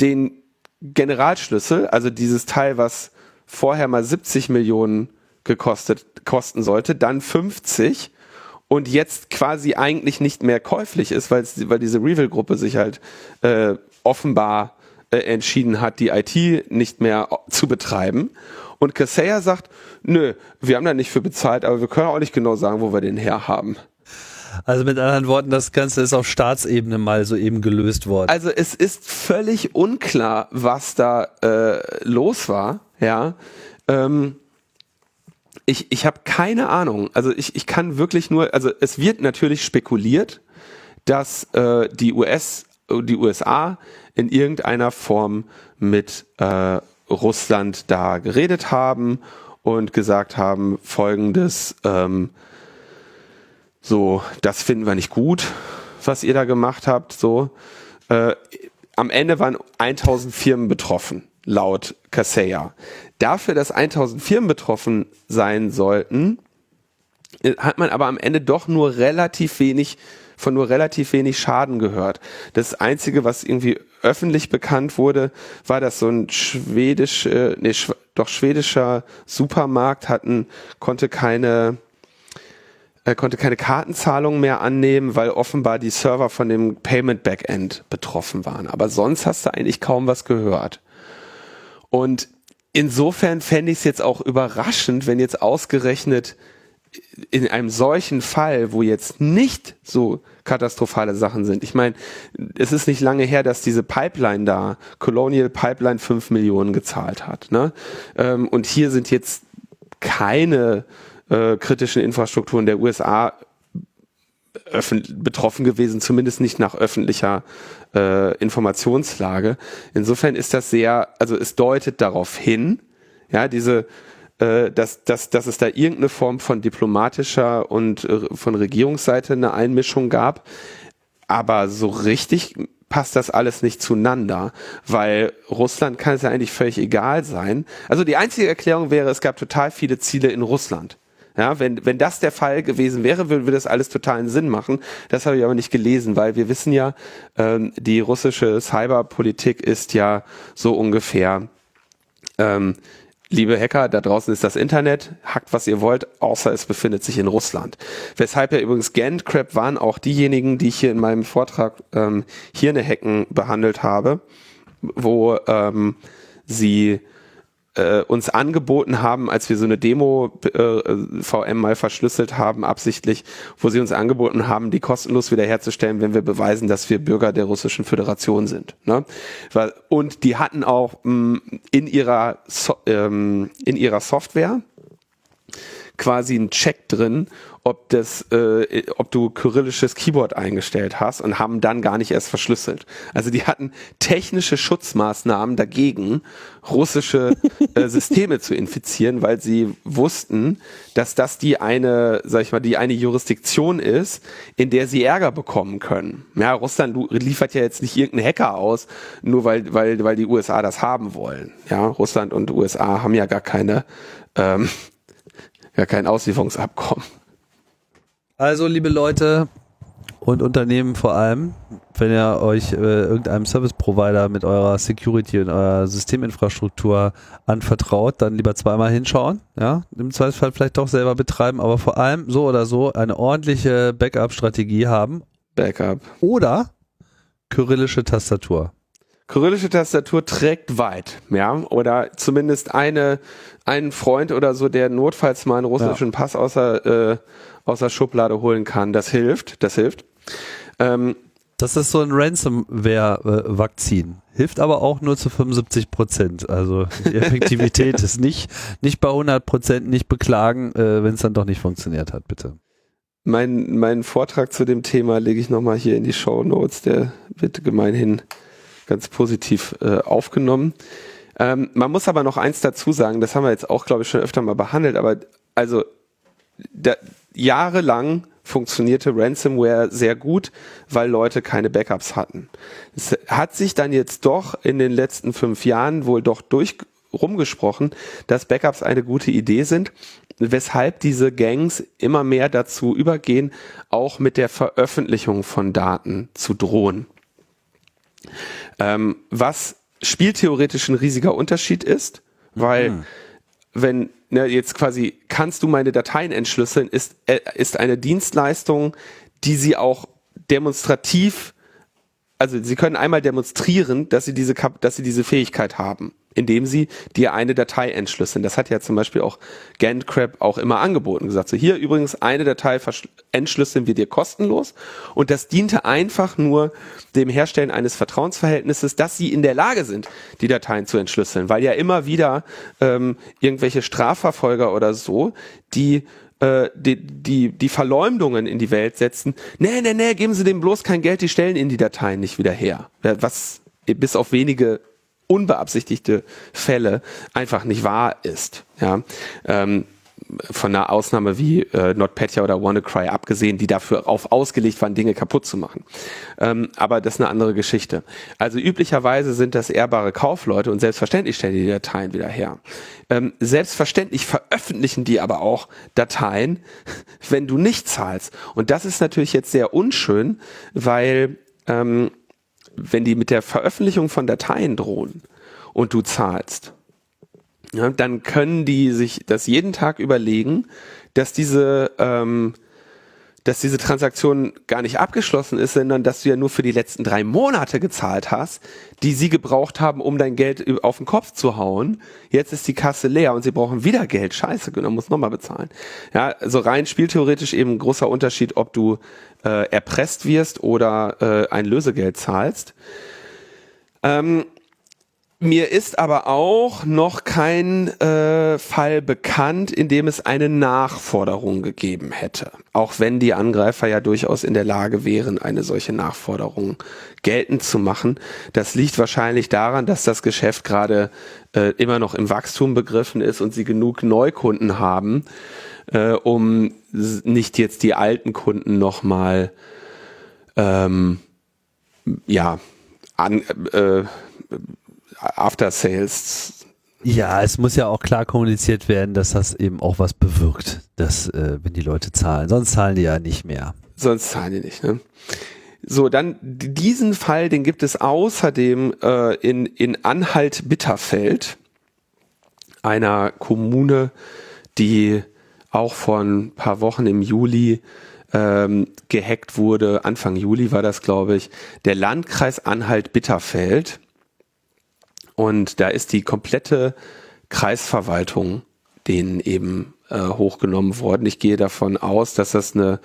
Speaker 2: den Generalschlüssel, also dieses Teil, was vorher mal 70 Millionen gekostet, kosten sollte, dann 50 und jetzt quasi eigentlich nicht mehr käuflich ist, weil, weil diese Reveal-Gruppe sich halt äh, offenbar äh, entschieden hat, die IT nicht mehr zu betreiben. Und Kaseya sagt, nö, wir haben da nicht für bezahlt, aber wir können auch nicht genau sagen, wo wir den herhaben.
Speaker 1: Also mit anderen Worten, das Ganze ist auf Staatsebene mal so eben gelöst worden.
Speaker 2: Also es ist völlig unklar, was da äh, los war, ja. Ähm, ich ich habe keine Ahnung. Also ich, ich kann wirklich nur, also es wird natürlich spekuliert, dass äh, die US, die USA in irgendeiner Form mit äh, Russland da geredet haben und gesagt haben, folgendes, ähm, so, das finden wir nicht gut, was ihr da gemacht habt, so. Äh, am Ende waren 1000 Firmen betroffen, laut Kaseya. Dafür, dass 1000 Firmen betroffen sein sollten, hat man aber am Ende doch nur relativ wenig von nur relativ wenig Schaden gehört. Das Einzige, was irgendwie öffentlich bekannt wurde, war, dass so ein schwedisch, äh, nee, sch doch schwedischer Supermarkt hatten, konnte keine er konnte keine Kartenzahlungen mehr annehmen, weil offenbar die Server von dem Payment Backend betroffen waren. Aber sonst hast du eigentlich kaum was gehört. Und insofern fände ich es jetzt auch überraschend, wenn jetzt ausgerechnet in einem solchen Fall, wo jetzt nicht so katastrophale Sachen sind. Ich meine, es ist nicht lange her, dass diese Pipeline da, Colonial Pipeline, fünf Millionen gezahlt hat. Ne? Ähm, und hier sind jetzt keine äh, kritischen Infrastrukturen der USA betroffen gewesen, zumindest nicht nach öffentlicher äh, Informationslage. Insofern ist das sehr, also es deutet darauf hin, ja, diese dass, dass, dass es da irgendeine Form von diplomatischer und äh, von Regierungsseite eine Einmischung gab. Aber so richtig passt das alles nicht zueinander, weil Russland kann es ja eigentlich völlig egal sein. Also die einzige Erklärung wäre, es gab total viele Ziele in Russland. Ja, wenn, wenn das der Fall gewesen wäre, würde das alles totalen Sinn machen. Das habe ich aber nicht gelesen, weil wir wissen ja, ähm, die russische Cyberpolitik ist ja so ungefähr, ähm, liebe Hacker, da draußen ist das Internet, hackt was ihr wollt, außer es befindet sich in Russland. Weshalb ja übrigens Gantcrab waren auch diejenigen, die ich hier in meinem Vortrag ähm, Hirne-Hacken behandelt habe, wo ähm, sie äh, uns angeboten haben, als wir so eine Demo äh, VM mal verschlüsselt haben, absichtlich, wo sie uns angeboten haben, die kostenlos wiederherzustellen, wenn wir beweisen, dass wir Bürger der Russischen Föderation sind. Ne? Und die hatten auch mh, mm, in ihrer so ähm, in ihrer Software quasi einen Check drin, ob das, äh, ob du kyrillisches Keyboard eingestellt hast und haben dann gar nicht erst verschlüsselt. Also die hatten technische Schutzmaßnahmen dagegen, russische äh, Systeme zu infizieren, weil sie wussten, dass das die eine, sag ich mal, die eine Jurisdiktion ist, in der sie Ärger bekommen können. Ja, Russland liefert ja jetzt nicht irgendeinen Hacker aus, nur weil, weil, weil die USA das haben wollen. Ja, Russland und USA haben ja gar keine, ähm, gar kein Auslieferungsabkommen.
Speaker 1: Also, liebe Leute und Unternehmen vor allem, wenn ihr euch äh, irgendeinem Service Provider mit eurer Security und eurer Systeminfrastruktur anvertraut, dann lieber zweimal hinschauen, ja, im Zweifelsfall vielleicht doch selber betreiben, aber vor allem so oder so eine ordentliche Backup-Strategie haben.
Speaker 2: Backup.
Speaker 1: Oder kyrillische Tastatur.
Speaker 2: Kyrillische Tastatur trägt weit, ja, oder zumindest eine, einen Freund oder so, der notfalls mal einen russischen ja. Pass außer äh, aus der Schublade holen kann. Das hilft, das hilft. Ähm,
Speaker 1: das ist so ein Ransomware-Vakzin. Hilft aber auch nur zu 75 Prozent. Also die Effektivität ist nicht, nicht bei 100 Prozent nicht beklagen, äh, wenn es dann doch nicht funktioniert hat, bitte.
Speaker 2: Mein, mein Vortrag zu dem Thema lege ich nochmal hier in die Show Notes. Der wird gemeinhin ganz positiv äh, aufgenommen. Ähm, man muss aber noch eins dazu sagen, das haben wir jetzt auch, glaube ich, schon öfter mal behandelt, aber also da, jahrelang funktionierte Ransomware sehr gut, weil Leute keine Backups hatten. Es hat sich dann jetzt doch in den letzten fünf Jahren wohl doch durch rumgesprochen, dass Backups eine gute Idee sind, weshalb diese Gangs immer mehr dazu übergehen, auch mit der Veröffentlichung von Daten zu drohen. Ähm, was spieltheoretisch ein riesiger Unterschied ist, weil mhm. wenn ne, jetzt quasi, kannst du meine Dateien entschlüsseln, ist, äh, ist eine Dienstleistung, die sie auch demonstrativ, also sie können einmal demonstrieren, dass sie diese, dass sie diese Fähigkeit haben indem sie dir eine Datei entschlüsseln. Das hat ja zum Beispiel auch GandCrab auch immer angeboten, gesagt, so hier übrigens eine Datei entschlüsseln wir dir kostenlos und das diente einfach nur dem Herstellen eines Vertrauensverhältnisses, dass sie in der Lage sind, die Dateien zu entschlüsseln, weil ja immer wieder ähm, irgendwelche Strafverfolger oder so, die äh, die, die, die Verleumdungen in die Welt setzen, nee, nee, nee, geben Sie dem bloß kein Geld, die stellen in die Dateien nicht wieder her. Was bis auf wenige unbeabsichtigte Fälle einfach nicht wahr ist. Ja, ähm, von einer Ausnahme wie äh, NotPetya oder WannaCry abgesehen, die dafür auf ausgelegt waren, Dinge kaputt zu machen. Ähm, aber das ist eine andere Geschichte. Also üblicherweise sind das ehrbare Kaufleute und selbstverständlich stellen die Dateien wieder her. Ähm, selbstverständlich veröffentlichen die aber auch Dateien, wenn du nicht zahlst. Und das ist natürlich jetzt sehr unschön, weil ähm, wenn die mit der Veröffentlichung von Dateien drohen und du zahlst, ja, dann können die sich das jeden Tag überlegen, dass diese ähm, dass diese Transaktion gar nicht abgeschlossen ist, sondern dass du ja nur für die letzten drei Monate gezahlt hast, die sie gebraucht haben, um dein Geld auf den Kopf zu hauen. Jetzt ist die Kasse leer und sie brauchen wieder Geld. Scheiße, dann muss nochmal bezahlen. Ja, also rein spieltheoretisch eben großer Unterschied, ob du äh, erpresst wirst oder äh, ein Lösegeld zahlst. Ähm, mir ist aber auch noch kein äh, Fall bekannt, in dem es eine Nachforderung gegeben hätte. Auch wenn die Angreifer ja durchaus in der Lage wären, eine solche Nachforderung geltend zu machen. Das liegt wahrscheinlich daran, dass das Geschäft gerade äh, immer noch im Wachstum begriffen ist und sie genug Neukunden haben, äh, um nicht jetzt die alten Kunden nochmal ähm, ja an, äh, After Sales.
Speaker 1: Ja, es muss ja auch klar kommuniziert werden, dass das eben auch was bewirkt, dass äh, wenn die Leute zahlen. Sonst zahlen die ja nicht mehr.
Speaker 2: Sonst zahlen die nicht. Ne? So, dann diesen Fall, den gibt es außerdem äh, in, in Anhalt-Bitterfeld, einer Kommune, die auch vor ein paar Wochen im Juli ähm, gehackt wurde. Anfang Juli war das, glaube ich. Der Landkreis Anhalt-Bitterfeld und da ist die komplette Kreisverwaltung denen eben äh, hochgenommen worden. Ich gehe davon aus, dass das eine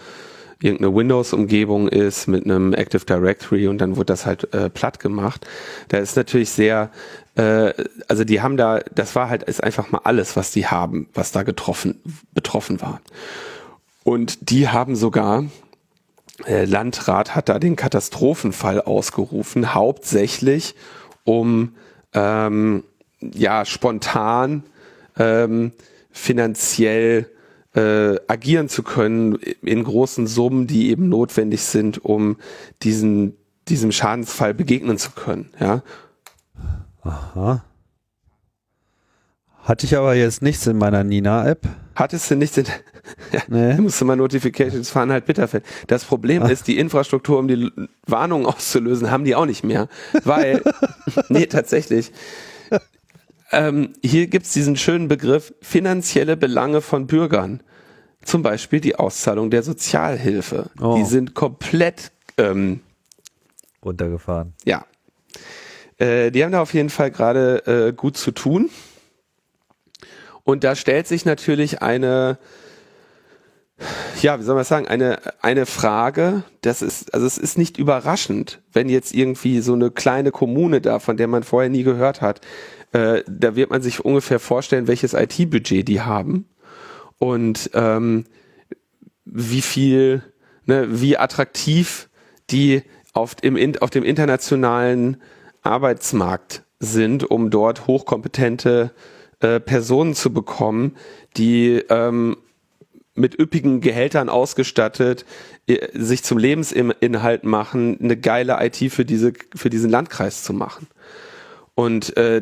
Speaker 2: irgendeine Windows-Umgebung ist mit einem Active Directory und dann wird das halt äh, platt gemacht. Da ist natürlich sehr, äh, also die haben da, das war halt ist einfach mal alles, was die haben, was da getroffen, betroffen war. Und die haben sogar, äh, Landrat hat da den Katastrophenfall ausgerufen, hauptsächlich um ähm, ja spontan ähm, finanziell äh, agieren zu können in großen Summen, die eben notwendig sind, um diesen diesem Schadensfall begegnen zu können. Ja.
Speaker 1: Aha. Hatte ich aber jetzt nichts in meiner Nina-App.
Speaker 2: Hattest du nichts in. ja, nee. musste mal Notifications fahren, halt Bitterfeld. Das Problem Ach. ist, die Infrastruktur, um die Warnung auszulösen, haben die auch nicht mehr. Weil, nee, tatsächlich. Ähm, hier gibt's diesen schönen Begriff finanzielle Belange von Bürgern. Zum Beispiel die Auszahlung der Sozialhilfe. Oh. Die sind komplett ähm,
Speaker 1: runtergefahren.
Speaker 2: Ja. Äh, die haben da auf jeden Fall gerade äh, gut zu tun. Und da stellt sich natürlich eine, ja, wie soll man sagen, eine, eine Frage, das ist, also es ist nicht überraschend, wenn jetzt irgendwie so eine kleine Kommune da, von der man vorher nie gehört hat, äh, da wird man sich ungefähr vorstellen, welches IT-Budget die haben. Und ähm, wie viel, ne, wie attraktiv die auf, im, auf dem internationalen Arbeitsmarkt sind, um dort hochkompetente äh, Personen zu bekommen, die ähm, mit üppigen Gehältern ausgestattet, äh, sich zum Lebensinhalt machen, eine geile IT für diese für diesen Landkreis zu machen. Und äh,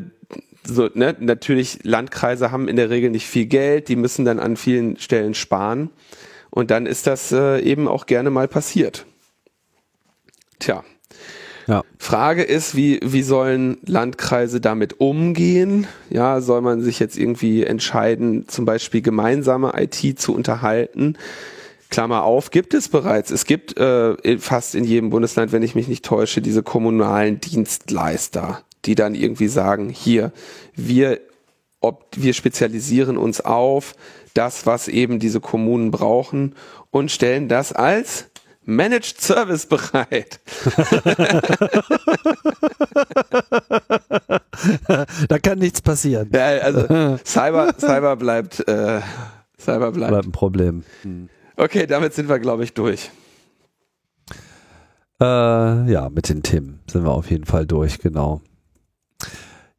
Speaker 2: so, ne, natürlich Landkreise haben in der Regel nicht viel Geld, die müssen dann an vielen Stellen sparen und dann ist das äh, eben auch gerne mal passiert. Tja. Ja. Frage ist, wie, wie sollen Landkreise damit umgehen? Ja, soll man sich jetzt irgendwie entscheiden, zum Beispiel gemeinsame IT zu unterhalten? Klammer auf, gibt es bereits. Es gibt äh, fast in jedem Bundesland, wenn ich mich nicht täusche, diese kommunalen Dienstleister, die dann irgendwie sagen, hier, wir, ob, wir spezialisieren uns auf das, was eben diese Kommunen brauchen und stellen das als Managed Service bereit.
Speaker 1: da kann nichts passieren.
Speaker 2: Ja, also Cyber, Cyber bleibt, äh, Cyber bleibt. bleibt
Speaker 1: ein Problem. Hm.
Speaker 2: Okay, damit sind wir, glaube ich, durch.
Speaker 1: Äh, ja, mit den Themen sind wir auf jeden Fall durch, genau.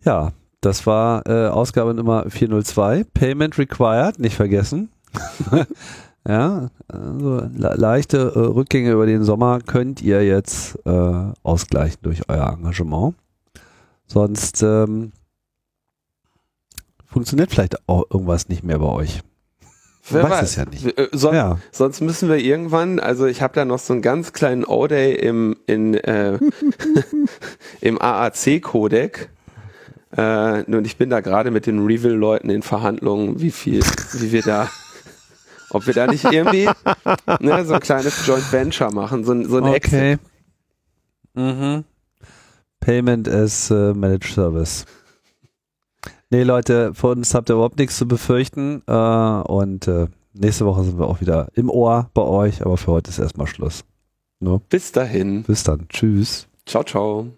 Speaker 1: Ja, das war äh, Ausgabe Nummer 402. Payment required, nicht vergessen. Ja, also le leichte äh, Rückgänge über den Sommer könnt ihr jetzt äh, ausgleichen durch euer Engagement. Sonst ähm, funktioniert vielleicht auch irgendwas nicht mehr bei euch. Wer weiß, weiß es ja nicht.
Speaker 2: Äh, sonst, ja. sonst müssen wir irgendwann, also ich habe da noch so einen ganz kleinen O-Day im, in, äh, im AAC-Codec. Äh, und ich bin da gerade mit den Reveal-Leuten in Verhandlungen, wie viel, wie wir da, ob wir da nicht irgendwie ne, so ein kleines Joint Venture machen, so, so ein
Speaker 1: okay. Exit. Mhm. Payment as uh, Managed Service. Nee, Leute, von uns habt ihr überhaupt nichts zu befürchten. Äh, und äh, nächste Woche sind wir auch wieder im Ohr bei euch, aber für heute ist erstmal Schluss.
Speaker 2: No? Bis dahin.
Speaker 1: Bis dann. Tschüss.
Speaker 2: Ciao, ciao.